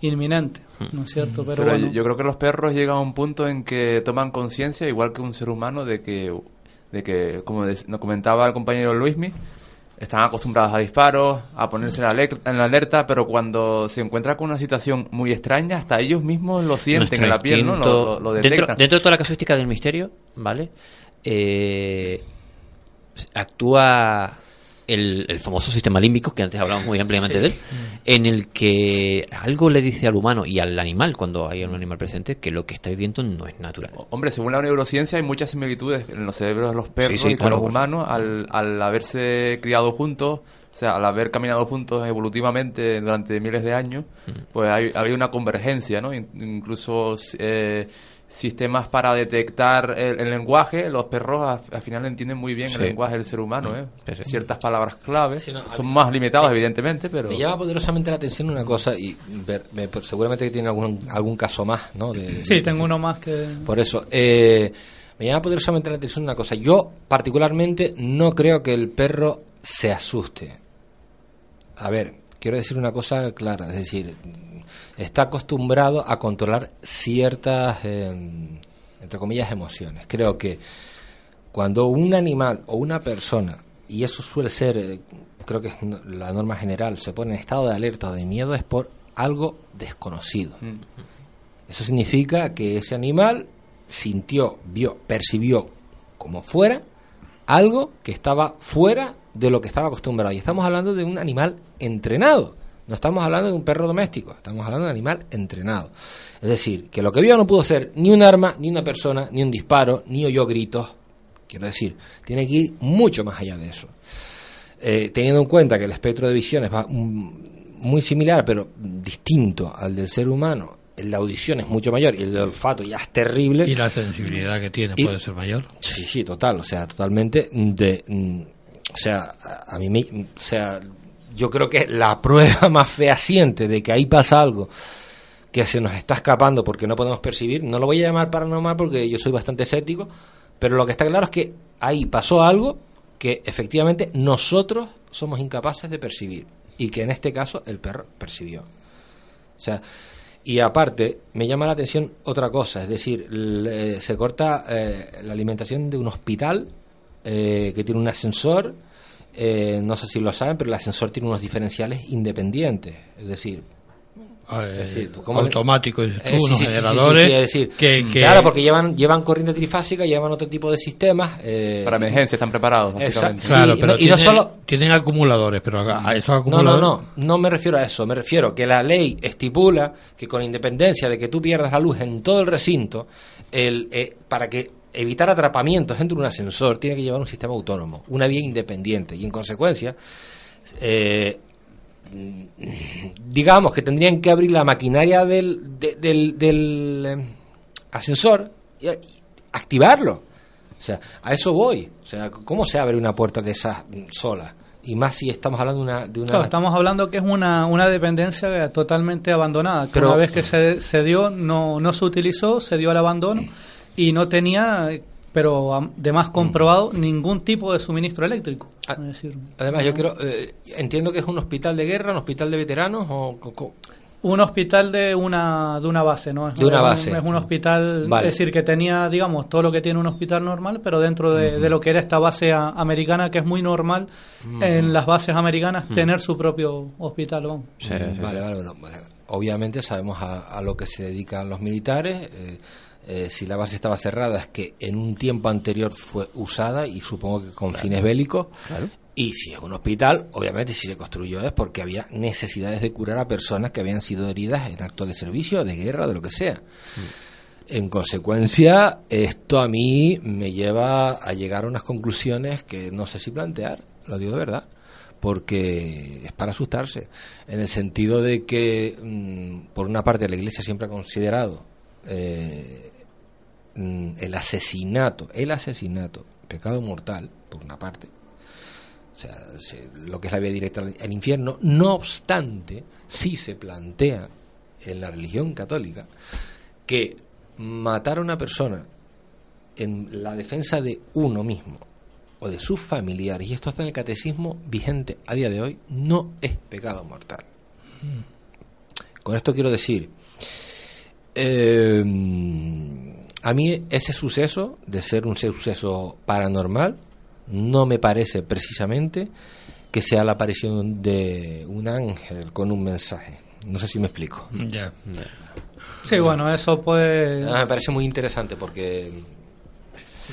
inminente, ¿no es cierto? Pero, Pero bueno, yo, creo que los perros llegan a un punto en que toman conciencia, igual que un ser humano, de que, de que como nos comentaba el compañero Luismi, están acostumbrados a disparos, a ponerse en la, alerta, pero cuando se encuentra con una situación muy extraña, hasta ellos mismos lo sienten Nuestro en la piel, ¿no? Lo, lo- lo dentro, detectan. dentro de toda la casuística del misterio, ¿vale? Eh, actúa el, el famoso sistema límbico, que antes hablamos muy ampliamente Sí. de él, en el que algo le dice al humano y al animal, cuando hay un animal presente, que lo que está viviendo no es natural. Hombre, según la neurociencia hay muchas similitudes en los cerebros de los perros Sí, sí, y claro, con los humanos al, al haberse criado juntos, o sea, al haber caminado juntos evolutivamente durante miles de años, Mm. pues hay, había una convergencia, ¿no? In- incluso eh, sistemas para detectar el, el lenguaje, los perros a- al final entienden muy bien Sí. el lenguaje del ser humano, ¿eh? Sí, sí. Ciertas palabras clave, Sí, no, a son mí- más limitados me- evidentemente, pero... Me llama poderosamente la atención una cosa, y ver- me- pues, seguramente que tiene algún, algún caso más, ¿no? De- sí, de- tengo uno más que... Por eso, eh, me llama poderosamente la atención una cosa. Yo, particularmente, no creo que el perro se asuste. A ver, quiero decir una cosa clara, es decir, está acostumbrado a controlar ciertas, eh, entre comillas, emociones. Creo que cuando un animal o una persona, y eso suele ser, eh, creo que es la norma general, se pone en estado de alerta o de miedo es por algo desconocido. Mm. Eso significa que ese animal sintió, vio, percibió como fuera algo que estaba fuera de lo que estaba acostumbrado. Y estamos hablando de un animal entrenado. No estamos hablando de un perro doméstico, estamos hablando de un animal entrenado. Es decir, que lo que vio no pudo ser ni un arma, ni una persona, ni un disparo, ni oyó gritos. Quiero decir, tiene que ir mucho más allá de eso. Eh, teniendo en cuenta que el espectro de visión es va- mm, muy similar, pero distinto al del ser humano, de audición es mucho mayor y el olfato ya es terrible. Y la sensibilidad que tiene Y- puede ser mayor. Sí, sí, total, o sea, totalmente de mm, o sea, a, a mí me, o sea, yo creo que la prueba más fehaciente de que ahí pasa algo que se nos está escapando porque no podemos percibir, no lo voy a llamar paranormal porque yo soy bastante escéptico, pero lo que está claro es que ahí pasó algo que efectivamente nosotros somos incapaces de percibir y que en este caso el perro percibió. O sea, y aparte, me llama la atención otra cosa, es decir, le- se corta eh, la alimentación de un hospital eh, que tiene un ascensor, eh, no sé si lo saben, pero el ascensor tiene unos diferenciales independientes, es decir... Eh, es decir, ¿tú cómo le- automático, dices tú, Eh, sí, unos generadores claro, porque llevan llevan corriente trifásica, llevan otro tipo de sistemas. eh, Para emergencia están preparados, básicamente. Claro, y pero no- y no tienen, solo- tienen acumuladores, pero a esos no, no, acumuladores... no, no me refiero a eso, me refiero que la ley estipula que con independencia de que tú pierdas la luz en todo el recinto, el, eh, para que evitar atrapamientos dentro de un ascensor tiene que llevar un sistema autónomo, una vía independiente y en consecuencia, eh, digamos que tendrían que abrir la maquinaria del, de- del, del, eh, ascensor y, activarlo. O sea, a eso voy. O sea, ¿cómo se abre una puerta de esas sola? Y más si estamos hablando de una... De una Claro, estamos hablando que es una, una dependencia totalmente abandonada. que Pero- una vez que se, se dio, no, no se utilizó, se dio al abandono y no tenía, pero am- de más comprobado, ningún tipo de suministro eléctrico. Ah, Es decir, Además, yo creo, eh, entiendo que es un hospital de guerra, un hospital de veteranos o... co- Un hospital de una, de una base, ¿no? Es De una un- base. Es un hospital, Vale. es decir, que tenía, digamos, todo lo que tiene un hospital normal, pero dentro de, lo que era esta base a- americana, que es muy normal en las bases americanas tener su propio hospital. Mm, vale, vale, bueno, bueno, obviamente sabemos a, a lo que se dedican los militares. eh, eh, si la base estaba cerrada es que en un tiempo anterior fue usada y supongo que con fines bélicos. Y si es un hospital, obviamente si se construyó es porque había necesidades de curar a personas que habían sido heridas en actos de servicio, de guerra, de lo que sea. En consecuencia, esto a mí me lleva a llegar a unas conclusiones que no sé si plantear, lo digo de verdad, porque es para asustarse, en el sentido de que, mm, por una parte, la Iglesia siempre ha considerado eh, mm, el asesinato, el asesinato, pecado mortal, por una parte, o sea, se- lo que es la vía directa al, al infierno, no obstante, sí se plantea en la religión católica que matar a una persona en la defensa de uno mismo o de sus familiares, y esto está en el catecismo vigente a día de hoy, no es pecado mortal. Con esto quiero decir, eh, a mí ese suceso, de ser un suceso paranormal, no me parece precisamente que sea la aparición de un ángel con un mensaje. No sé si me explico. Ya. Sí, bueno, eso puede... Ah, me parece muy interesante porque,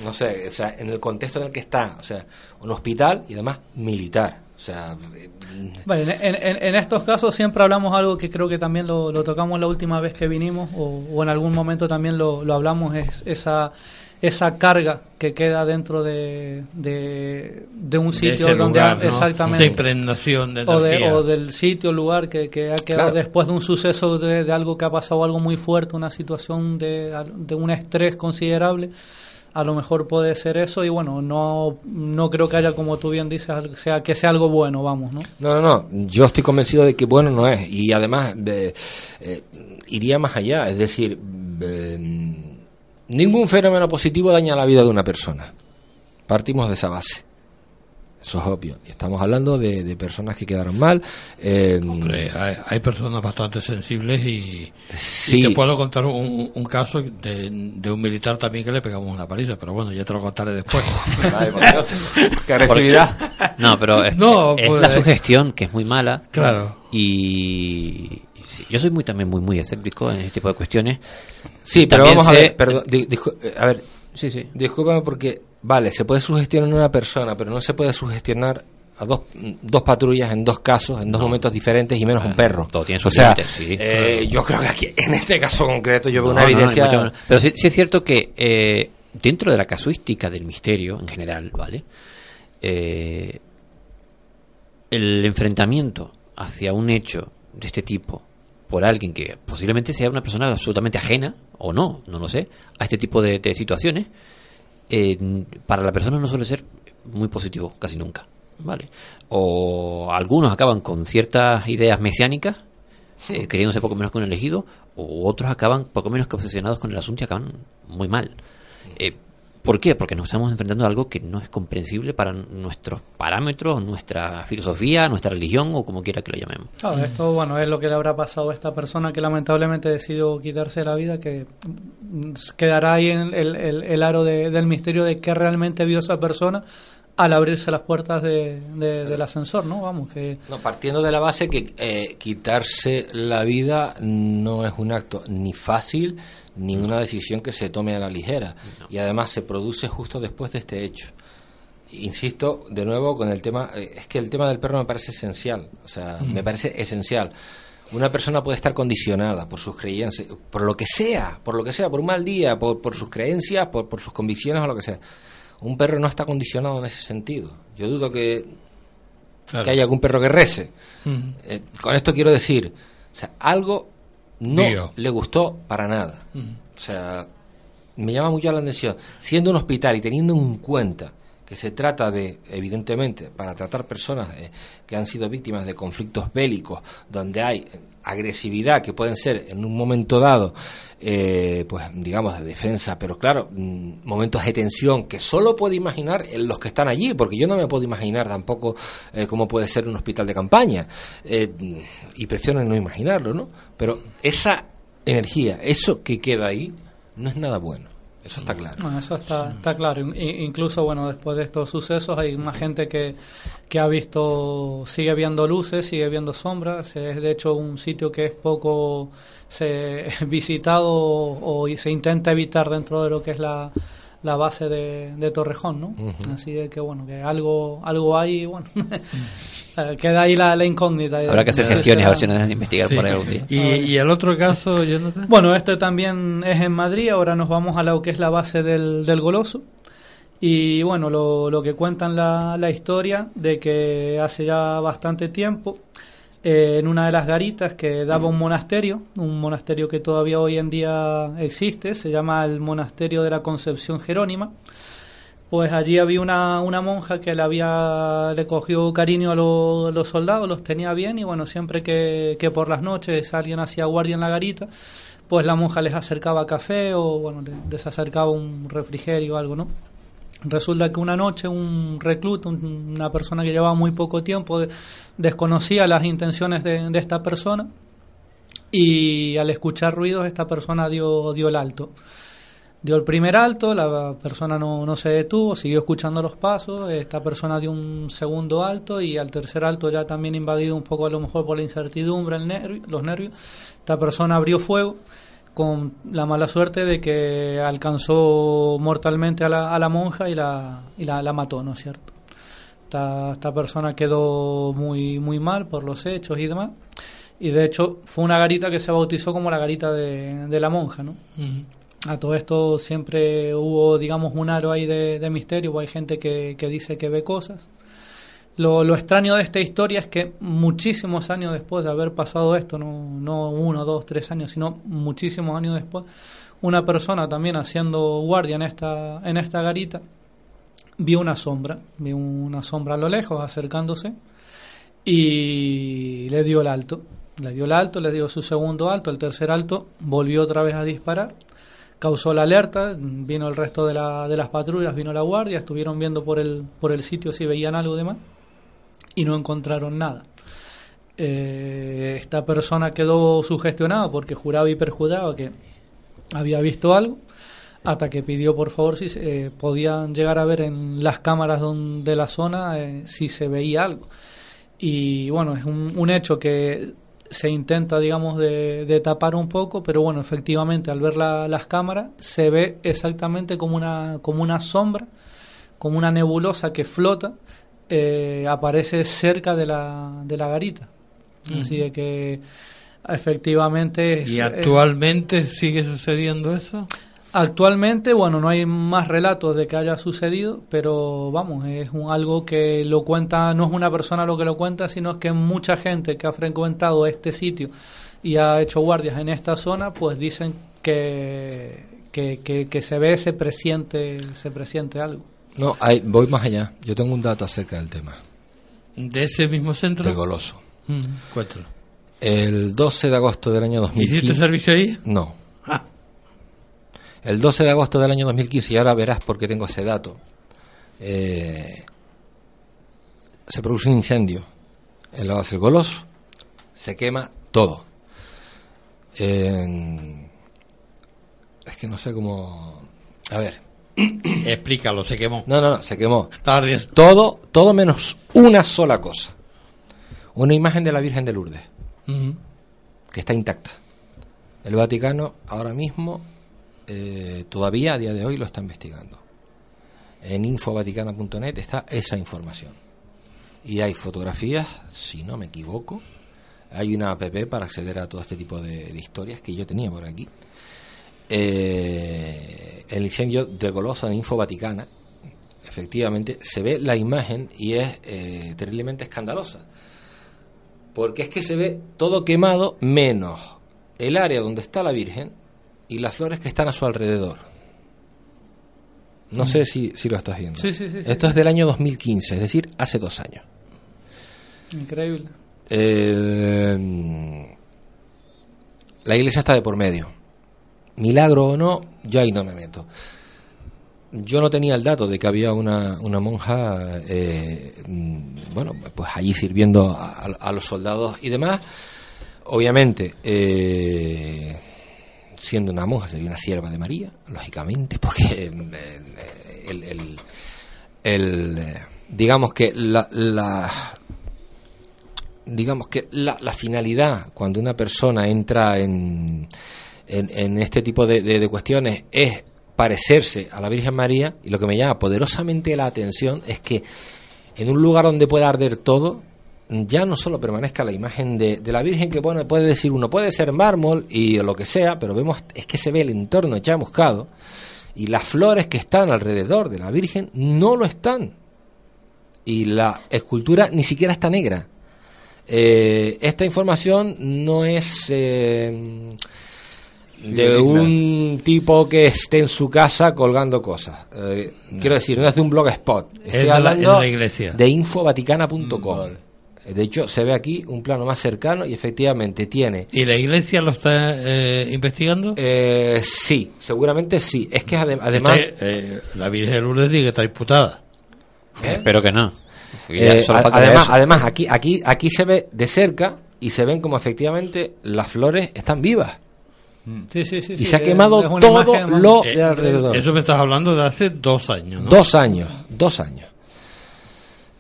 no sé, o sea, en el contexto en el que está, o sea, un hospital y además militar. O sea, Vale, en, en- en estos casos siempre hablamos algo que creo que también lo, lo tocamos la última vez que vinimos o, o en algún momento también lo, lo hablamos, es esa, esa carga que queda dentro de, de, de un De sitio ese donde lugar, ha- ¿no? exactamente Esa impregnación de o, de- o del sitio, lugar que, que ha quedado Claro. después de un suceso de, de algo que ha pasado algo muy fuerte, una situación de, de un estrés considerable. A lo mejor puede ser eso y bueno, no, no creo que haya, como tú bien dices, sea, que sea algo bueno, vamos, ¿no? No, no, no. Yo estoy convencido de que bueno no es. Y además eh, eh, iría más allá. Es decir, eh, ningún fenómeno positivo daña la vida de una persona. Partimos de esa base. Eso es obvio. Y estamos hablando de, de personas que quedaron mal. eh, Hombre, hay, hay personas bastante sensibles y, Sí. y te puedo contar un, un caso de, de un militar también que le pegamos una paliza, pero bueno, ya te lo contaré después. Ay, por Dios. Qué agresividad. Porque- no, pero es, No, es pues, la sugestión que es muy mala. Claro. Y sí, yo soy muy también muy muy escéptico en este tipo de cuestiones. Sí, pero vamos a ver, perdón, di- eh, a ver, Sí, sí. discúlpame porque, vale, se puede sugestionar una persona, pero no se puede sugestionar a dos, dos patrullas en dos casos, en dos momentos diferentes y menos un perro. todo tiene o sea, límites, sí. eh, yo creo que aquí, en este caso concreto, yo veo No, una no, evidencia... Pero sí, sí es cierto que eh, dentro de la casuística del misterio en general, ¿vale? Eh, el enfrentamiento hacia un hecho de este tipo por alguien que posiblemente sea una persona absolutamente ajena o no, no lo sé, a este tipo de, de situaciones, eh, para la persona no suele ser muy positivo casi nunca, ¿vale? O algunos acaban con ciertas ideas mesiánicas, eh, creyéndose poco menos que un elegido, o otros acaban poco menos que obsesionados con el asunto y acaban muy mal. Eh, ¿Por qué? Porque nos estamos enfrentando a algo que no es comprensible para nuestros parámetros, nuestra filosofía, nuestra religión o como quiera que lo llamemos. Claro, esto bueno es lo que le habrá pasado a esta persona que lamentablemente decidió quitarse la vida, que quedará ahí en el, el- el aro de- del misterio de qué realmente vio esa persona al abrirse las puertas de- de- del ascensor, ¿no? Vamos, que No, partiendo de la base que eh, quitarse la vida no es un acto ni fácil ni una decisión que se tome a la ligera y además se produce justo después de este hecho. Insisto de nuevo con el tema, eh, es que el tema del perro me parece esencial, o sea, Mm. me parece esencial. Una persona puede estar condicionada por sus creencias, por lo que sea, por lo que sea, por un mal día, por, por sus creencias, por, por sus convicciones o lo que sea. Un perro no está condicionado en ese sentido. Yo dudo que, Claro. que haya algún perro que rece. Mm. Eh, con esto quiero decir, o sea, algo no le gustó para nada. O sea, me llama mucho la atención, siendo un hospital y teniendo en cuenta que se trata de, evidentemente, para tratar personas eh, que han sido víctimas de conflictos bélicos, donde hay agresividad que pueden ser en un momento dado, eh, pues digamos, de defensa, pero claro, mm, momentos de tensión que solo puedo imaginar los que están allí, porque yo no me puedo imaginar tampoco eh, cómo puede ser un hospital de campaña, eh, y prefiero no imaginarlo, ¿no? Pero esa energía, eso que queda ahí, no es nada bueno. Eso está claro. Bueno, eso está, está claro. Incluso, bueno, después de estos sucesos hay más gente que, que ha visto, sigue viendo luces, sigue viendo sombras. Es de hecho un sitio que es poco se, visitado o, y se intenta evitar dentro de lo que es la, la base de, de Torrejón, ¿no? Así de que, bueno, que algo, algo hay, y bueno, eh, queda ahí la, la incógnita. Habrá que hacer Sí, gestiones, a ver si nos dejan investigar por ahí algún día. ¿Y, y el otro caso, Jonathan? Bueno, este también es en Madrid, ahora nos vamos a lo que es la base del, del Goloso. Y bueno, lo, lo que cuentan la, la historia de que hace ya bastante tiempo, eh, en una de las garitas que daba un monasterio, un monasterio que todavía hoy en día existe, se llama el Monasterio de la Concepción Jerónima. Pues allí había una, una monja que le había le cogió cariño a lo- los soldados, los tenía bien y bueno, siempre que, que por las noches alguien hacía guardia en la garita, pues la monja les acercaba café o bueno, le- les acercaba un refrigerio o algo, ¿no? Resulta que una noche un recluto, un- una persona que llevaba muy poco tiempo, de- desconocía las intenciones de, esta persona y al escuchar ruidos esta persona dio, dio el alto. Dio el primer alto, la persona no, no se detuvo, siguió escuchando los pasos, esta persona dio un segundo alto y al tercer alto ya también invadido un poco a lo mejor por la incertidumbre, los nervios, esta persona abrió fuego con la mala suerte de que alcanzó mortalmente a la, a la monja y la, y la, la mató, ¿no es cierto? Esta, esta persona quedó muy, muy mal por los hechos y demás. Y de hecho fue una garita que se bautizó como la garita de, de la monja, ¿no? A todo esto siempre hubo, digamos, un aro ahí de, de misterio, o hay gente que, que dice que ve cosas. Lo, lo extraño de esta historia es que muchísimos años después de haber pasado esto, no, no uno, dos, tres años, sino muchísimos años después, una persona también haciendo guardia en esta, en esta garita vio una sombra, vio una sombra a lo lejos acercándose y le dio el alto. Le dio el alto, le dio su segundo alto, el tercer alto, volvió otra vez a disparar, causó la alerta, vino el resto de, la, de las patrullas, vino la guardia, estuvieron viendo por el, por el sitio si veían algo de más y no encontraron nada. Eh, esta persona quedó sugestionada porque juraba y perjuraba que había visto algo hasta que pidió por favor si eh, podían llegar a ver en las cámaras de la zona eh, si se veía algo. Y bueno, es un, un hecho que se intenta, digamos, de, de tapar un poco, pero bueno, efectivamente al ver la- las cámaras se ve exactamente como una, como una sombra, como una nebulosa que flota, eh, aparece cerca de la, de la garita. Así de que efectivamente... es- ¿Y es- actualmente sigue sucediendo eso? Actualmente, bueno, no hay más relatos de que haya sucedido, pero vamos, es un, algo que lo cuenta, no es una persona lo que lo cuenta, sino es que mucha gente que ha frecuentado este sitio y ha hecho guardias en esta zona, pues dicen que, que, que, que se ve, se presiente, se presiente algo. No, hay- voy más allá. Yo tengo un dato acerca del tema. ¿De ese mismo centro? Del Goloso. Mm, cuéntalo. El 12 de agosto del año 2015. ¿Hiciste servicio ahí? No. Ah. El 12 de agosto del año 2015, y ahora verás por qué tengo ese dato, eh, se produce un incendio en la base del Goloso, se quema todo. Es que no sé cómo... A ver. Explícalo, se quemó. No, no, no, se quemó. Tardes. Todo, todo menos una sola cosa. Una imagen de la Virgen de Lourdes, que está intacta. El Vaticano ahora mismo, eh, todavía a día de hoy lo está investigando. En infovaticana.net está esa información. Y hay fotografías, si no me equivoco. Hay una app para acceder a todo este tipo de, de historias que yo tenía por aquí. Eh, el incendio de Goloso en Info Vaticana, efectivamente, se ve la imagen y es eh, terriblemente escandalosa. Porque es que se ve todo quemado menos el área donde está la Virgen y las flores que están a su alrededor. No sé si, si lo estás viendo. Sí, sí, sí, sí. Esto es del año 2015, es decir, hace dos años. Increíble. Eh, la iglesia está de por medio. Milagro o no, yo ahí no me meto. Yo no tenía el dato de que había una, una monja, eh, mm, bueno, pues allí sirviendo a, a los soldados y demás. Obviamente, eh, siendo una monja sería una sierva de María, lógicamente, porque eh, el, el- el, digamos que la, la- digamos que la, la finalidad cuando una persona entra en, en, en este tipo de, de- cuestiones es parecerse a la Virgen María y lo que me llama poderosamente la atención es que en un lugar donde pueda arder todo ya no solo permanezca la imagen de, de la Virgen que bueno puede decir uno puede ser mármol y lo que sea pero vemos es que se ve el entorno chamuscado y las flores que están alrededor de la Virgen no lo están. Y la escultura ni siquiera está negra. Eh, esta información no es eh, de un tipo que esté en su casa colgando cosas. Eh, Quiero decir, no es de un blogspot. Es Estoy de la- hablando es de la iglesia. de infovaticana.com. De hecho, se ve aquí un plano más cercano y efectivamente tiene. ¿Y la iglesia lo está eh, investigando? Eh, sí, seguramente sí. Es que adem- además. Eh, la Virgen de Lourdes dice que está imputada. Espero que no. Eh, además, además aquí, aquí, aquí se ve de cerca y se ven como efectivamente las flores están vivas. Sí, sí, sí. Y sí, se ha quemado todo imagen, lo Eh, de alrededor. Eso me estás hablando de hace dos años, ¿no? Dos años, dos años.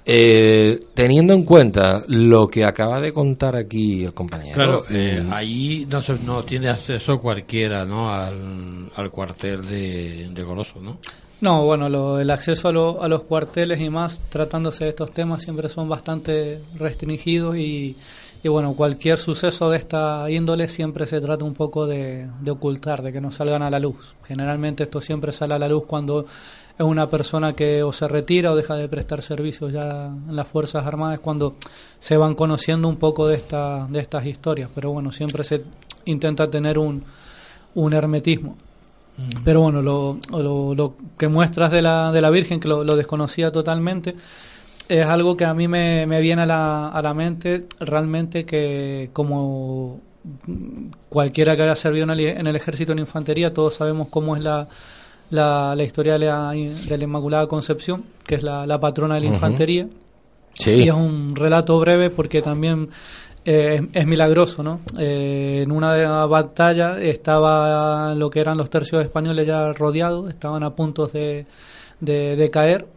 Eh, teniendo en cuenta lo que acaba de contar aquí el compañero. Claro, eh, mm, ahí no, se- no tiene acceso cualquiera, ¿no? Al, al cuartel de, de Goloso, ¿no? No, bueno, lo- el acceso a, lo- a los cuarteles y más tratándose de estos temas siempre son bastante restringidos y, y bueno, cualquier suceso de esta índole siempre se trata un poco de, de ocultar, de que no salgan a la luz. Generalmente esto siempre sale a la luz cuando es una persona que o se retira o deja de prestar servicios ya en las Fuerzas Armadas, cuando se van conociendo un poco de, esta, de estas historias, pero bueno, siempre se intenta tener un, un hermetismo. Pero bueno, lo, lo, lo que muestras de la, de la Virgen, que lo, lo desconocía totalmente, es algo que a mí me, me viene a la, a la mente realmente que como cualquiera que haya servido en el, ejército en infantería, todos sabemos cómo es la, la, la historia de la, de la Inmaculada Concepción, que es la, patrona de la infantería. Sí. Y es un relato breve porque también eh, es, es milagroso, ¿no? Eh, en una de las batallas estaba lo que eran los tercios españoles ya rodeados, estaban a punto de, de, de caer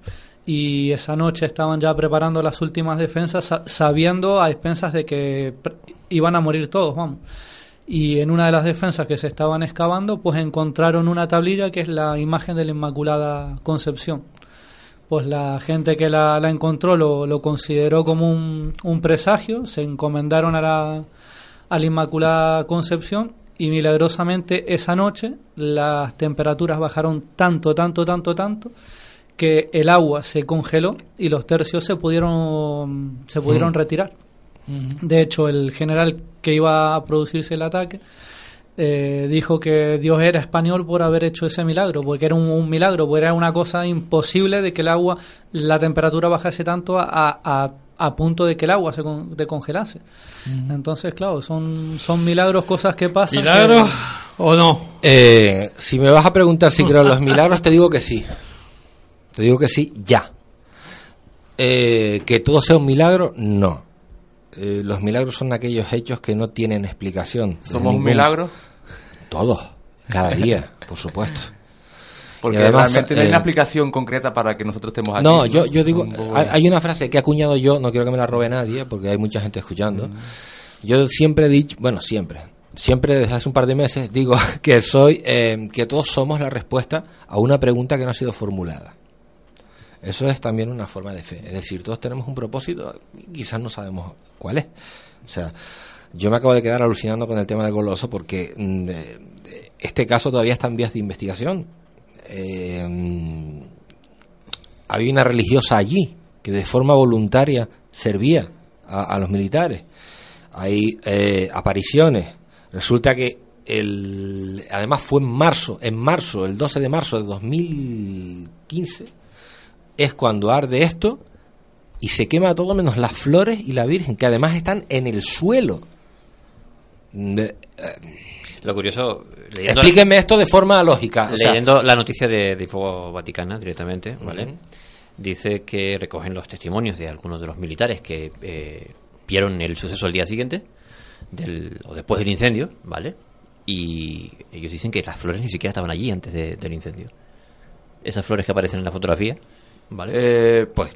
y esa noche estaban ya preparando las últimas defensas sa- sabiendo a expensas de que iban a morir todos, vamos. Y en una de las defensas que se estaban excavando, pues encontraron una tablilla que es la imagen de la Inmaculada Concepción pues la gente que la, la encontró lo, lo consideró como un, presagio, se encomendaron a la Inmaculada Concepción y milagrosamente esa noche las temperaturas bajaron tanto, tanto, tanto, tanto que el agua se congeló y los tercios se pudieron, se pudieron Mm. retirar. De hecho, el general que iba a producirse el ataque eh, dijo que Dios era español por haber hecho ese milagro, porque era un, un milagro, porque era una cosa imposible de que el agua, la temperatura bajase tanto a, a, a punto de que el agua se con- decongelase. Entonces, claro, son, son milagros, cosas que pasan. ¿Milagros que- o no? Eh, si me vas a preguntar si creo en los milagros, te digo que sí. Te digo que sí, ya. Eh, que todo sea un milagro, no. Eh, los milagros son aquellos hechos que no tienen explicación. ¿Somos un milagro? Todos, cada día, por supuesto. Porque además, realmente no hay eh, una explicación concreta para que nosotros estemos aquí. No, yo, yo digo, hay, hay una frase que he acuñado yo, no quiero que me la robe nadie, porque hay mucha gente escuchando. Yo siempre he dicho, bueno, siempre, siempre desde hace un par de meses digo que soy, eh, que todos somos la respuesta a una pregunta que no ha sido formulada. Eso es también una forma de fe. Es decir, todos tenemos un propósito, y quizás no sabemos cuál es. O sea, yo me acabo de quedar alucinando con el tema del goloso porque mm, eh, este caso todavía está en vías de investigación. Eh, mm, había una religiosa allí que de forma voluntaria servía a, a los militares. Hay eh, apariciones. Resulta que el, además fue en marzo, en marzo, el 12 de marzo de 15, es cuando arde esto y se quema todo menos las flores y la Virgen, que además están en el suelo. De- Lo curioso, leyendo, explíqueme esto de forma lógica. o sea, leyendo la noticia de, de Info Vaticana directamente, ¿vale? Dice que recogen los testimonios de algunos de los militares que eh, vieron el suceso el día siguiente del, o después del incendio, ¿vale? Y ellos dicen que las flores ni siquiera estaban allí antes de- del incendio. Esas flores que aparecen en la fotografía, ¿vale? Eh, pues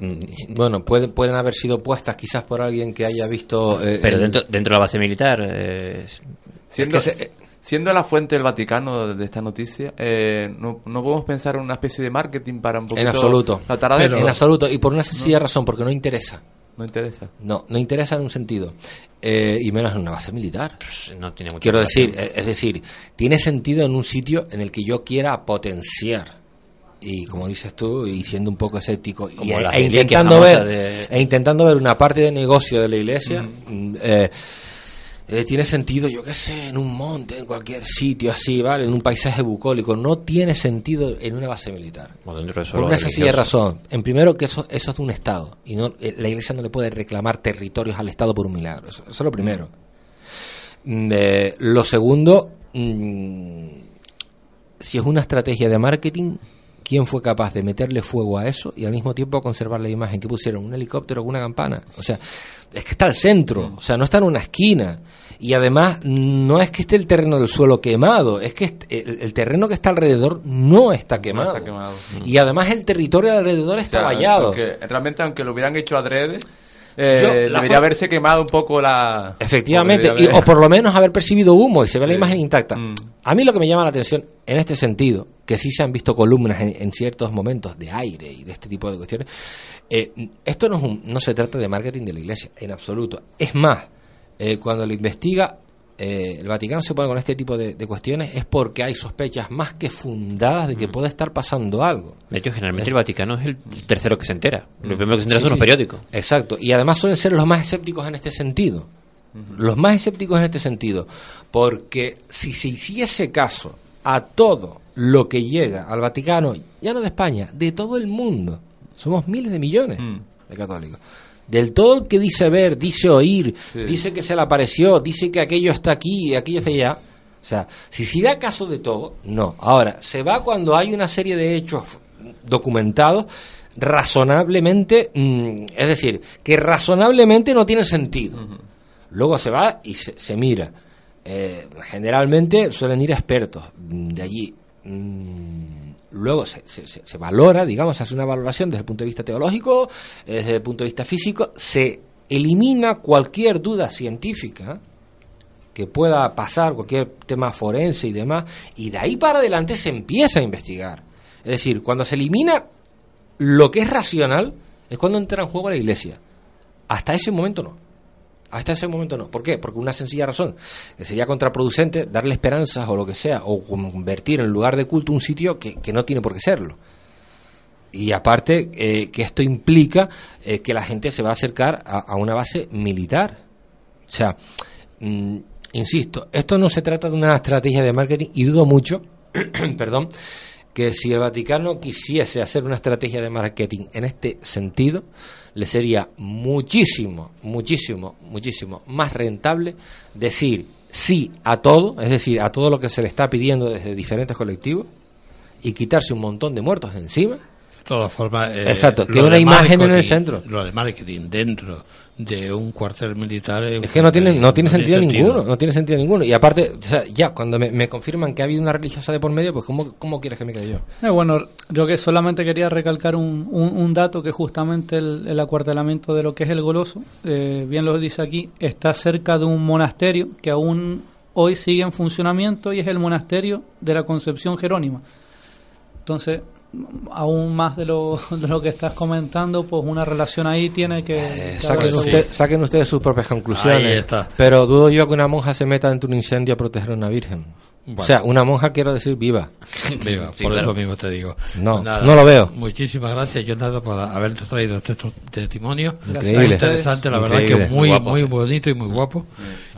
bueno, pueden, pueden haber sido puestas quizás por alguien que haya visto... eh, pero el- dentro, dentro de la base militar eh, Siendo, Es que se- siendo la fuente del Vaticano de esta noticia, eh, no, no podemos pensar en una especie de marketing para un poquito En absoluto. de- en absoluto. Y por una sencilla razón, porque no interesa. No interesa. No, no interesa en un sentido. Eh, y menos en una base militar. no tiene mucha Quiero decir, es decir, tiene sentido en un sitio en el que yo quiera potenciar. Y como dices tú, y siendo un poco escéptico, y, e, intentando ver, de- e intentando ver una parte de negocio de la iglesia, mm, eh, eh, tiene sentido, yo qué sé, en un monte, en cualquier sitio así, ¿vale? En un paisaje bucólico. No tiene sentido en una base militar. O dentro de Por una sencilla razón. En primero, que eso, eso es de un Estado. Y no, eh, la Iglesia no le puede reclamar territorios al Estado por un milagro. Eso, eso es lo primero. Mm, lo segundo, mm, si es una estrategia de marketing, ¿quién fue capaz de meterle fuego a eso y al mismo tiempo conservar la imagen? que pusieron? ¿Un helicóptero con una campana? O sea, es que está al centro, o sea, no está en una esquina. Y además, no es que esté el terreno del suelo quemado, es que el, el terreno que está alrededor no está quemado. está quemado. Y además el territorio de alrededor está O sea, vallado. realmente, aunque lo hubieran hecho adrede, eh, Yo, debería haberse quemado un poco la... Efectivamente, Debería y- haber- o por lo menos haber percibido humo y se ve la Sí. imagen intacta. Mm. A mí lo que me llama la atención en este sentido, que sí se han visto columnas en, en ciertos momentos de aire y de este tipo de cuestiones, eh, esto no, es un- no se trata de marketing de la iglesia, en absoluto. Es más, eh, cuando lo investiga, eh, el Vaticano se pone con este tipo de, de cuestiones es porque hay sospechas más que fundadas de que puede estar pasando algo. De hecho, generalmente Es- el Vaticano es el tercero que se entera. Lo primero que se entera Sí, son los sí, periódicos. Exacto. Y además suelen ser los más escépticos en este sentido. Los más escépticos en este sentido. Porque si se hiciese caso a todo lo que llega al Vaticano, ya no de España, de todo el mundo, somos miles de millones de católicos. Del todo el que dice ver, dice oír, Sí. dice que se le apareció, dice que aquello está aquí y aquello está allá. O sea, si se da caso de todo, no. Ahora, se va cuando hay una serie de hechos documentados razonablemente, mm, es decir, que razonablemente no tienen sentido. Luego se va y se, se mira. Eh, generalmente suelen ir expertos de allí. Mm, luego se, se- se- valora, digamos, hace una valoración desde el punto de vista teológico, desde el punto de vista físico, se elimina cualquier duda científica que pueda pasar, cualquier tema forense y demás, y de ahí para adelante se empieza a investigar. Es decir, cuando se elimina lo que es racional, es cuando entra en juego la iglesia. Hasta ese momento no. Hasta ese momento no. ¿Por qué? Porque una sencilla razón, que sería contraproducente darle esperanzas o lo que sea, o convertir en lugar de culto un sitio que, que no tiene por qué serlo. Y aparte, eh, que esto implica eh, que la gente se va a acercar a, a una base militar. O sea, mm, insisto, esto no se trata de una estrategia de marketing y dudo mucho, perdón, que si el Vaticano quisiese hacer una estrategia de marketing en este sentido, le sería muchísimo, muchísimo, muchísimo más rentable decir sí a todo, es decir, a todo lo que se le está pidiendo desde diferentes colectivos y quitarse un montón de muertos encima. De todas formas, eh, Exacto, que una imagen en el centro. Lo de marketing dentro de un cuartel militar Es que no tiene, no tiene sentido ninguno, no tiene sentido ninguno. Y aparte, o sea, ya, cuando me, me confirman que ha habido una religiosa de por medio, pues ¿cómo, cómo quieres que me quede yo? Eh, bueno, yo que solamente quería recalcar un, un, un dato que justamente el, el acuartelamiento de lo que es el Goloso, eh, bien lo dice aquí, está cerca de un monasterio que aún hoy sigue en funcionamiento y es el monasterio de la Concepción Jerónima. Entonces, aún más de lo, de lo que estás comentando, pues una relación ahí tiene que... que Saquen, ustedes sus propias conclusiones. Ahí está. Pero dudo yo que una monja se meta dentro de un incendio a proteger a una virgen. Bueno. O sea, una monja quiero decir viva. Viva, Sí, por claro. eso mismo te digo. No, Pues nada, no lo veo. Muchísimas gracias, Jonathan, por habernos traído este testimonio. Increíble. Está interesante, la verdad que muy, Muy guapo. muy bonito y muy guapo.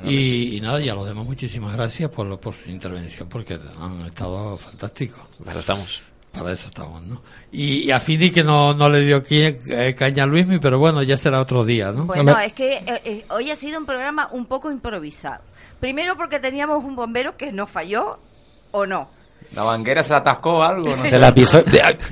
Y, y nada, y a los demás muchísimas gracias por, lo- por su intervención, porque han estado fantásticos. estamos. Para eso estamos, ¿no? Y, y a Fini que no, no le dio eh, caña a Luismi, pero bueno, ya será otro día, ¿no? Bueno, es que eh, eh, hoy ha sido un programa un poco improvisado. Primero porque teníamos un bombero que nos falló o no. La manguera se la atascó o algo, no Se sé. la pisó.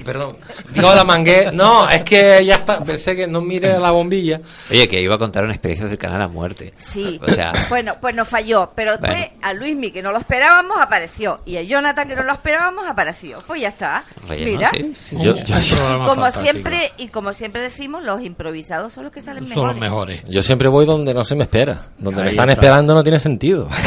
perdón. Digo la mangué. No, es que ya está. Pensé que no mire a la bombilla. Oye, que iba a contar una experiencia cercana a la muerte. Sí. O sea, Bueno, pues nos falló, pero después Bueno. a Luismi que no lo esperábamos apareció y a Jonathan que no lo esperábamos apareció. Pues ya está. Relleno, Mira. sí. Yo- yo- como siempre y como siempre decimos, los improvisados son los que salen Son los mejores. mejores. Yo siempre voy donde no se me espera. Donde Ahí me están está. esperando no tiene sentido.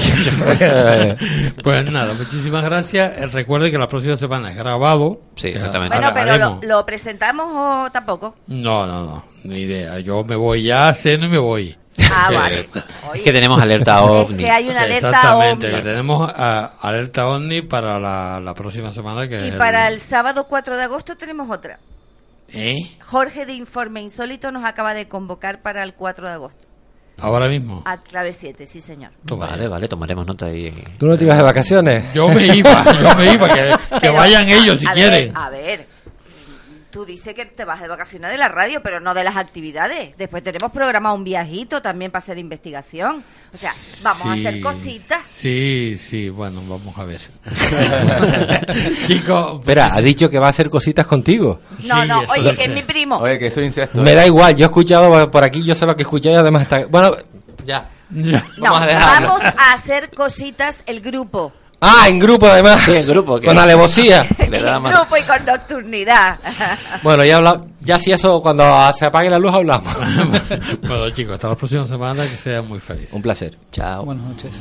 Pues nada, muchísimas gracias. Eh, Recuerde que la próxima semana es grabado. Sí, exactamente. Bueno, pero lo, lo presentamos o tampoco. No, no, no, ni idea. Yo me voy ya, ceno y me voy. Ah, vale. es que tenemos alerta OVNI. que hay una alerta Exactamente, ovni. que tenemos ah, alerta OVNI para la, la próxima semana. Que Y es para el sábado 4 de agosto tenemos otra. ¿Eh? Jorge de Informe Insólito nos acaba de convocar para el 4 de agosto. Ahora mismo. A clave 7, sí señor. Vale, vale, tomaremos nota ahí. ¿Tú no te ibas de vacaciones? Yo me iba, yo me iba, que, que Pero, vayan ellos si a quieren. Ver, a ver, tú dices que te vas de vacaciones de la radio, pero no de las actividades. Después tenemos programado un viajito también para hacer investigación. O sea, vamos a hacer cositas. Sí, sí, bueno, vamos a ver. Chicos, Espera, ha dicho que va a hacer cositas contigo. No, no, eso oye, es. que es mi primo. Oye, que soy incesto. Me ¿eh? da igual, yo he escuchado por aquí, yo sé lo que escuché y además está... Bueno, ya. no, vamos a vamos a hacer cositas el grupo. Ah, en grupo además. Sí, en grupo. Con alevosía. Le da En grupo y con nocturnidad. Bueno, ya habla, ya si eso, cuando se apague la luz hablamos. bueno, chicos, hasta la próxima semana, que sean muy felices. Un placer. Chao. Buenas noches.